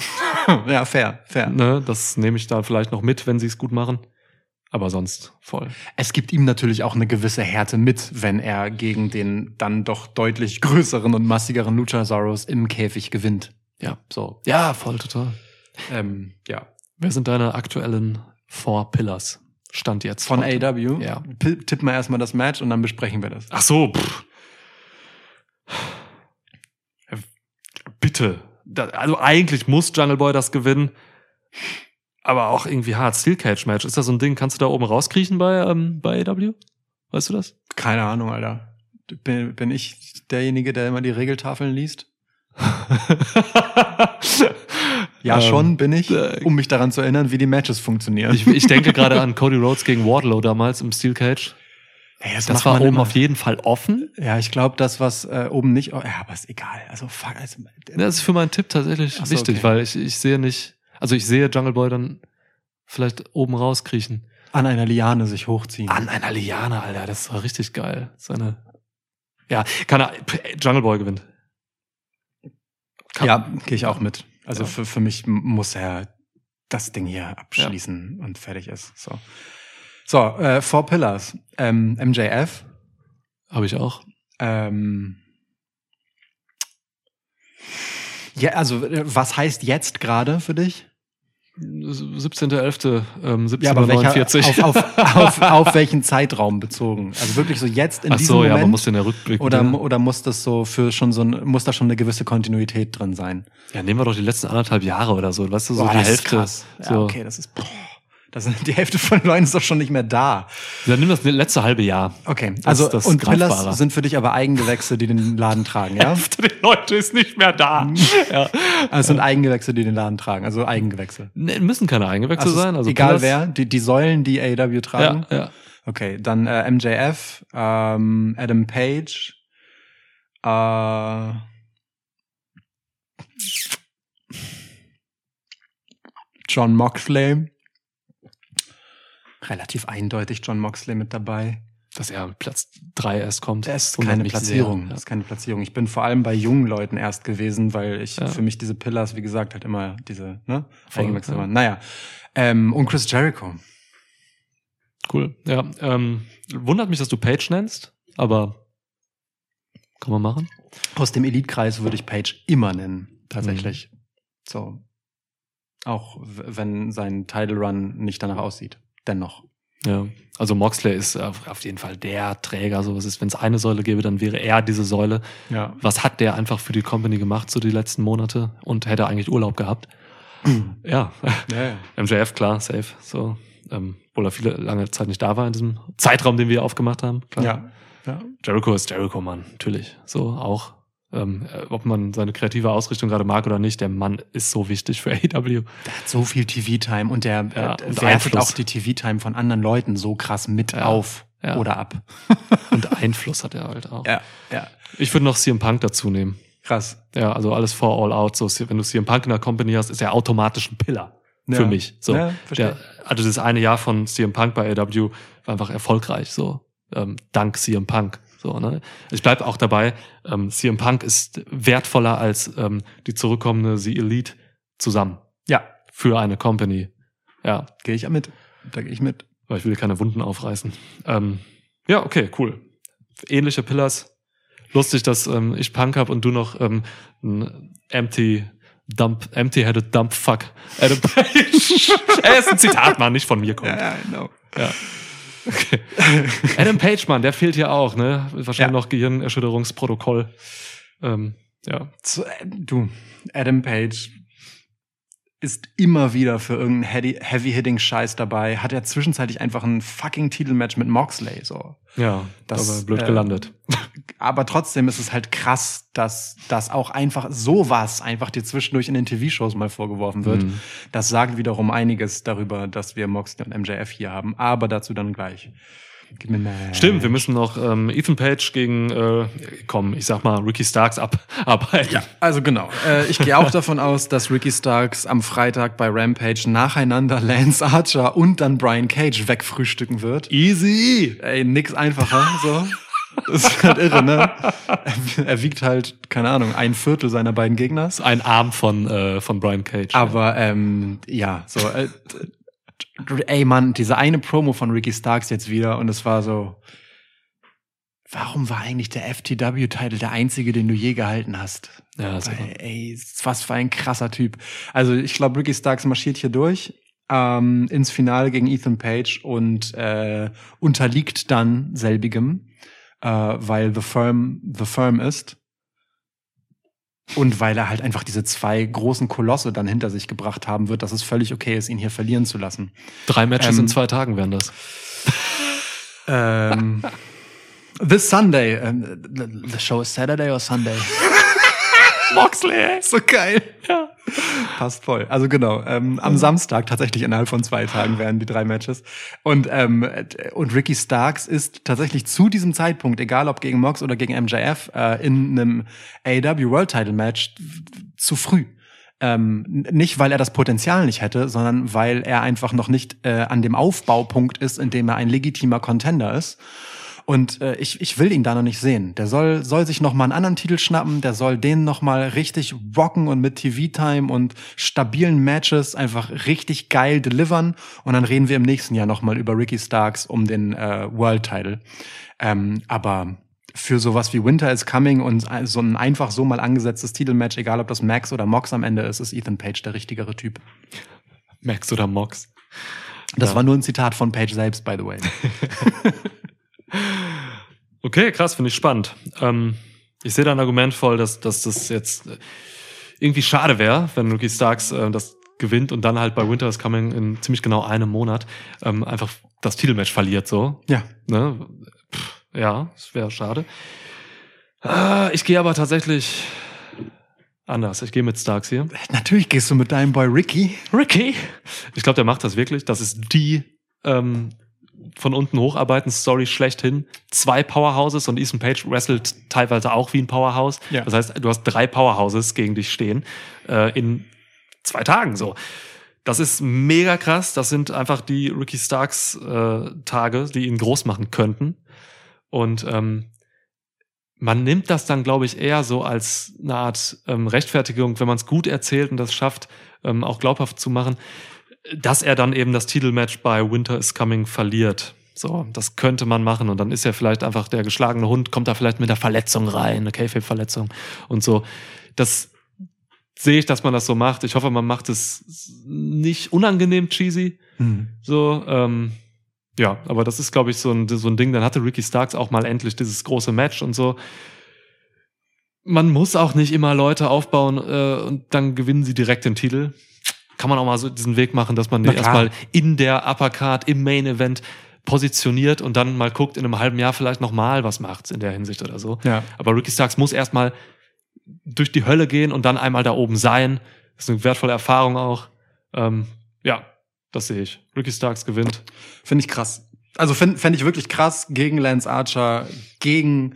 ja, fair, fair. ne? Das nehme ich da vielleicht noch mit, wenn sie es gut machen. Aber sonst voll. Es gibt ihm natürlich auch eine gewisse Härte mit, wenn er gegen den dann doch deutlich größeren und massigeren Luchasaurus im Käfig gewinnt. Ja. So. Ja, voll total. Ähm, ja. Wer sind deine aktuellen Four Pillars? Stand jetzt. Von heute. AW. Ja. P tippen wir erstmal das Match und dann besprechen wir das. Ach so, pff. Bitte. Da, also eigentlich muss Jungle Boy das gewinnen. Aber auch irgendwie hart. Steel Cage Match. Ist das so ein Ding? Kannst du da oben rauskriechen bei, ähm, bei AW? Weißt du das? Keine Ahnung, Alter. Bin, bin ich derjenige, der immer die Regeltafeln liest? Ja, Ähm, schon bin ich, äh, um mich daran zu erinnern, wie die Matches funktionieren. Ich, ich denke gerade an Cody Rhodes gegen Wardlow damals im Steel Cage. Ey, Das, macht war oben immer. auf jeden Fall offen. Ja, ich glaube, das, was äh, oben nicht. Oh, ja, aber ist egal. Also, fuck. Also, Das ist für meinen Tipp tatsächlich so, wichtig, okay. weil ich, ich sehe nicht, also ich sehe Jungle Boy dann vielleicht oben rauskriechen. an einer Liane sich hochziehen. An einer Liane, Alter, das war richtig geil. Seine, ja, kann er, Jungle Boy gewinnt. Kann- ja, gehe ich auch mit. Also Ja. für, für mich muss er das Ding hier abschließen und fertig ist. So, so äh, Four Pillars. Ähm, MJF. Habe ich auch. Ähm, ja, also äh, was heißt jetzt gerade für dich? 17.11. Ähm, Ja, aber welcher, 1749. auf, auf, auf, auf welchen Zeitraum bezogen? Also wirklich so jetzt in Ach diesem so, ja, Moment? man muss in der Rückblick. oder, ne? oder muss das so für schon so ein, muss da schon eine gewisse Kontinuität drin sein? Ja, nehmen wir doch die letzten anderthalb Jahre oder so. Weißt du, so Boah, die Hälfte. krass. Ja, so. okay, das ist, boah, das die Hälfte von den Leuten ist doch schon nicht mehr da. Dann nimm das letzte halbe Jahr. Okay, Das also das und Pillars Greifbare. sind für dich aber Eigengewächse, die den Laden tragen, ja? Hälfte der Leute ist nicht mehr da. ja. Also es sind Eigengewächse, die den Laden tragen, also Eigengewächse. Ne, müssen keine Eingewechsel Also sein. Also egal Pillars- wer, die, die Säulen, die AEW tragen. Ja, ja. Okay, dann äh, MJF, ähm, Adam Page, äh, John Moxley. Relativ eindeutig John Moxley mit dabei. Dass er Platz drei erst kommt. Das ist keine Platzierung. sehr. Das ist keine Platzierung. Ich bin vor allem bei jungen Leuten erst gewesen, weil ich Ja. für mich diese Pillars, wie gesagt, halt immer diese ne, Voll, Eigenwechsel ja. waren. Naja. Ähm, und Chris Jericho. Cool. Ja, ähm, wundert mich, dass du Page nennst, aber kann man machen. Aus dem Elitkreis würde ich Page immer nennen, tatsächlich. Mhm. So. Auch wenn sein Title Run nicht danach aussieht. Dennoch. Ja. Also Moxley ist auf jeden Fall der Träger. So was ist, wenn es eine Säule gäbe, dann wäre er diese Säule. Ja. Was hat der einfach für die Company gemacht so die letzten Monate und hätte eigentlich Urlaub gehabt? Ja, ja, ja. MJF klar, safe. So, ähm, obwohl er viele lange Zeit nicht da war in diesem Zeitraum, den wir aufgemacht haben. Klar. ja. ja. Jericho ist Jericho, Mann, natürlich. So auch. Ähm, äh, ob man seine kreative Ausrichtung gerade mag oder nicht, der Mann ist so wichtig für AEW. Der hat so viel TV-Time und der Ja, äh, und Einfluss. auch die TV-Time von anderen Leuten so krass mit Ja, auf ja. oder ab. Und Einfluss hat er halt auch. Ja, ja. Ich würde noch CM Punk dazu nehmen. Krass. Ja, also alles vor All Out. So, wenn du CM Punk in der Company hast, ist er automatisch ein Pillar. Ja. Für mich. So. Ja. Der, also das eine Jahr von CM Punk bei AW war einfach erfolgreich. So. Ähm, dank CM Punk. So, ne? Ich bleib auch dabei, ähm, CM Punk ist wertvoller als ähm, die zurückkommende The Elite zusammen Ja, für eine Company. Ja, gehe ich ja mit. Da gehe ich mit. weil ich will keine Wunden aufreißen. Ähm, ja, okay, cool. Ähnliche Pillars. Lustig, dass ähm, ich Punk hab und du noch ähm, ein empty Dump, empty-headed Dump Fuck Adam Page. er ist ein Zitat, Mann, nicht von mir kommt. Ja, genau. Ja. Okay. Adam Page, Mann, der fehlt hier auch, ne? Wahrscheinlich Ja. noch Gehirnerschütterungsprotokoll. Ähm, ja. Äh, du, Adam Page ist immer wieder für irgendeinen Heavy-Hitting-Scheiß dabei. Hat er zwischenzeitlich einfach ein fucking Titelmatch mit Moxley, so. Ja, Das, aber blöd äh, gelandet. Aber trotzdem ist es halt krass, dass das auch einfach sowas einfach dir zwischendurch in den TV-Shows mal vorgeworfen wird. Mhm. Das sagt wiederum einiges darüber, dass wir Moxley und MJF hier haben. Aber dazu dann gleich. Mehr. Stimmt, wir müssen noch ähm, Ethan Page gegen, äh, komm, ich sag mal, Ricky Starks abarbeiten. Ja, also genau. Äh, ich gehe auch davon aus, dass Ricky Starks am Freitag bei Rampage nacheinander Lance Archer und dann Brian Cage wegfrühstücken wird. Easy! Ey, nix einfacher, so. Das ist halt irre, ne? Er, wiegt halt, keine Ahnung, ein Viertel seiner beiden Gegner. Ein Arm von, äh, von Brian Cage. Aber ähm, ja, so, äh, ey Mann, diese eine Promo von Ricky Starks jetzt wieder und es war so, warum war eigentlich der FTW-Titel der einzige, den du je gehalten hast? ja, das Weil, ey, was für ein krasser Typ. Also ich glaube, Ricky Starks marschiert hier durch ähm, ins Finale gegen Ethan Page und äh, unterliegt dann selbigem, äh, weil The Firm The Firm ist. Und weil er halt einfach diese zwei großen Kolosse dann hinter sich gebracht haben wird, dass es völlig okay ist, ihn hier verlieren zu lassen. Drei Matches ähm, in zwei Tagen wären das. Ähm, this Sunday. ähm, the show is Saturday or Sunday? Moxley! so geil. Ja. passt voll. Also genau, ähm, am Samstag tatsächlich innerhalb von zwei Tagen werden die drei Matches. Und, ähm, äh, und Ricky Starks ist tatsächlich zu diesem Zeitpunkt, egal ob gegen Mox oder gegen MJF, äh, in einem AEW World Title Match zu früh. Ähm, nicht, weil er das Potenzial nicht hätte, sondern weil er einfach noch nicht äh, an dem Aufbaupunkt ist, in dem er ein legitimer Contender ist. Und äh, ich, ich will ihn da noch nicht sehen. Der soll, soll sich noch mal einen anderen Titel schnappen, der soll den noch mal richtig rocken und mit TV-Time und stabilen Matches einfach richtig geil delivern. Und dann reden wir im nächsten Jahr noch mal über Ricky Starks um den äh, World-Title. Ähm, aber für sowas wie Winter is Coming und so ein einfach so mal angesetztes Titelmatch, egal ob das Max oder Mox am Ende ist, ist Ethan Page der richtigere Typ. Max oder Mox. Das Ja. war nur ein Zitat von Page selbst, by the way. Okay, krass, finde ich spannend. Ähm, ich sehe da ein Argument voll, dass, dass das jetzt äh, irgendwie schade wäre, wenn Ricky Starks äh, das gewinnt und dann halt bei Winter is Coming in ziemlich genau einem Monat ähm, einfach das Titelmatch verliert so. Ja. Ne? Pff, ja, das wäre schade. Ah, ich gehe aber tatsächlich anders. Ich gehe mit Starks hier. Natürlich gehst du mit deinem Boy Ricky. Ricky. Ich glaube, der macht das wirklich. Das ist die ähm, von unten hocharbeiten Story schlechthin. Zwei Powerhouses und Ethan Page wrestelt teilweise auch wie ein Powerhouse. Ja. Das heißt, du hast drei Powerhouses gegen dich stehen äh, in zwei Tagen so. Das ist mega krass. Das sind einfach die Ricky Starks äh, Tage, die ihn groß machen könnten. Und ähm, man nimmt das dann, glaube ich, eher so als eine Art ähm, Rechtfertigung, wenn man es gut erzählt und das schafft, ähm, auch glaubhaft zu machen, dass er dann eben das Titelmatch bei Winter is Coming verliert. So, das könnte man machen und dann ist er vielleicht einfach der geschlagene Hund, kommt da vielleicht mit einer Verletzung rein, eine Kayfabe-Verletzung und so. Das sehe ich, dass man das so macht. Ich hoffe, man macht es nicht unangenehm cheesy, so, ähm, ja, aber das ist, glaube ich, so ein, so ein Ding. Dann hatte Ricky Starks auch mal endlich dieses große Match und so. Man muss auch nicht immer Leute aufbauen äh, und dann gewinnen sie direkt den Titel. Kann man auch mal so diesen Weg machen, dass man den erstmal in der Uppercard, im Main Event positioniert und dann mal guckt, in einem halben Jahr vielleicht nochmal was macht's in der Hinsicht oder so. Ja. Aber Ricky Starks muss erstmal durch die Hölle gehen und dann einmal da oben sein. Das ist eine wertvolle Erfahrung auch. Ähm, ja, das sehe ich. Ricky Starks gewinnt. Finde ich krass. Also fände fänd ich wirklich krass gegen Lance Archer, gegen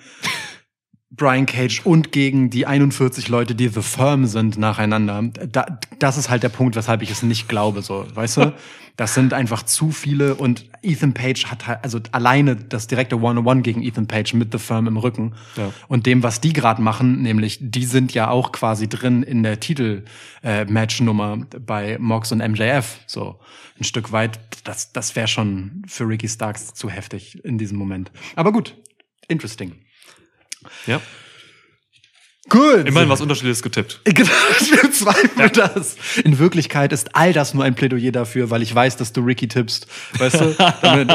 Brian Cage und gegen die 41 Leute, die The Firm sind, nacheinander. Da, das ist halt der Punkt, weshalb ich es nicht glaube, so, weißt du? Das sind einfach zu viele und Ethan Page hat halt, also alleine das direkte One-on-One gegen Ethan Page mit The Firm im Rücken Ja. und dem, was die gerade machen, nämlich die sind ja auch quasi drin in der Titel-Match-Nummer bei Mox und MJF, so ein Stück weit. Das, das wäre schon für Ricky Starks zu heftig in diesem Moment. Aber gut, interesting. Ja. Gut. Immerhin was Unterschiedliches getippt. Genau, ich bezweifle das. In Wirklichkeit ist all das nur ein Plädoyer dafür, weil ich weiß, dass du Ricky tippst, weißt du, damit,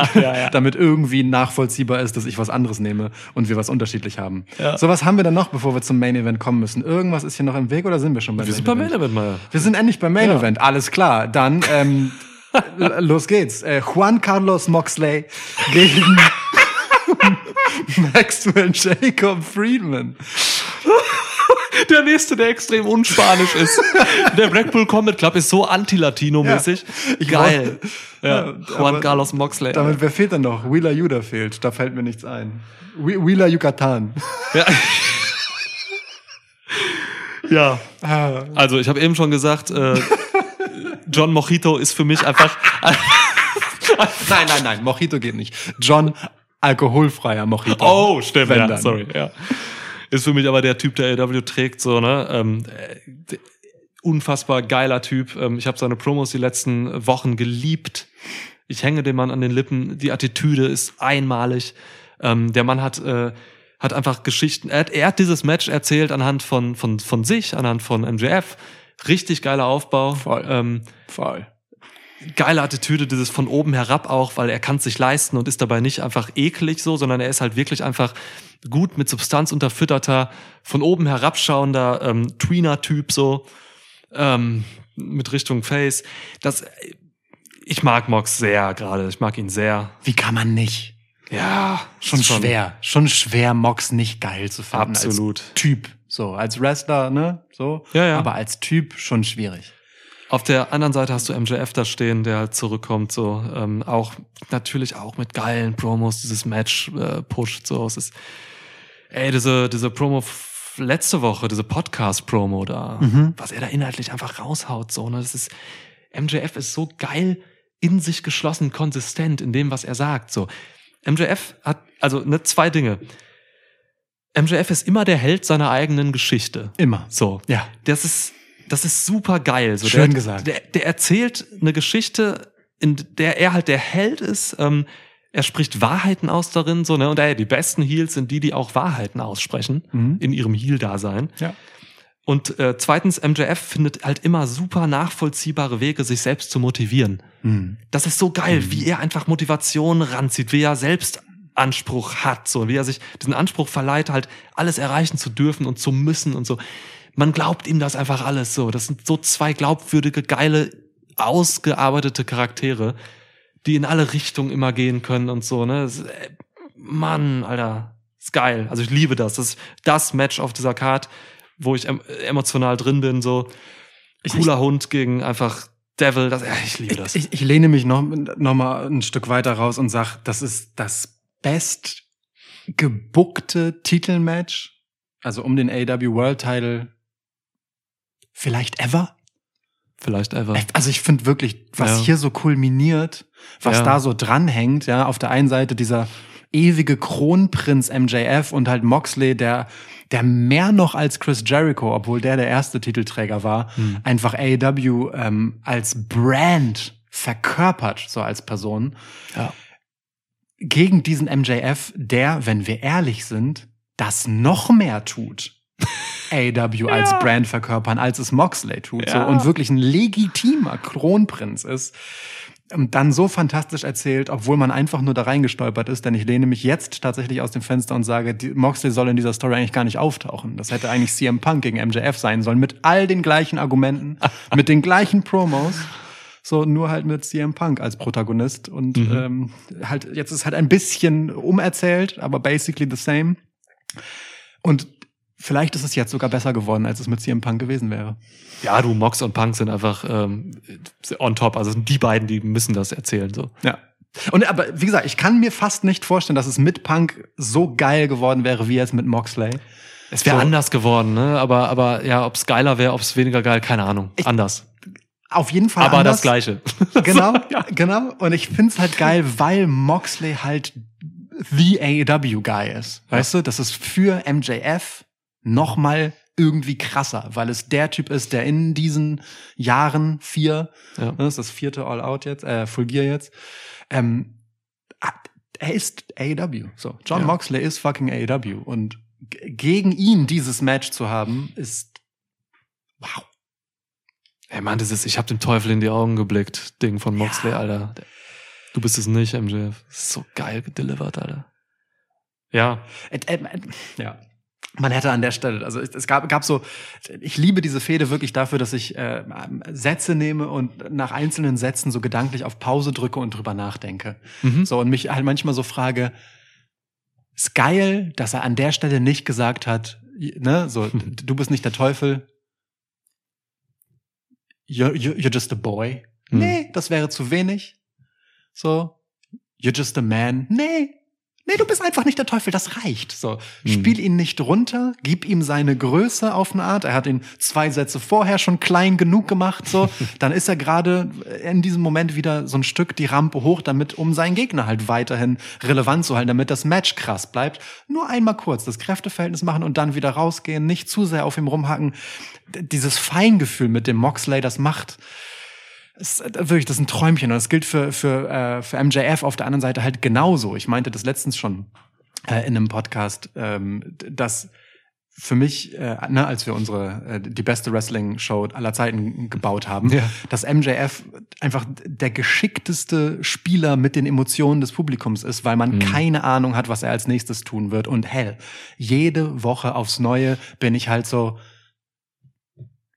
damit irgendwie nachvollziehbar ist, dass ich was anderes nehme und wir was unterschiedlich haben. Ja. So, was haben wir dann noch, bevor wir zum Main Event kommen müssen? Irgendwas ist hier noch im Weg oder sind wir schon beim Wir Main sind beim Event? Main Event mal. Wir sind endlich beim Main Ja. Event, alles klar. Dann ähm, los geht's. Äh, Juan Carlos Moxley gegen Maxwell Jacob Friedman. Der nächste, der extrem unspanisch ist. Der Blackpool Combat Club ist so anti-Latino-mäßig. Ja. Geil. Ja, Juan Carlos Moxley. Damit, wer fehlt denn noch? Wheeler Yuda fehlt. Da fällt mir nichts ein. Whe- Wheeler Yucatan. Ja. ja. Also, ich habe eben schon gesagt, äh, John Mojito ist für mich einfach. Nein, nein, nein. Mojito geht nicht. John, alkoholfreier Mojito. Oh, stimmt, Wenn ja, dann. sorry, ja. Ist für mich aber der Typ, der AW trägt, so, ne? Ähm, äh, unfassbar geiler Typ. Ähm, ich habe seine Promos die letzten Wochen geliebt. Ich hänge dem Mann an den Lippen. Die Attitüde ist einmalig. Ähm, der Mann hat, äh, hat einfach Geschichten. Er hat, er hat dieses Match erzählt anhand von, von, von sich, anhand von MJF. Richtig geiler Aufbau. Voll. Ähm, Voll. Geile Attitüde, dieses von oben herab auch, weil er kann es sich leisten und ist dabei nicht einfach eklig so, sondern er ist halt wirklich einfach gut mit Substanz unterfütterter, von oben herabschauender ähm, Tweener-Typ so ähm, mit Richtung Face. Das, ich mag Mox sehr gerade, ich mag ihn sehr. Wie kann man nicht? Ja, Schon schwer. Schon schwer, Mox nicht geil zu finden. Absolut. Als Typ. So, als Wrestler, ne? So. Ja, ja. Aber als Typ schon schwierig. Auf der anderen Seite hast du MJF da stehen, der halt zurückkommt, so ähm, auch natürlich auch mit geilen Promos, dieses Match äh, pusht so. Es ist, ey, diese diese Promo letzte Woche, diese Podcast-Promo da, was er da inhaltlich einfach raushaut, so ne, das ist MJF ist so geil in sich geschlossen, konsistent in dem, was er sagt, so. MJF hat also ne zwei Dinge. MJF ist immer der Held seiner eigenen Geschichte. Immer. So. Ja. Das ist, das ist super geil. So, Schön der, gesagt. Der, der erzählt eine Geschichte, in der er halt der Held ist. Ähm, er spricht Wahrheiten aus darin, so, ne? Und ey, die besten Heels sind die, die auch Wahrheiten aussprechen Mhm. in ihrem Heel-Dasein. Ja. Und äh, zweitens, MJF findet halt immer super nachvollziehbare Wege, sich selbst zu motivieren. Mhm. Das ist so geil, wie er einfach Motivation ranzieht, wie er selbst Anspruch hat, so wie er sich diesen Anspruch verleiht, halt alles erreichen zu dürfen und zu müssen und so. Man glaubt ihm das einfach alles so. Das sind so zwei glaubwürdige, geile, ausgearbeitete Charaktere, die in alle Richtungen immer gehen können und so, ne? Das äh, Mann, Alter, ist geil. Also ich liebe das. Das ist das Match auf dieser Card, wo ich em emotional drin bin, so cooler Hund gegen einfach Devil. Das, ich liebe das. Ich, ich lehne mich noch, noch mal ein Stück weiter raus und sag, das ist das best gebuckte Titelmatch, also um den AW World Title vielleicht ever. Vielleicht ever. Also ich finde wirklich, was Ja. hier so kulminiert, was Ja. da so dranhängt, ja, auf der einen Seite dieser ewige Kronprinz MJF und halt Moxley, der, der mehr noch als Chris Jericho, obwohl der der erste Titelträger war, Hm. einfach AEW ähm, als Brand verkörpert, so als Person, Ja. gegen diesen MJF, der, wenn wir ehrlich sind, das noch mehr tut. AW als Brand verkörpern, als es Moxley tut. So, Ja. und wirklich ein legitimer Kronprinz ist. Und dann so fantastisch erzählt, obwohl man einfach nur da reingestolpert ist, denn ich lehne mich jetzt tatsächlich aus dem Fenster und sage, die, Moxley soll in dieser Story eigentlich gar nicht auftauchen. Das hätte eigentlich CM Punk gegen MJF sein sollen, mit all den gleichen Argumenten, mit den gleichen Promos. So, nur halt mit CM Punk als Protagonist. Und Mhm. ähm, halt, jetzt ist halt ein bisschen umerzählt, aber basically the same. Und vielleicht ist es jetzt sogar besser geworden, als es mit CM Punk gewesen wäre. Ja, du, Mox und Punk sind einfach ähm, on top. Also sind die beiden, die müssen das erzählen. So. Ja. Und aber wie gesagt, ich kann mir fast nicht vorstellen, dass es mit Punk so geil geworden wäre wie jetzt mit Moxley. Es wäre So. anders geworden, ne? Aber, aber ja, ob es geiler wäre, ob es weniger geil, keine Ahnung. anders. Auf jeden Fall aber anders. das Gleiche. Genau, genau. Und ich find's halt geil, weil Moxley halt the AEW Guy ist. Weißt du, das ist für MJF noch mal irgendwie krasser, weil es der Typ ist, der in diesen Jahren vier, Ja. das ist das vierte All Out jetzt, äh, Full Gear jetzt, ähm, er ist AEW. So, John Ja. Moxley ist fucking AEW und gegen ihn dieses Match zu haben, ist wow. Ey, Mann, das ist, ich habe dem Teufel in die Augen geblickt, Ding von Moxley, Alter. Du bist es nicht, MJF. So geil gedelivered, Alter. Ja. Äh, äh, äh, ja. Man hätte an der Stelle, also es, gab, gab so, ich liebe diese Fehde wirklich dafür, dass ich äh, Sätze nehme und nach einzelnen Sätzen so gedanklich auf Pause drücke und drüber nachdenke. Mhm. So und mich halt manchmal so frage, ist geil, dass er an der Stelle nicht gesagt hat, ne, so, du bist nicht der Teufel, you're, you're you're just a boy. Mhm. Nee, das wäre zu wenig. So, you're just a man. Nee, nee, du bist einfach nicht der Teufel, das reicht. So, Mhm. spiel ihn nicht runter, gib ihm seine Größe auf eine Art. Er hat ihn zwei Sätze vorher schon klein genug gemacht, so. Dann ist er gerade in diesem Moment wieder so ein Stück die Rampe hoch, damit, um seinen Gegner halt weiterhin relevant zu halten, damit das Match krass bleibt. Nur einmal kurz das Kräfteverhältnis machen und dann wieder rausgehen, nicht zu sehr auf ihm rumhacken. Dieses Feingefühl mit dem Moxley, das macht, ist äh, wirklich, das ist ein Träumchen. Und das gilt für, für, äh, für MJF auf der anderen Seite halt genauso. Ich meinte das letztens schon äh, in einem Podcast, ähm, dass für mich, äh, ne, als wir unsere äh, die beste Wrestling-Show aller Zeiten gebaut haben, Ja. dass MJF einfach der geschickteste Spieler mit den Emotionen des Publikums ist, weil man Mhm. keine Ahnung hat, was er als nächstes tun wird. Und hell, jede Woche aufs Neue bin ich halt so,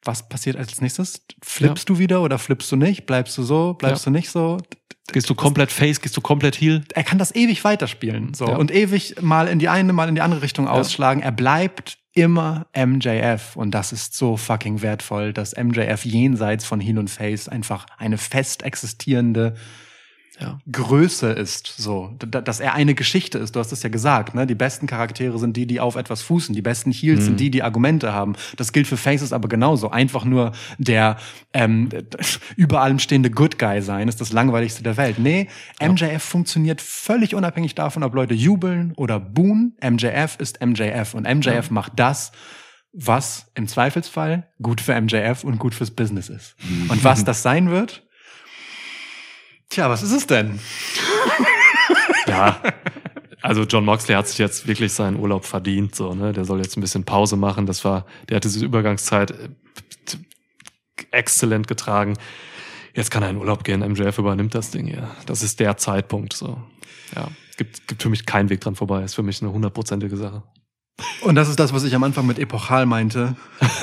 was passiert als nächstes? Flippst du wieder oder flippst du nicht? Bleibst du so? Bleibst Ja. du nicht so? Gehst du komplett Face, gehst du komplett Heal? Er kann das ewig weiterspielen so Ja. und ewig mal in die eine, mal in die andere Richtung ausschlagen. Er bleibt immer MJF und das ist so fucking wertvoll, dass MJF jenseits von Heel und Face einfach eine fest existierende Ja. Größe ist, so, dass er eine Geschichte ist. Du hast es ja gesagt, ne? Die besten Charaktere sind die, die auf etwas fußen. Die besten Heels sind die, die Argumente haben. Das gilt für Faces aber genauso. Einfach nur der ähm, über allem stehende Good Guy sein ist das langweiligste der Welt. Nee, MJF funktioniert völlig unabhängig davon, ob Leute jubeln oder buhen. MJF ist MJF und MJF macht das, was im Zweifelsfall gut für MJF und gut fürs Business ist. Und was das sein wird, Tja, was ist es denn? Ja. Also John Moxley hat sich jetzt wirklich seinen Urlaub verdient, so, ne? Der soll jetzt ein bisschen Pause machen. Das war, der hat diese Übergangszeit äh, exzellent getragen. Jetzt kann er in Urlaub gehen. MJF übernimmt das Ding hier. Das ist der Zeitpunkt, so. Ja. Es gibt, gibt für mich keinen Weg dran vorbei. Ist für mich eine hundertprozentige Sache. Und das ist das, was ich am Anfang mit epochal meinte.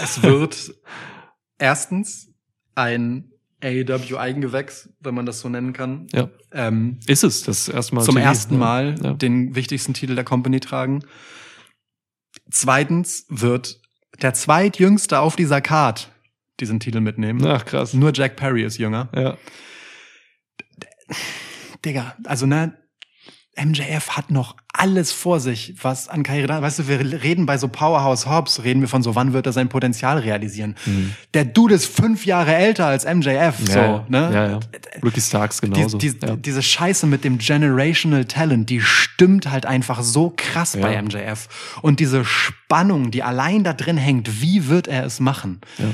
Es wird erstens ein AEW-Eigengewächs, wenn man das so nennen kann. Ja. Ähm, Ist es das erste Mal? zum TV, ersten ne? Mal Ja. den wichtigsten Titel der Company tragen. Zweitens wird der zweitjüngste auf dieser Card diesen Titel mitnehmen. Ach, krass. Nur Jack Perry ist jünger. Ja. Digga, also ne, MJF hat noch alles vor sich, was an Karriere da, weißt du, wir reden bei so Powerhouse Hobbs, reden wir von so, wann wird er sein Potenzial realisieren? Der Dude ist fünf Jahre älter als MJF, so, ja, ne? Ja, ja. Ricky Starks Die, genauso. die, ja. Diese Scheiße mit dem Generational Talent, die stimmt halt einfach so krass bei. MJF. Und diese Spannung, die allein da drin hängt, wie wird er es machen? Ja.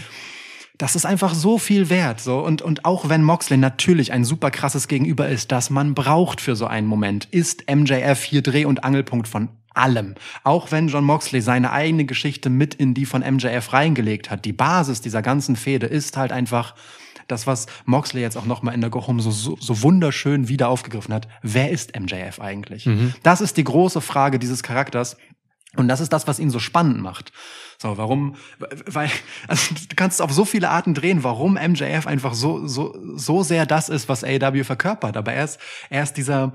Das ist einfach so viel wert. So. Und, und auch wenn Moxley natürlich ein super krasses Gegenüber ist, das man braucht für so einen Moment, ist MJF hier Dreh- und Angelpunkt von allem. Auch wenn John Moxley seine eigene Geschichte mit in die von MJF reingelegt hat. Die Basis dieser ganzen Fehde ist halt einfach das, was Moxley jetzt auch nochmal in der Go Home so, so, so wunderschön wieder aufgegriffen hat. Wer ist MJF eigentlich? Das ist die große Frage dieses Charakters. Und das ist das, was ihn so spannend macht. So, warum, weil, also du kannst es auf so viele Arten drehen, warum MJF einfach so, so, so sehr das ist, was AEW verkörpert. Aber er ist, er ist dieser,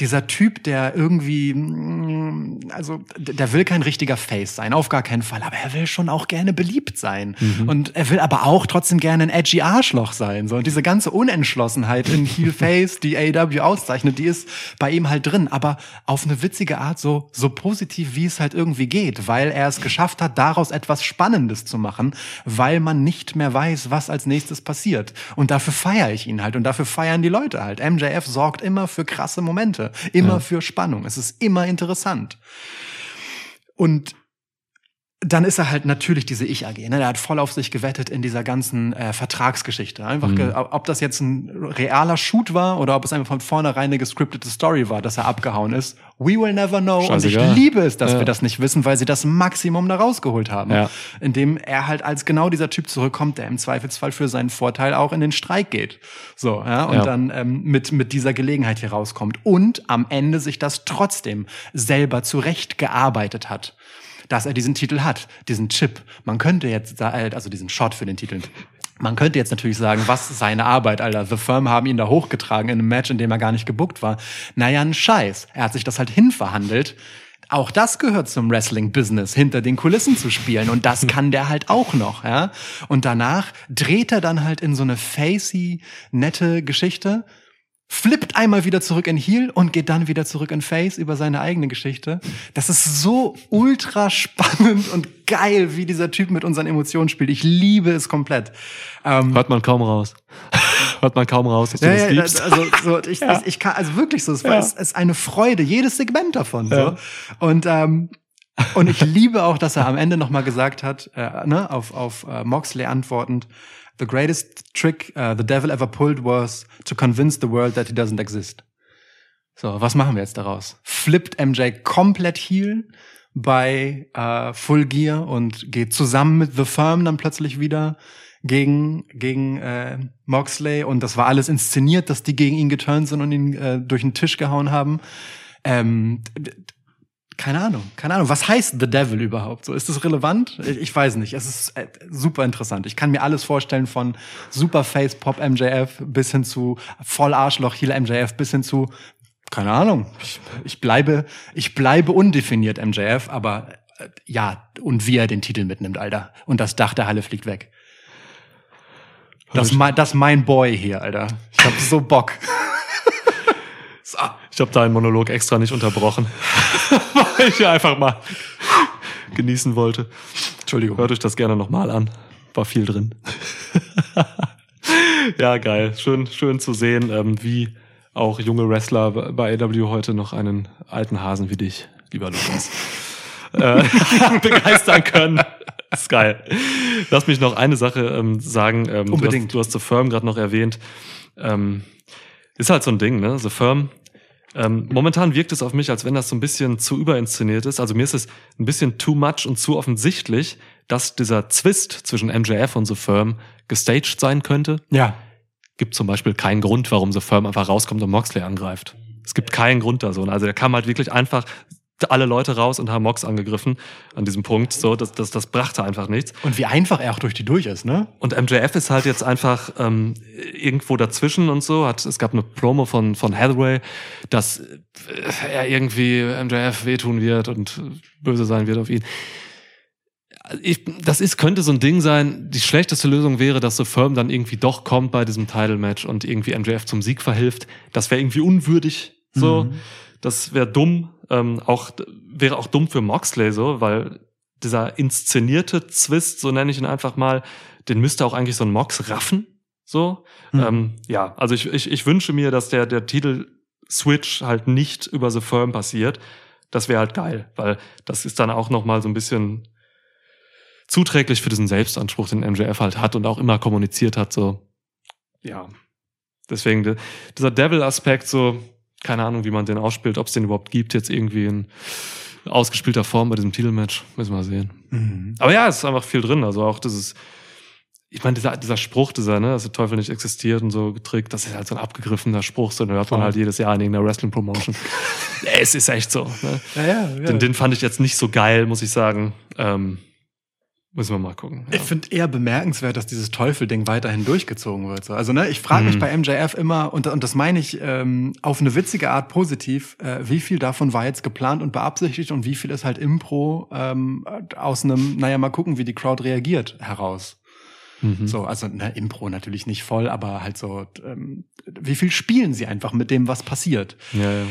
dieser Typ, der irgendwie, mm, also der will kein richtiger Face sein, auf gar keinen Fall, aber er will schon auch gerne beliebt sein. Und er will aber auch trotzdem gerne ein edgy Arschloch sein. So, und diese ganze Unentschlossenheit in Heel Face, die AEW auszeichnet, die ist bei ihm halt drin, aber auf eine witzige Art so, so positiv, wie es halt irgendwie geht, weil er es geschafft hat, daraus etwas Spannendes zu machen, weil man nicht mehr weiß, was als nächstes passiert. Und dafür feiere ich ihn halt und dafür feiern die Leute halt. MJF sorgt immer für krasse Momente, immer für Spannung. Es ist immer interessant. Und dann ist er halt natürlich diese Ich-AG. Ne? Der hat voll auf sich gewettet in dieser ganzen äh, Vertragsgeschichte. Einfach, ge ob das jetzt ein realer Shoot war oder ob es einfach von vornherein eine gescriptete Story war, dass er abgehauen ist. We will never know. Und Scheißegal. ich liebe es, dass Ja. wir das nicht wissen, weil sie das Maximum da rausgeholt haben. Ja. Indem er halt als genau dieser Typ zurückkommt, der im Zweifelsfall für seinen Vorteil auch in den Streik geht. So, ja, und Ja. dann ähm, mit, mit dieser Gelegenheit hier rauskommt. Und am Ende sich das trotzdem selber zurechtgearbeitet hat dass er diesen Titel hat, diesen Chip. Man könnte jetzt, äh, also diesen Shot für den Titel. Man könnte jetzt natürlich sagen, was seine Arbeit, Alter. The Firm haben ihn da hochgetragen in einem Match, in dem er gar nicht gebuckt war. Naja, ein Scheiß. Er hat sich das halt hinverhandelt. Auch das gehört zum Wrestling-Business, hinter den Kulissen zu spielen. Und das kann der halt auch noch, ja. Und danach dreht er dann halt in so eine facey, nette Geschichte, flippt einmal wieder zurück in Heel und geht dann wieder zurück in Face über seine eigene Geschichte. Das ist so ultra spannend und geil, wie dieser Typ mit unseren Emotionen spielt. Ich liebe es komplett. Ähm, Hört man kaum raus. Hört man kaum raus, dass du ja, das ja, liebst. also, so, ich, ich, ich kann, also wirklich so, es, war, Ja. es ist eine Freude, jedes Segment davon. So. Ja. Und, ähm, und ich liebe auch, dass er am Ende nochmal gesagt hat, äh, ne, auf, auf äh, Moxley antwortend, The greatest trick uh, the devil ever pulled was to convince the world that he doesn't exist. So, was machen wir jetzt daraus? Flippt MJ komplett heel bei äh, Full Gear und geht zusammen mit The Firm dann plötzlich wieder gegen gegen äh, Moxley und das war alles inszeniert, dass die gegen ihn geturnt sind und ihn äh, durch den Tisch gehauen haben. Ähm, keine Ahnung, keine Ahnung. Was heißt The Devil überhaupt? So ist das relevant? Ich, ich weiß nicht. Es ist äh, super interessant. Ich kann mir alles vorstellen von Superface Pop MJF bis hin zu voll Arschloch Heel MJF bis hin zu keine Ahnung. Ich, ich bleibe ich bleibe undefiniert MJF, aber äh, ja, und wie er den Titel mitnimmt, Alter. Und das Dach der Halle fliegt weg. Das, mei- das mein Boy hier, Alter. Ich hab so Bock. so. Ich habe deinen Monolog extra nicht unterbrochen, ich ja einfach mal genießen wollte. Entschuldigung. Hört euch das gerne nochmal an. War viel drin. ja, geil. Schön, schön zu sehen, ähm, wie auch junge Wrestler bei AW heute noch einen alten Hasen wie dich, lieber Lukas, äh, begeistern können. Das ist geil. Lass mich noch eine Sache ähm, sagen. Ähm, Unbedingt. Du hast, du hast The Firm gerade noch erwähnt. Ähm, ist halt so ein Ding, ne? The Firm. Ähm, momentan wirkt es auf mich, als wenn das so ein bisschen zu überinszeniert ist. Also mir ist es ein bisschen too much und zu offensichtlich, dass dieser Zwist zwischen MJF und The Firm gestaged sein könnte. Ja. Gibt zum Beispiel keinen Grund, warum The Firm einfach rauskommt und Moxley angreift. Es gibt keinen Grund da so. Also der kam halt wirklich einfach alle Leute raus und haben Mox angegriffen an diesem Punkt. So, das, das, das brachte einfach nichts. Und wie einfach er auch durch die durch ist, ne? Und MJF ist halt jetzt einfach ähm, irgendwo dazwischen und so. Hat, es gab eine Promo von, von Hathaway, dass äh, er irgendwie MJF wehtun wird und böse sein wird auf ihn. Ich, das ist, könnte so ein Ding sein. Die schlechteste Lösung wäre, dass so Firm dann irgendwie doch kommt bei diesem Title-Match und irgendwie MJF zum Sieg verhilft. Das wäre irgendwie unwürdig. So, Mhm. das wäre dumm. Ähm, auch wäre auch dumm für Moxley so, weil dieser inszenierte Zwist, so nenne ich ihn einfach mal, den müsste auch eigentlich so ein Mox raffen. So, Mhm. ähm, ja, also ich, ich, ich wünsche mir, dass der der Titel Switch halt nicht über The Firm passiert. Das wäre halt geil, weil das ist dann auch noch mal so ein bisschen zuträglich für diesen Selbstanspruch, den MJF halt hat und auch immer kommuniziert hat. So, ja, deswegen de- dieser Devil-Aspekt so, keine Ahnung, wie man den ausspielt, ob es den überhaupt gibt, jetzt irgendwie in ausgespielter Form bei diesem Titelmatch. Müssen wir mal sehen. Mhm. Aber ja, es ist einfach viel drin. Also auch dieses, ich meine, dieser, dieser Spruch, dieser, ne, dass der Teufel nicht existiert und so getrickt, das ist halt so ein abgegriffener Spruch, so den hört man halt jedes Jahr in irgendeiner Wrestling-Promotion. es ist echt so. Ne? Ja, ja, ja. Den, den fand ich jetzt nicht so geil, muss ich sagen. Ähm, müssen wir mal gucken. Ja. Ich finde eher bemerkenswert, dass dieses Teufel-Ding weiterhin durchgezogen wird. So. Also ne, ich frage mich Mhm. bei MJF immer, und, und das meine ich ähm, auf eine witzige Art positiv, äh, wie viel davon war jetzt geplant und beabsichtigt und wie viel ist halt Impro ähm, aus einem, naja, mal gucken, wie die Crowd reagiert, heraus. Mhm. So, also ne, Impro natürlich nicht voll, aber halt so, ähm, wie viel spielen sie einfach mit dem, was passiert? Ja, ja.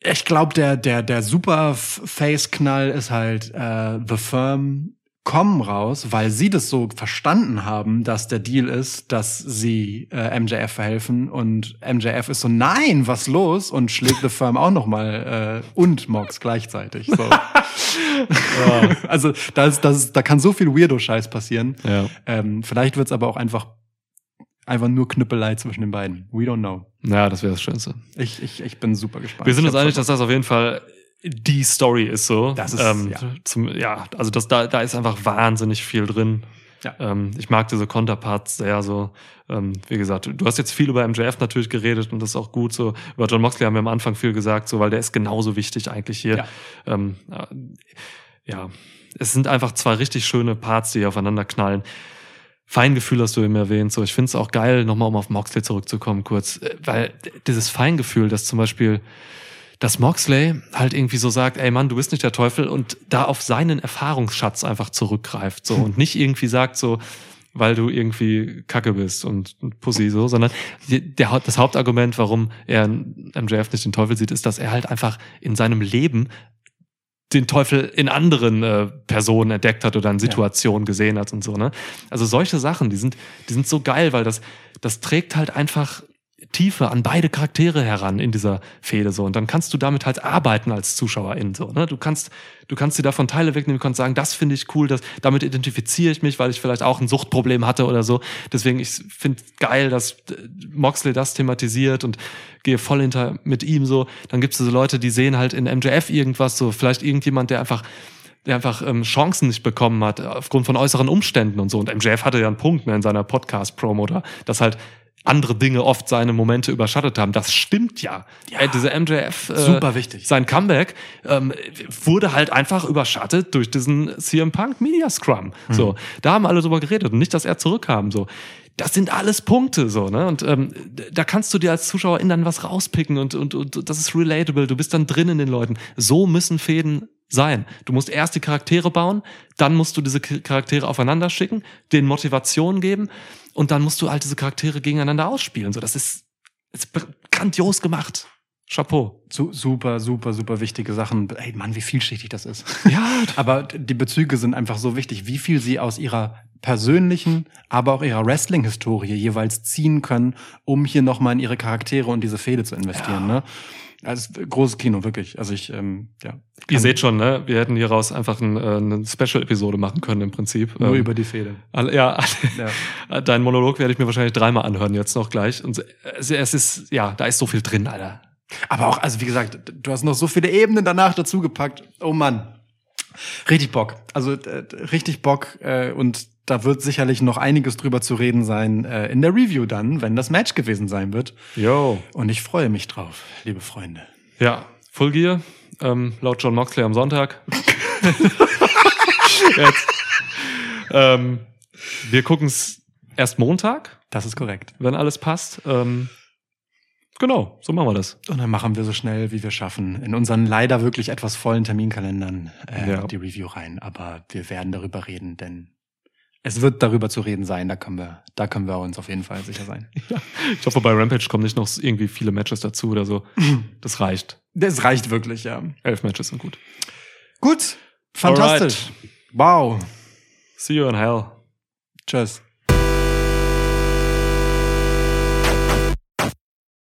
Ich glaube, der, der, der super Face-Knall ist halt äh, The Firm kommen raus, weil sie das so verstanden haben, dass der Deal ist, dass sie äh, MJF verhelfen und MJF ist so, nein, was los? Und schlägt The Firm auch noch mal äh, und Mox gleichzeitig. So. also da, ist, das ist, da kann so viel Weirdo-Scheiß passieren. ja. Ähm, vielleicht wird's aber auch einfach einfach nur Knüppelei zwischen den beiden. We don't know. Ja, das wäre das Schönste. Ich, ich, ich bin super gespannt. Wir sind uns einig, dass das auf jeden Fall die Story ist so. Das ist- ähm, ja. Zum, ja, also das, da, da ist einfach wahnsinnig viel drin. Ja. Ähm, ich mag diese Konterparts sehr so. Ähm, wie gesagt, du hast jetzt viel über MJF natürlich geredet und das ist auch gut so. Über John Moxley haben wir am Anfang viel gesagt, so, weil der ist genauso wichtig eigentlich hier. Ja. Ähm, äh, ja, es sind einfach zwei richtig schöne Parts, die hier aufeinander knallen. Feingefühl hast du eben erwähnt. So, ich finde es auch geil, nochmal um auf Moxley zurückzukommen, kurz, äh, weil dieses Feingefühl, dass zum Beispiel, dass Moxley halt irgendwie so sagt, ey Mann, du bist nicht der Teufel und da auf seinen Erfahrungsschatz einfach zurückgreift, so und nicht irgendwie sagt so, weil du irgendwie Kacke bist und, Pussy so, sondern der, das Hauptargument, warum er MJF nicht den Teufel sieht, ist, dass er halt einfach in seinem Leben den Teufel in anderen äh, Personen entdeckt hat oder in Situationen gesehen hat und so, ne? Also solche Sachen, die sind, die sind so geil, weil das, das trägt halt einfach Tiefe an beide Charaktere heran in dieser Fehde so. Und dann kannst du damit halt arbeiten als Zuschauerin so ne? Du kannst du kannst dir davon Teile wegnehmen du kannst sagen das finde ich cool das damit identifiziere ich mich weil ich vielleicht auch ein Suchtproblem hatte oder so. Deswegen ich finde geil dass äh, Moxley das thematisiert und gehe voll hinter mit ihm so. Dann gibt es so Leute die sehen halt in MJF irgendwas so. Vielleicht irgendjemand der einfach der einfach ähm, Chancen nicht bekommen hat aufgrund von äußeren Umständen und so. Und MJF hatte ja einen Punkt ne, in seiner Podcast-Promo da dass halt andere Dinge oft seine Momente überschattet haben. Das stimmt ja. Ja. Äh, diese MJF, äh, Super wichtig. sein Comeback ähm, wurde halt einfach überschattet durch diesen CM Punk Media Scrum. So, da haben alle drüber geredet und nicht, dass er zurückkam. So, das sind alles Punkte so, ne? Und ähm, da kannst du dir als Zuschauerin dann was rauspicken und, und, und das ist relatable. Du bist dann drin in den Leuten. So müssen Fäden sein. Du musst erst die Charaktere bauen, dann musst du diese Charaktere aufeinander schicken, denen Motivation geben und dann musst du halt diese Charaktere gegeneinander ausspielen. So, das ist, ist grandios gemacht. Chapeau. Su super, super, super wichtige Sachen. Ey, Mann, wie vielschichtig das ist. Ja, Aber die Bezüge sind einfach so wichtig, wie viel sie aus ihrer persönlichen, aber auch ihrer Wrestling-Historie jeweils ziehen können, um hier nochmal in ihre Charaktere und diese Fehde zu investieren. Ne? Also großes Kino, wirklich. Also ich, ähm, ja. ihr seht schon, ne? Wir hätten hieraus einfach ein, äh, eine Special-Episode machen können im Prinzip. nur Ähm, über die Fehde. alle, ja, Ja. deinen Monolog werde ich mir wahrscheinlich dreimal anhören jetzt noch gleich. Und es, es ist, ja, da ist so viel drin, Alter. Aber auch, also wie gesagt, du hast noch so viele Ebenen danach dazu gepackt. Oh Mann. Richtig Bock. Also äh, richtig Bock äh, und da wird sicherlich noch einiges drüber zu reden sein äh, in der Review dann, wenn das Match gewesen sein wird. Yo. Und ich freue mich drauf, liebe Freunde. Ja, Full Gear, ähm, laut John Moxley am Sonntag. Jetzt. Ähm, wir gucken es erst Montag, Das ist korrekt. wenn alles passt. Ähm, genau, so machen wir das. Und dann machen wir so schnell, wie wir schaffen, in unseren leider wirklich etwas vollen Terminkalendern äh, Ja. die Review rein. Aber wir werden darüber reden, denn es wird darüber zu reden sein. Da können wir, da können wir uns auf jeden Fall sicher sein. Ich hoffe, bei Rampage kommen nicht noch irgendwie viele Matches dazu oder so. Das reicht. Das reicht wirklich, ja. Elf Matches sind gut. Gut, fantastisch. Wow. See you in hell. Tschüss.